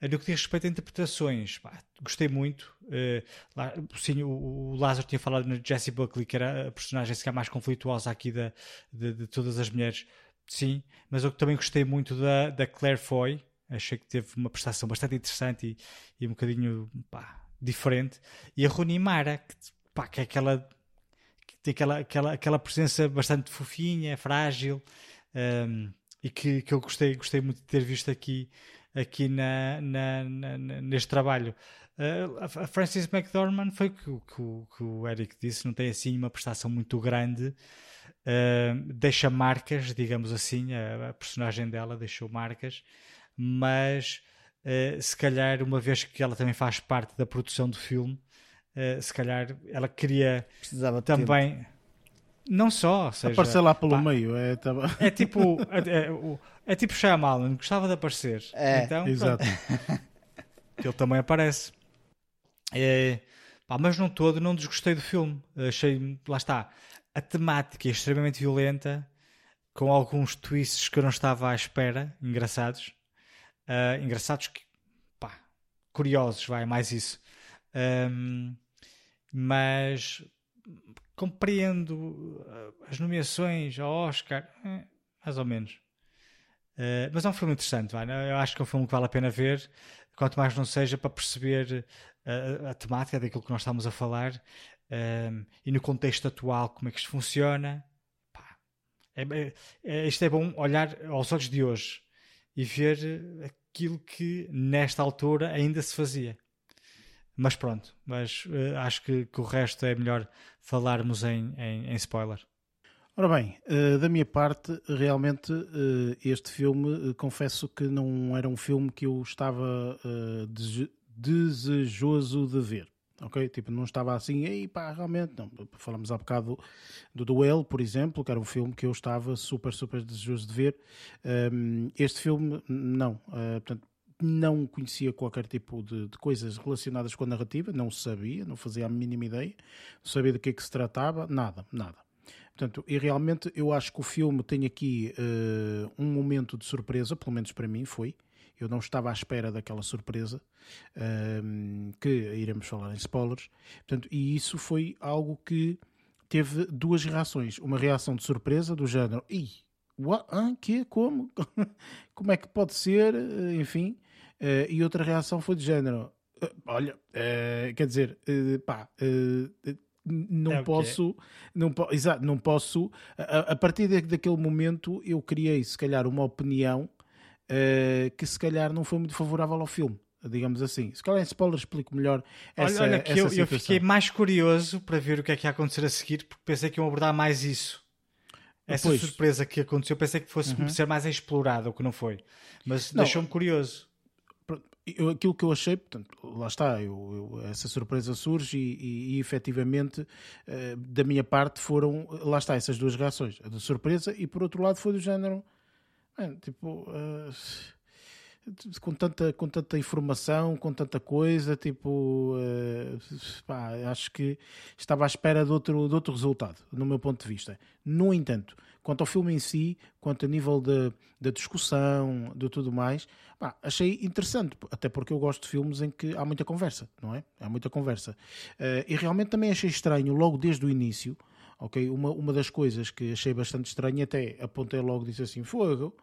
Eh, no que diz respeito a interpretações, pá, gostei muito. Uh, lá, sim, o, o, Lázaro tinha falado no Jessie Buckley, que era a personagem se mais conflituosa aqui da, de, de, todas as mulheres. Sim, mas eu também gostei muito da, da Claire Foy, achei que teve uma prestação bastante interessante e, e um bocadinho pá, diferente. E a Rooney Mara, que, pá, que é aquela que tem aquela, aquela, aquela presença bastante fofinha, frágil um, e que, que eu gostei, gostei muito de ter visto aqui, aqui na, na, na neste trabalho. Uh, a Frances McDormand foi o que, que, que, o Eric disse, não tem assim uma prestação muito grande, uh, deixa marcas, digamos assim, a, a personagem dela deixou marcas mas uh, se calhar, uma vez que ela também faz parte da produção do filme, uh, se calhar ela queria Precisava também. Tempo. Não só, seja, aparecer lá pelo pá, meio é, tá... é tipo [laughs] é, é, é tipo Shyamalan, gostava de aparecer. É, então, exato. [laughs] ele também aparece. É, pá, mas não todo, não desgostei do filme. Achei, lá está, a temática é extremamente violenta, com alguns twists que eu não estava à espera, engraçados uh, engraçados, que, pá, curiosos, vai, mais isso. Um, mas compreendo ah, as nomeações ao Oscar, eh, mais ou menos. Uh, mas é um filme interessante, vai, né? eu acho que é um filme que vale a pena ver, quanto mais não seja para perceber a, a temática daquilo que nós estamos a falar e no contexto atual como é que isto funciona. Pá, é, é, é, isto é bom olhar aos olhos de hoje e ver aquilo que nesta altura ainda se fazia. Mas pronto, mas uh, acho que, que, o resto é melhor falarmos em, em, em, spoiler. Ora bem, uh, da minha parte, realmente uh, este filme, confesso que não era um filme que eu estava desejoso de ver. Ok? Tipo, não estava assim, ei pá, realmente, não. Falamos há bocado do, do Duel, por exemplo, que era um filme que eu estava super, super desejoso de ver. Um, este filme, não. portanto, não conhecia qualquer tipo de, de, coisas relacionadas com a narrativa, não sabia, não fazia a mínima ideia, não sabia do que é que se tratava, nada, nada. Portanto, e realmente eu acho que o filme tem aqui uh, um momento de surpresa, pelo menos para mim foi. Eu não estava à espera daquela surpresa, uh, que iremos falar em spoilers. Portanto, e isso foi algo que teve duas reações. Uma reação de surpresa, do género, Ih, what? Ah, que? Como? [laughs] Como é que pode ser? Eh, enfim. Uh, e outra reação foi de género, olha, quer dizer, pá, não é posso, não, po exato, não posso. A, a partir de, daquele momento, eu criei, se calhar, uma opinião uh, que se calhar não foi muito favorável ao filme. Digamos assim, se calhar em spoiler explico melhor essa, olha, olha que eu, eu, fiquei mais curioso para ver o que é que ia acontecer a seguir, porque pensei que iam abordar mais isso. Essa surpresa que aconteceu, pensei que fosse uhum. ser mais explorada, o que não foi. Mas deixou-me curioso eu, aquilo que eu achei, portanto, lá está, eu, eu, essa surpresa surge e, e, e efetivamente, uh, da minha parte, foram, lá está, essas duas reações, a de surpresa e por outro lado foi do género, tipo, uh, com, tanta, com tanta informação, com tanta coisa, tipo, uh, pá, acho que estava à espera de outro, de outro resultado, no meu ponto de vista. No entanto, quanto ao filme em si, quanto a nível da discussão, de tudo mais, pá, achei interessante, até porque eu gosto de filmes em que há muita conversa, não é? Há muita conversa. Uh, e realmente também achei estranho, logo desde o início, ok? Uma, uma das coisas que achei bastante estranho, até apontei logo, disse assim: Fogo,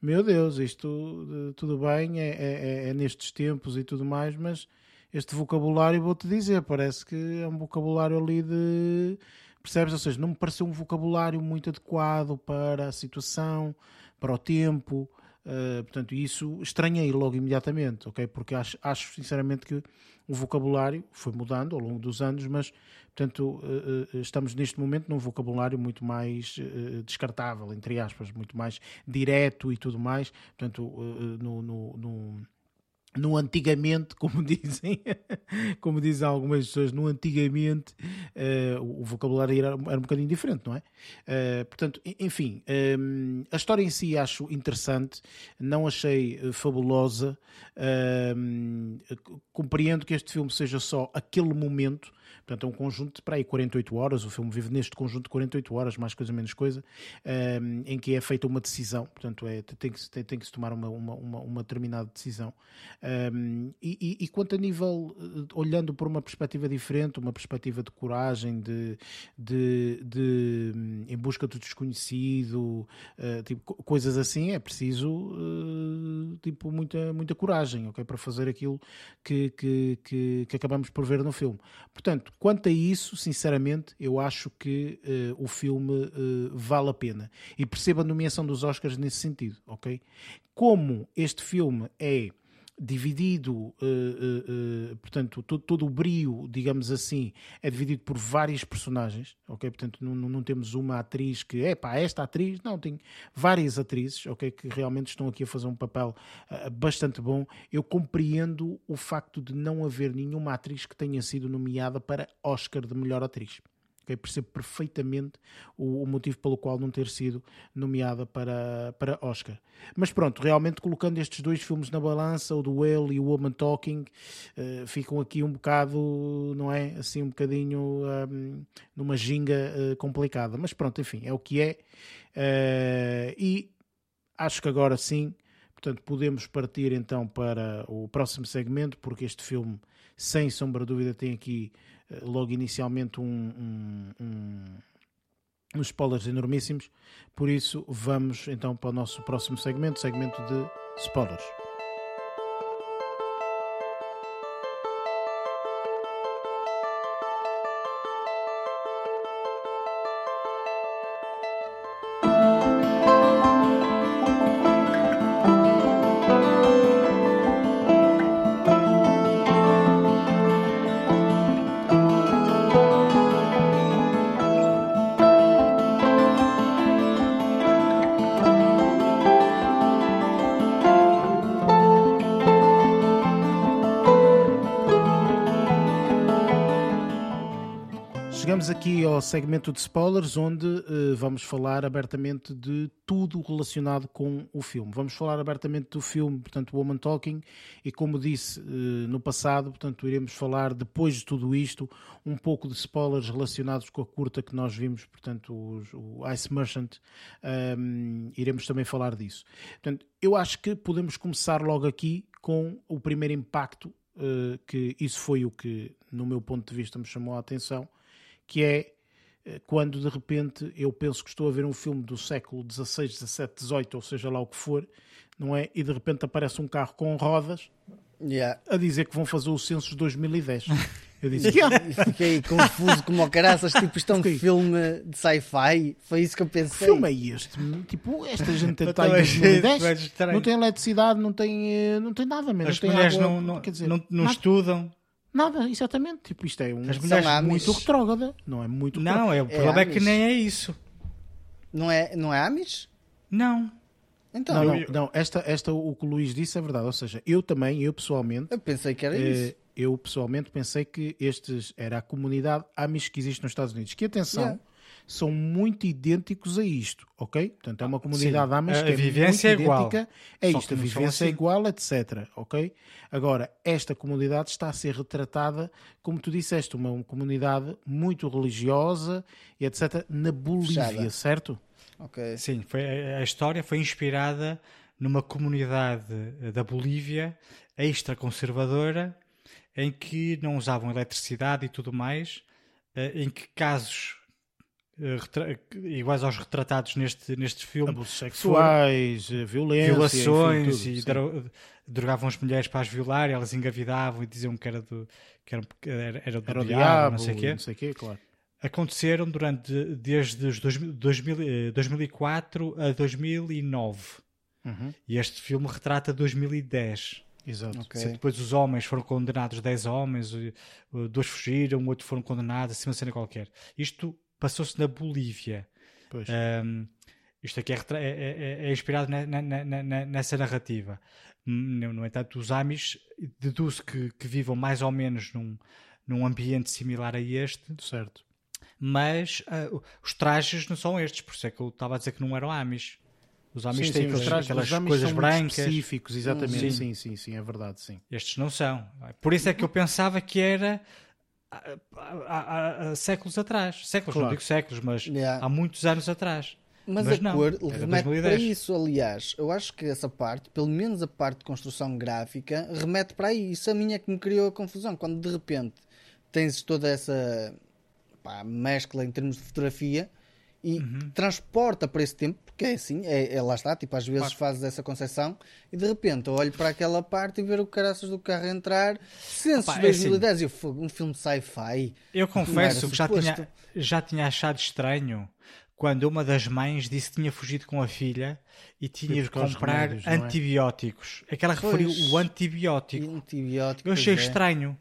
meu Deus, isto tudo bem, é, é, é, é nestes tempos e tudo mais, mas este vocabulário, vou-te dizer, parece que é um vocabulário ali de Percebes? Ou seja, não me pareceu um vocabulário muito adequado para a situação, para o tempo. Uh, portanto, isso estranhei logo imediatamente, ok? Porque acho, acho sinceramente que o vocabulário foi mudando ao longo dos anos, mas, portanto, uh, uh, estamos neste momento num vocabulário muito mais descartável, entre aspas, muito mais direto e tudo mais. Portanto, no, no, no no antigamente, [laughs] como dizem, como dizem algumas pessoas, no antigamente uh, o vocabulário era, era, um bocadinho diferente, não é? Uh, portanto, enfim, um, a história em si acho interessante, não achei uh, fabulosa, compreendo que este filme seja só aquele momento, Portanto, é um conjunto para aí 48 horas. O filme vive neste conjunto de 48 horas, mais coisa, menos coisa, um, ehm, em que é feita uma decisão. Portanto, é, tem, que, tem, tem que se tomar uma, uma, uma, uma determinada decisão. Um, ehm, e, e, e, quanto a nível, eh, olhando por uma perspectiva diferente, uma perspectiva de coragem, de, de, de em busca do desconhecido, uh, tipo, coisas assim, é preciso uh, tipo, muita, muita coragem okay, para fazer aquilo que, que, que, que acabamos por ver no filme. Portanto, quanto a isso, sinceramente, eu acho que uh, o filme uh, vale a pena. E percebo a nomeação dos Oscars nesse sentido, ok? Como este filme é dividido, uh, uh, uh, portanto, todo, todo, o brio, digamos assim, é dividido por várias personagens, ok? Portanto, não, não temos uma atriz que, é pá, esta atriz, não, tem várias atrizes, ok? Que realmente estão aqui a fazer um papel bastante bom. Eu compreendo o facto de não haver nenhuma atriz que tenha sido nomeada para Oscar de melhor atriz. Okay? Percebo perfeitamente o, o, motivo pelo qual não ter sido nomeada para, para Oscar. Mas pronto, realmente colocando estes dois filmes na balança, o Duel e o Woman Talking, uh, ficam aqui um bocado, não é? Assim, um bocadinho um, numa ginga uh, complicada. Mas pronto, enfim, é o que é. Uh, e acho que agora sim, portanto, podemos partir então para o próximo segmento, porque este filme, sem sombra de dúvida, tem aqui logo inicialmente um, um, um, uns spoilers enormíssimos. Por isso, vamos então para o nosso próximo segmento segmento de spoilers. Aqui ao segmento de spoilers, onde uh, vamos falar abertamente de tudo relacionado com o filme. Vamos falar abertamente do filme, portanto, Woman Talking, e como disse uh, no passado, portanto, iremos falar depois de tudo isto um pouco de spoilers relacionados com a curta que nós vimos, portanto, os, o Ice Merchant. Um, iremos também falar disso. Portanto, eu acho que podemos começar logo aqui com o primeiro impacto, uh, que isso foi o que, no meu ponto de vista, me chamou a atenção que é eh, quando de repente eu penso que estou a ver um filme do século XVI, XVII, XVIII, ou seja lá o que for, não é? E de repente aparece um carro com rodas yeah. a dizer que vão fazer o censo de 2010. Eu disse, [laughs] yeah. fiquei confuso como o caraças, tipo, isto é um filme de sci-fi, foi isso que eu pensei. Que filme é este? Tipo, esta gente está em 2010, não tem eletricidade, não tem, eh, não tem nada mesmo. As mulheres água, não, não, quer dizer, não, não estudam. Nada, exatamente. Tipo, isto é um As mulheres muito retrógrada, não é muito Não, é, o problema é, é que nem é isso. Não é, não é Amish? Não. Então, não, não, não, esta, esta, o que o Luís disse é verdade. Ou seja, eu também, eu pessoalmente. Eu pensei que era eh, isso. Eu pessoalmente pensei que estes era a comunidade Amish que existe nos Estados Unidos. Que atenção, yeah são muito idênticos a isto, ok? Portanto, é uma comunidade Sim, Amish que a é vivência muito é igual. idêntica é isto, a vivência assim. é igual, etc, ok? Agora, esta comunidade está a ser retratada, como tu disseste, uma comunidade muito religiosa e etc, na Bolívia, Fechada. certo? Ok. Sim, foi, a história foi inspirada numa comunidade da Bolívia extra-conservadora em que não usavam eletricidade e tudo mais, eh, em que casos eh, iguais aos retratados neste, neste filme. Abusos sexuais, eh, violência, violações enfim, e drogavam as mulheres para as violar e elas engavidavam e diziam que era do, que era, era, era do era diabo, diabo, não sei o quê. Não sei quê claro. Aconteceram durante desde os 2000, 2004 a 2009. Uhum. E este filme retrata 2010. Exato. Okay. Depois os homens foram condenados, 10 homens, dois fugiram, outro foram condenados, assim uma cena qualquer. Isto passou-se na Bolívia. Um, isto aqui é, é, é, é inspirado na, na, na, nessa narrativa. No, no, entanto, os Amis deduz que, que vivam mais ou menos num, num ambiente similar a este. Certo. Mas uh, os trajes não são estes, por isso é que eu estava a dizer que não eram Amis. Os Amis sim, têm sim, aqueles, aquelas coisas são brancas. específicos, exatamente. Sim. sim, sim, sim, é verdade, sim. Estes não são. Por isso é que eu pensava que era há, há, há séculos atrás. Séculos, claro. não digo séculos, mas yeah. há muitos anos atrás. Mas, mas a não, cor remete para isso, aliás. Eu acho que essa parte, pelo menos a parte de construção gráfica, remete para aí. Isso a mim é que me criou a confusão. Quando de repente tens toda essa pá, mescla em termos de fotografia e uhum. transporta para esse tempo, porque é assim, é, é lá está, tipo, às vezes fazes essa concepção e de repente eu olho para aquela parte e ver o caraças do carro entrar, Census 2010 é assim, um filme sci-fi. Eu confesso que já tinha, já tinha achado estranho quando uma das mães disse que tinha fugido com a filha e tinha de comprar remédios, é? antibióticos. É? Aquela referiu o antibiótico. antibiótico. Eu achei é. estranho.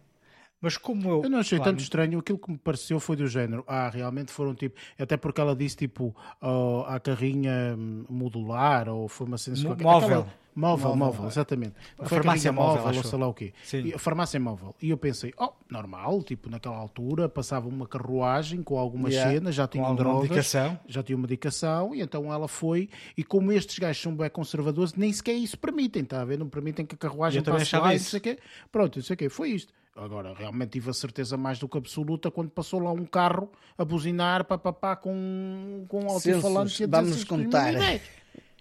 Mas como eu. Eu não achei claro. tanto estranho, aquilo que me pareceu foi do género. Ah, realmente foram tipo. Até porque ela disse tipo oh, a carrinha modular ou foi uma cena. Móvel. Aquela, móvel, móvel, exatamente. A foi farmácia móvel, móvel ou sei lá o quê. Sim. a farmácia móvel. E eu pensei, oh, normal, tipo, naquela altura passava uma carruagem com algumas yeah. cenas, já tinham drogas, medicação. já tinham medicação, e então ela foi. E como estes gajos são bem conservadores, nem sequer isso permitem, está a ver? Não permitem que a carruagem passe lá isso. não sei o quê. Pronto, não sei o quê. Foi isto. Agora, realmente tive a certeza mais do que absoluta quando passou lá um carro a buzinar papapá com, com alto-falante. Vamos contar.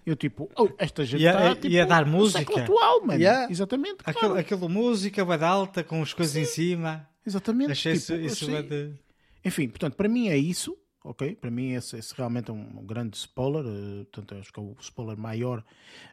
Eu tipo, oh, esta gente está tipo, ia dar música. atual, mano. Yeah. Exatamente. Claro. Aquilo, aquilo música, vai alta, com as coisas Sim. em cima. Exatamente. Achei tipo, isso, isso de... Enfim, portanto, para mim é isso. Ok? Para mim esse, esse realmente é um, grande spoiler. Uh, portanto, acho que é o spoiler maior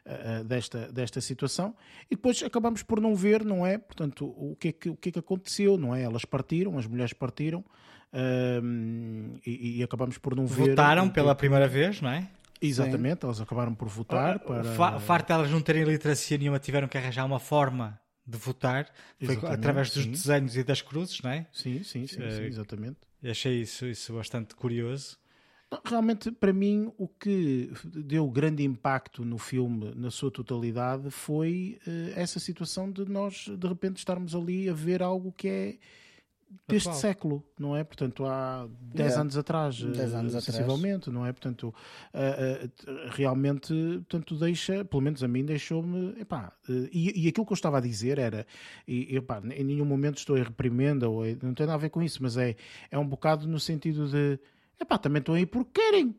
uh, desta, desta situação. E depois acabamos por não ver, não é? Portanto, o que é que, o que, é que aconteceu, não é? Elas partiram, as mulheres partiram. Uh, e, e, acabamos por não Votaram ver. Votaram pela primeira vez, não é? Exatamente, Sim. elas acabaram por votar. Uh, para... Farto elas não terem literacia nenhuma, tiveram que arranjar uma forma de votar foi através dos sim. desenhos e das cruzes, não é? Sim, sim, sim, uh, sim exatamente. Achei isso, isso bastante curioso. Realmente, para mim, o que deu grande impacto no filme, na sua totalidade, foi uh, essa situação de nós, de repente, estarmos ali a ver algo que é deste Atual. século, não é? Portanto, há 10 Yeah. anos atrás, 10 anos eh, atrás. sensivelmente, não é? Portanto, eh, eh, realmente, portanto, deixa, pelo menos a mim, deixou-me, epá, eh, e, e aquilo que eu estava a dizer era, e, epá, em nenhum momento estou a reprimenda, ou não tem nada a ver com isso, mas é, é um bocado no sentido de, epá, também estão aí porque querem.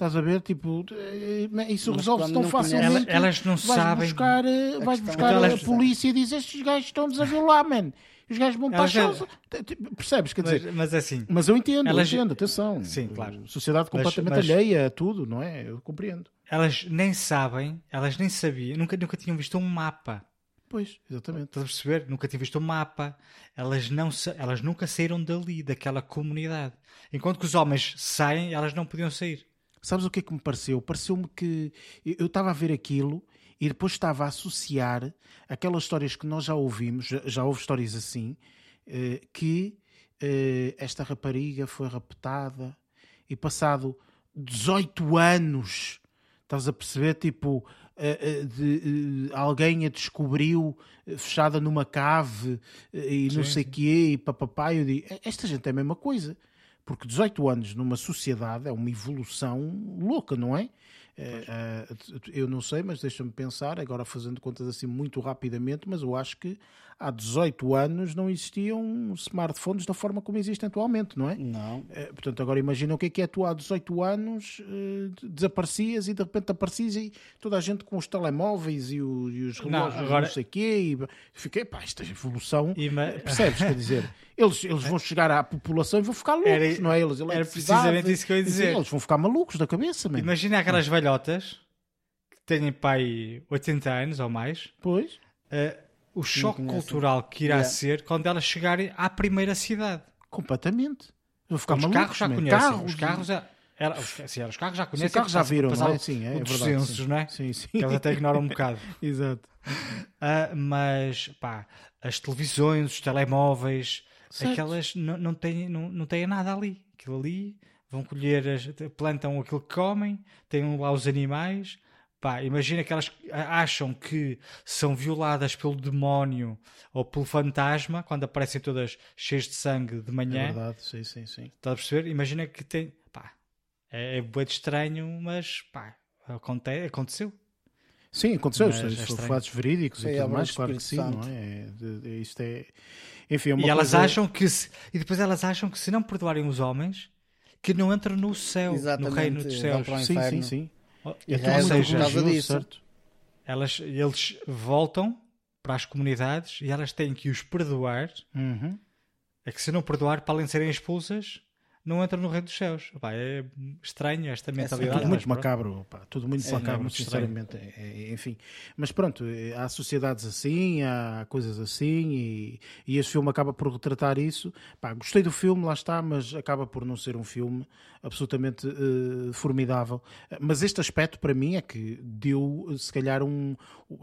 Estás a ver? Tipo, eh, isso resolve-se tão facilmente. Elas- não vais sabem- Buscar, eh, vais questão buscar é a polícia e dizes estes gajos estão-nos a violar, man. Os gajos vão para a. Percebes? Quer dizer, Mas, mas assim, mas eu entendo, Elas- eu entendo, atenção. Sim, claro. Sociedade Mas- completamente mas- alheia a tudo, não é? Eu compreendo. elas nem sabem, elas nem sabiam, nunca, nunca tinham visto um mapa. Pois, exatamente. Estás a perceber? Nunca tinham visto um mapa. Elas, não, sa- elas nunca saíram dali, daquela comunidade. Enquanto que os homens saem, elas não podiam sair. Sabes o que é que me pareceu? Pareceu-me que eu estava a ver aquilo e depois estava a associar aquelas histórias que nós já ouvimos, já, já houve histórias assim, eh, que eh, esta rapariga foi raptada e passado 18 anos, estás a perceber? Tipo, eh, de, alguém a descobriu fechada numa cave e não sei o quê, e papapá. Eu digo, esta gente é a mesma coisa. Porque 18 anos numa sociedade é uma evolução louca, não é? Eh, eh, eu não sei, mas deixa-me pensar, agora fazendo contas assim muito rapidamente, mas eu acho que há 18 anos não existiam smartphones da forma como existem atualmente, não é? Não. Eh, portanto, agora imagina o que é que é tu há 18 anos desaparecias e de repente aparecias e toda a gente com os telemóveis e, os Não, relógios, não, agora- sei o quê, e fiquei, pá, esta evolução, E percebes? Quer dizer, [laughs] eles, eles vão chegar à população e vão ficar loucos, Era- não é? Eles, era precisamente isso que eu ia dizer. Eles vão ficar malucos da cabeça, mesmo. Imagina aquelas velhotas que têm pai 80 anos ou mais. Pois, eh, o choque cultural que irá Yeah. ser quando elas chegarem à primeira cidade. completamente. Vão ficar os malucos, carros já conhecem. Carros, os carros já. Era, os, sim, os carros já conhecem. os carros já viram, não é? Sim, é, o é verdade. censos, sim. não é? Sim, sim. Que eles até ignoram um [laughs] bocado. Exato. Ah, mas, pá, as televisões, os telemóveis, Certo. aquelas não, não, têm, não, não têm nada ali. Aquilo ali, vão colher, as, plantam aquilo que comem, têm lá os animais. Pá, imagina que elas acham que são violadas pelo demónio ou pelo fantasma quando aparecem todas cheias de sangue de É manhã. verdade, sim, sim, sim. Estás a perceber? Imagina que tem. Pá, é, é bué de estranho, mas pá, aconte, aconteceu. Sim, aconteceu. Mas é estranho. fatos verídicos e a tudo mais, claro que sim, não é? É, Isto é. Enfim, é uma E elas coisa- acham que se, e depois elas acham que se não perdoarem os homens, que não entram no céu, no Exatamente, reino dos céus. para o Sim, sim, sim. Oh, E É ou rezam muito seja, por causa religioso, disso. certo? elas, eles voltam para as comunidades e elas têm que os perdoar. Uhum. É que se não perdoar, para além de serem expulsas, não entram no reino dos céus. Pá, é estranho esta mentalidade. Tudo mas muito macabro, pá, tudo muito Sim, macabro, é muito sinceramente. é- é- enfim, mas pronto, é, há sociedades assim, há coisas assim, e, e este filme acaba por retratar isso. Pá, gostei do filme, lá está, mas acaba por não ser um filme absolutamente eh, formidável. Mas este aspecto para mim é que deu, se calhar, um,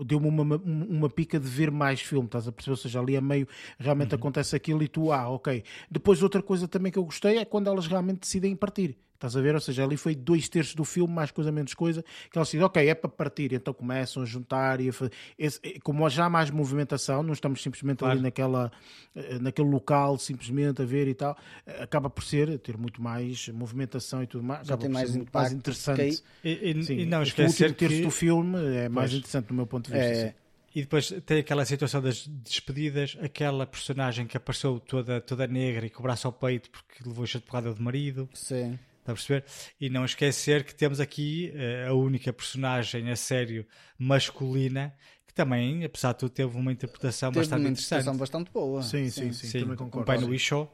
deu-me uma, uma pica de ver mais filme, estás a perceber? Ou seja, ali a meio realmente acontece aquilo e tu, ah, ok. Depois outra coisa também que eu gostei é quando elas realmente decidem partir. Estás a ver? Ou seja, ali foi dois terços do filme, mais coisa, menos coisa, que elas decidem, ok, é para partir, então começam a juntar e a fazer. Esse- como já há mais movimentação, não estamos simplesmente ali Claro. naquela, eh, naquele local, simplesmente a ver e tal, eh, acaba por ser, ter muito mais movimentação e tudo mais, Já acaba tem mais muito mais impacto, interessante. E, e- Sim, e não este último esquecer terço que... do filme é mais Pois. interessante do meu ponto de vista. É, sim. E depois tem aquela situação das despedidas, aquela personagem que apareceu toda, toda negra e com o braço ao peito porque levou de porrada do marido. sim. Está a perceber? E não esquecer que temos aqui eh, a única personagem a sério masculina que também, apesar de tudo, teve uma interpretação Teve bastante uma interessante. interpretação bastante boa. Sim, sim, sim, também concordo. o pai no Sim. Isho,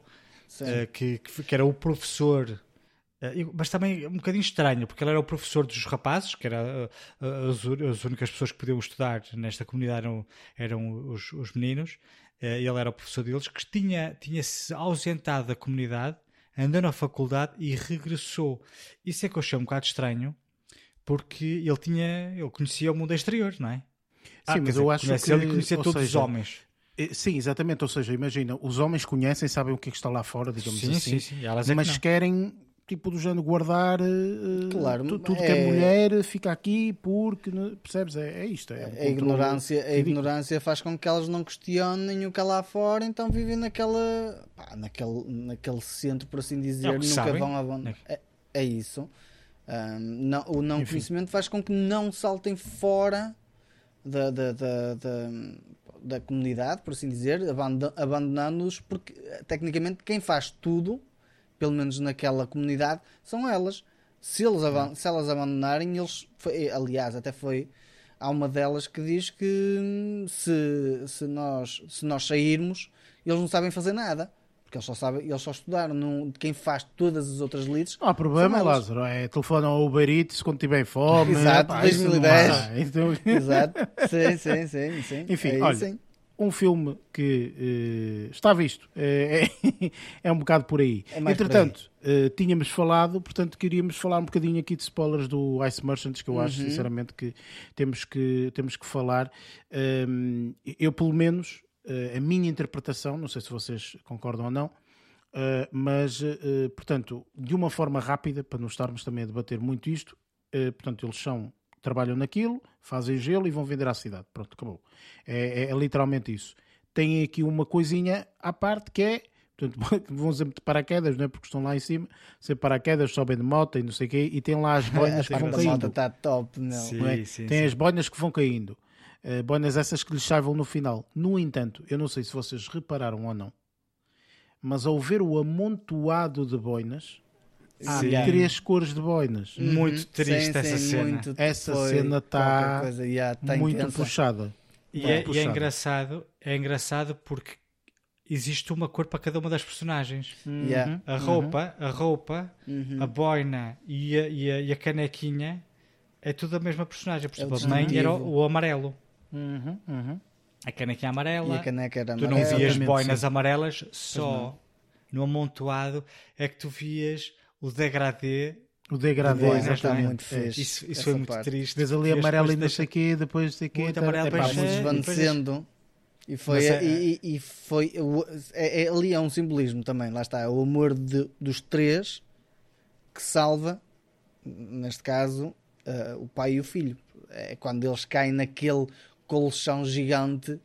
Sim. que, que, que era o professor. Eh, mas também um bocadinho estranho, porque ele era o professor dos rapazes, que era eh, as, u- as únicas pessoas que podiam estudar nesta comunidade eram, eram os, os meninos, eh, ele era o professor deles, que tinha, tinha se ausentado da comunidade, andou na faculdade e regressou. Isso é que eu achei um bocado estranho, porque ele tinha, ele conhecia o mundo exterior, não é? Sim, quer mas dizer, eu acho que- ele conhecia todos os seja, homens. Eh, Sim, exatamente. Ou seja, imagina, os homens conhecem, sabem o que é que está lá fora, digamos Sim, assim, sim, sim. É que mas não. querem tipo do género guardar uh, Claro, tu- tudo que é- é mulher fica aqui porque né, percebes? É, é isto. É um A ignorância, a ignorância faz com que elas não questionem o que há lá fora, então vivem naquela, pá, naquele, naquele centro, por assim dizer, É nunca sabem. vão abandonnar. É, é isso. Ahm, não- o não Enfim. conhecimento faz com que não saltem fora da, da, da, da, da comunidade, por assim dizer, abando- abandonando-os, porque eh, tecnicamente quem faz tudo, pelo menos naquela comunidade, são elas. Se, eles aban- se elas abandonarem, eles. foi- aliás, até foi. Há uma delas que diz que hum, se, se, nós, se nós sairmos, eles não sabem fazer nada. Porque eles só, sabem, eles só estudaram. Não, quem faz todas as outras leads. Não há problema, São elas. Lázaro. É telefone ao Uber Eats quando tiver fome. Exato, Pá, isso não 2010. há. Então, [laughs] Exato. sim, sim, sim, sim. Enfim, É olha, sim. Um filme que eh, está visto. É, é, [laughs] um bocado por aí. É Entretanto, eh, tínhamos falado, portanto, queríamos falar um bocadinho aqui de spoilers do Ice Merchants, que eu acho, Uhum. sinceramente, que temos que, temos que falar. Um, eu, pelo menos, eh, a minha interpretação, não sei se vocês concordam ou não, Uh, mas, uh, portanto, de uma forma rápida, para não estarmos também a debater muito isto, uh, portanto, eles são, trabalham naquilo, fazem gelo e vão vender à cidade. Pronto, acabou. É, é- é literalmente isso. Tem aqui uma coisinha à parte que é, portanto, [laughs] vão sempre de paraquedas, não é? Porque estão lá em cima, sempre paraquedas, sobem de moto e não sei o quê, e tem lá as [laughs] boinas A que vão parte da moto caindo. está top, meu. Sim. não é? sim, tem sim. as boinas que vão caindo. Uh, boinas essas que lhes salvam no final. No entanto, eu não sei se vocês repararam ou não, mas ao ver o amontoado de boinas, há Sim. três cores de boinas. Muito Uhum. triste Sim, essa sim, cena. muito- Essa cena tá coisa, yeah, tá muito intensa. puxada. E Muito é, e é puxada. engraçado, é engraçado porque existe uma cor para cada uma das personagens. Yeah. A roupa, a roupa, Uhum. a boina e a, e, a, e a canequinha é tudo a mesma personagem. Por É exemplo, a mãe era o, o amarelo. Uhum, uhum. A canequinha E amarela. a caneca era Tu não amarela. vias boinas sim. amarelas, só no amontoado é que tu vias o degradê. O degradê, Boinas, não é? muito fixe. Isso, isso foi muito parte. triste. Vês ali amarelo e não deixa- sei o quê, depois não sei o quê. Muito tá- amarelo, epá, depois é- desvanecendo. E foi, Mas é- e, e- e foi é, é- ali é um simbolismo também, lá está, o amor de- dos três que salva, neste caso, eh, o pai e o filho. É quando eles caem naquele colchão gigante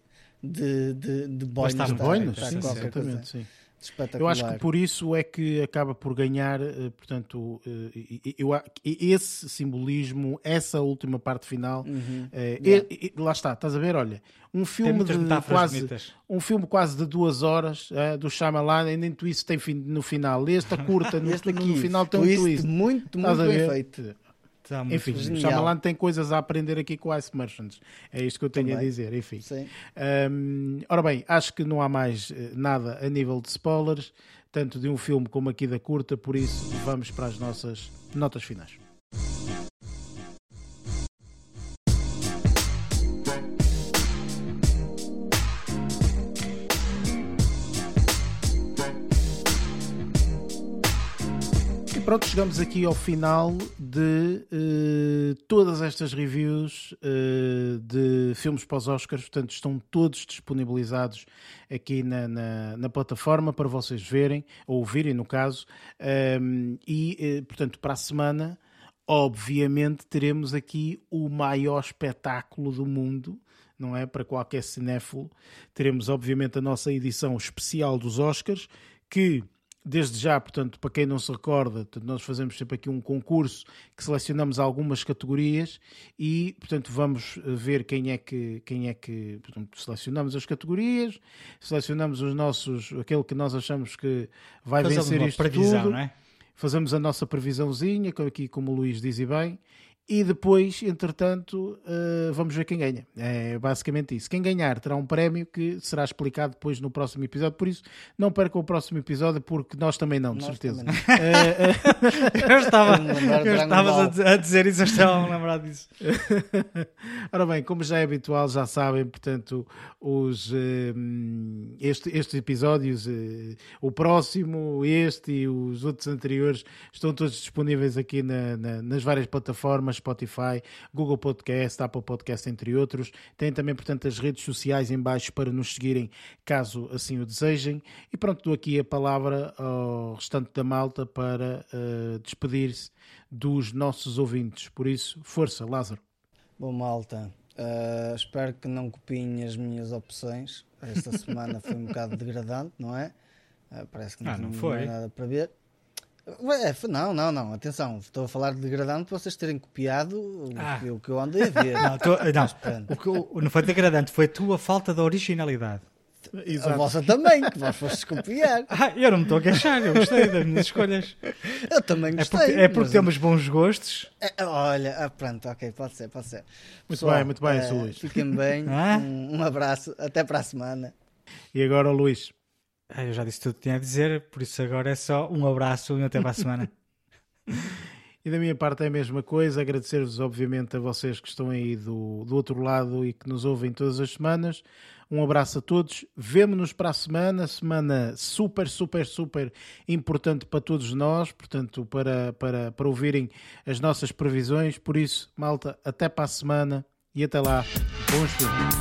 de, de, de boinas. está de muito está- boinas, está sim, qualquer coisa exatamente, sim. Eu acho que por isso é que acaba por ganhar, eh, portanto, eh, eu, esse simbolismo, essa última parte final, Uhum. eh, Yeah. e- e- lá está, estás a ver, olha, um filme de quase bonitas. um filme quase de duas horas eh, do Shyamalan, e nem twist tem fim no final, este a curta, [laughs] no, Este no aqui, final tem um twist twist. muito, muito bem feito. Está muito Enfim, o Genial. Shyamalan tem coisas a aprender aqui com Ice Merchants. É isto que eu tenho a Também. dizer, enfim. Hum, ora bem, acho que não há mais eh, nada a nível de spoilers, tanto de um filme como aqui da curta, por isso vamos para as nossas notas finais. Pronto, chegamos aqui ao final de eh, todas estas reviews eh, de filmes para os Oscars. Portanto, estão todos disponibilizados aqui na, na, na plataforma para vocês verem, ou ouvirem no caso. Ahm, e, eh, portanto, para a semana, obviamente, teremos aqui o maior espetáculo do mundo. Não é? Para qualquer cinéfilo. Teremos, obviamente, a nossa edição especial dos Oscars, que Desde já, portanto, para quem não se recorda, nós fazemos sempre aqui um concurso que selecionamos algumas categorias e, portanto, vamos eh, ver quem é que, quem é que portanto, selecionamos as categorias, selecionamos os nossos, aquele que nós achamos que vai Fazemos vencer isto previsão, tudo não é? fazemos a nossa previsãozinha, aqui como o Luís diz e bem, e depois, entretanto, eh, vamos ver quem ganha. É basicamente isso. Quem ganhar terá um prémio que será explicado depois no próximo episódio, por isso não percam o próximo episódio, porque nós também não, de Nós certeza. também Eh, eh, [laughs] Eu estava, eu estavas a dizer- a dizer isso, eu estava a me lembrar disso. [laughs] Ora bem, como já é habitual, já sabem, portanto, os, este- estes episódios, o próximo, este e os outros anteriores, estão todos disponíveis aqui na- na- nas várias plataformas Spotify, Google Podcast, Apple Podcast, entre outros. Tem também, portanto, as redes sociais em baixo para nos seguirem, caso assim o desejem. E pronto, dou aqui a palavra ao restante da malta para uh, despedir-se dos nossos ouvintes. Por isso, força, Lázaro. Bom, malta, uh, espero que não copiem as minhas opções. Esta semana foi um bocado degradante, não é? Uh, parece que não, ah, não foi nada para ver. É, não, não, não, atenção, estou a falar de degradante para vocês terem copiado ah. o, que, eu andei a ver. [laughs] Não, tô, não. o que, não foi degradante, foi a tua falta de originalidade. Exato. A vossa também, que vós fostes copiar. [laughs] Ah, eu não me estou a queixar, eu gostei das minhas escolhas. Eu também gostei. É porque, é porque temos bons gostos. É, olha, ah, pronto, ok, pode ser, pode ser. Muito Pessoal, bem, muito bem, uh, Luís. Fiquem bem, um, um, abraço, até para a semana. E agora, Luís. Ah, eu já disse tudo que tinha a dizer, por isso agora é só um abraço e até para a semana. [laughs] [laughs] E da minha parte é a mesma coisa, agradecer-vos obviamente a vocês que estão aí do, do outro lado e que nos ouvem todas as semanas. Um abraço a todos. Vemo-nos para a semana, semana super, super, super importante para todos nós, portanto, para, para, para ouvirem as nossas previsões. Por isso, malta, até para a semana e até lá. Bons filmes.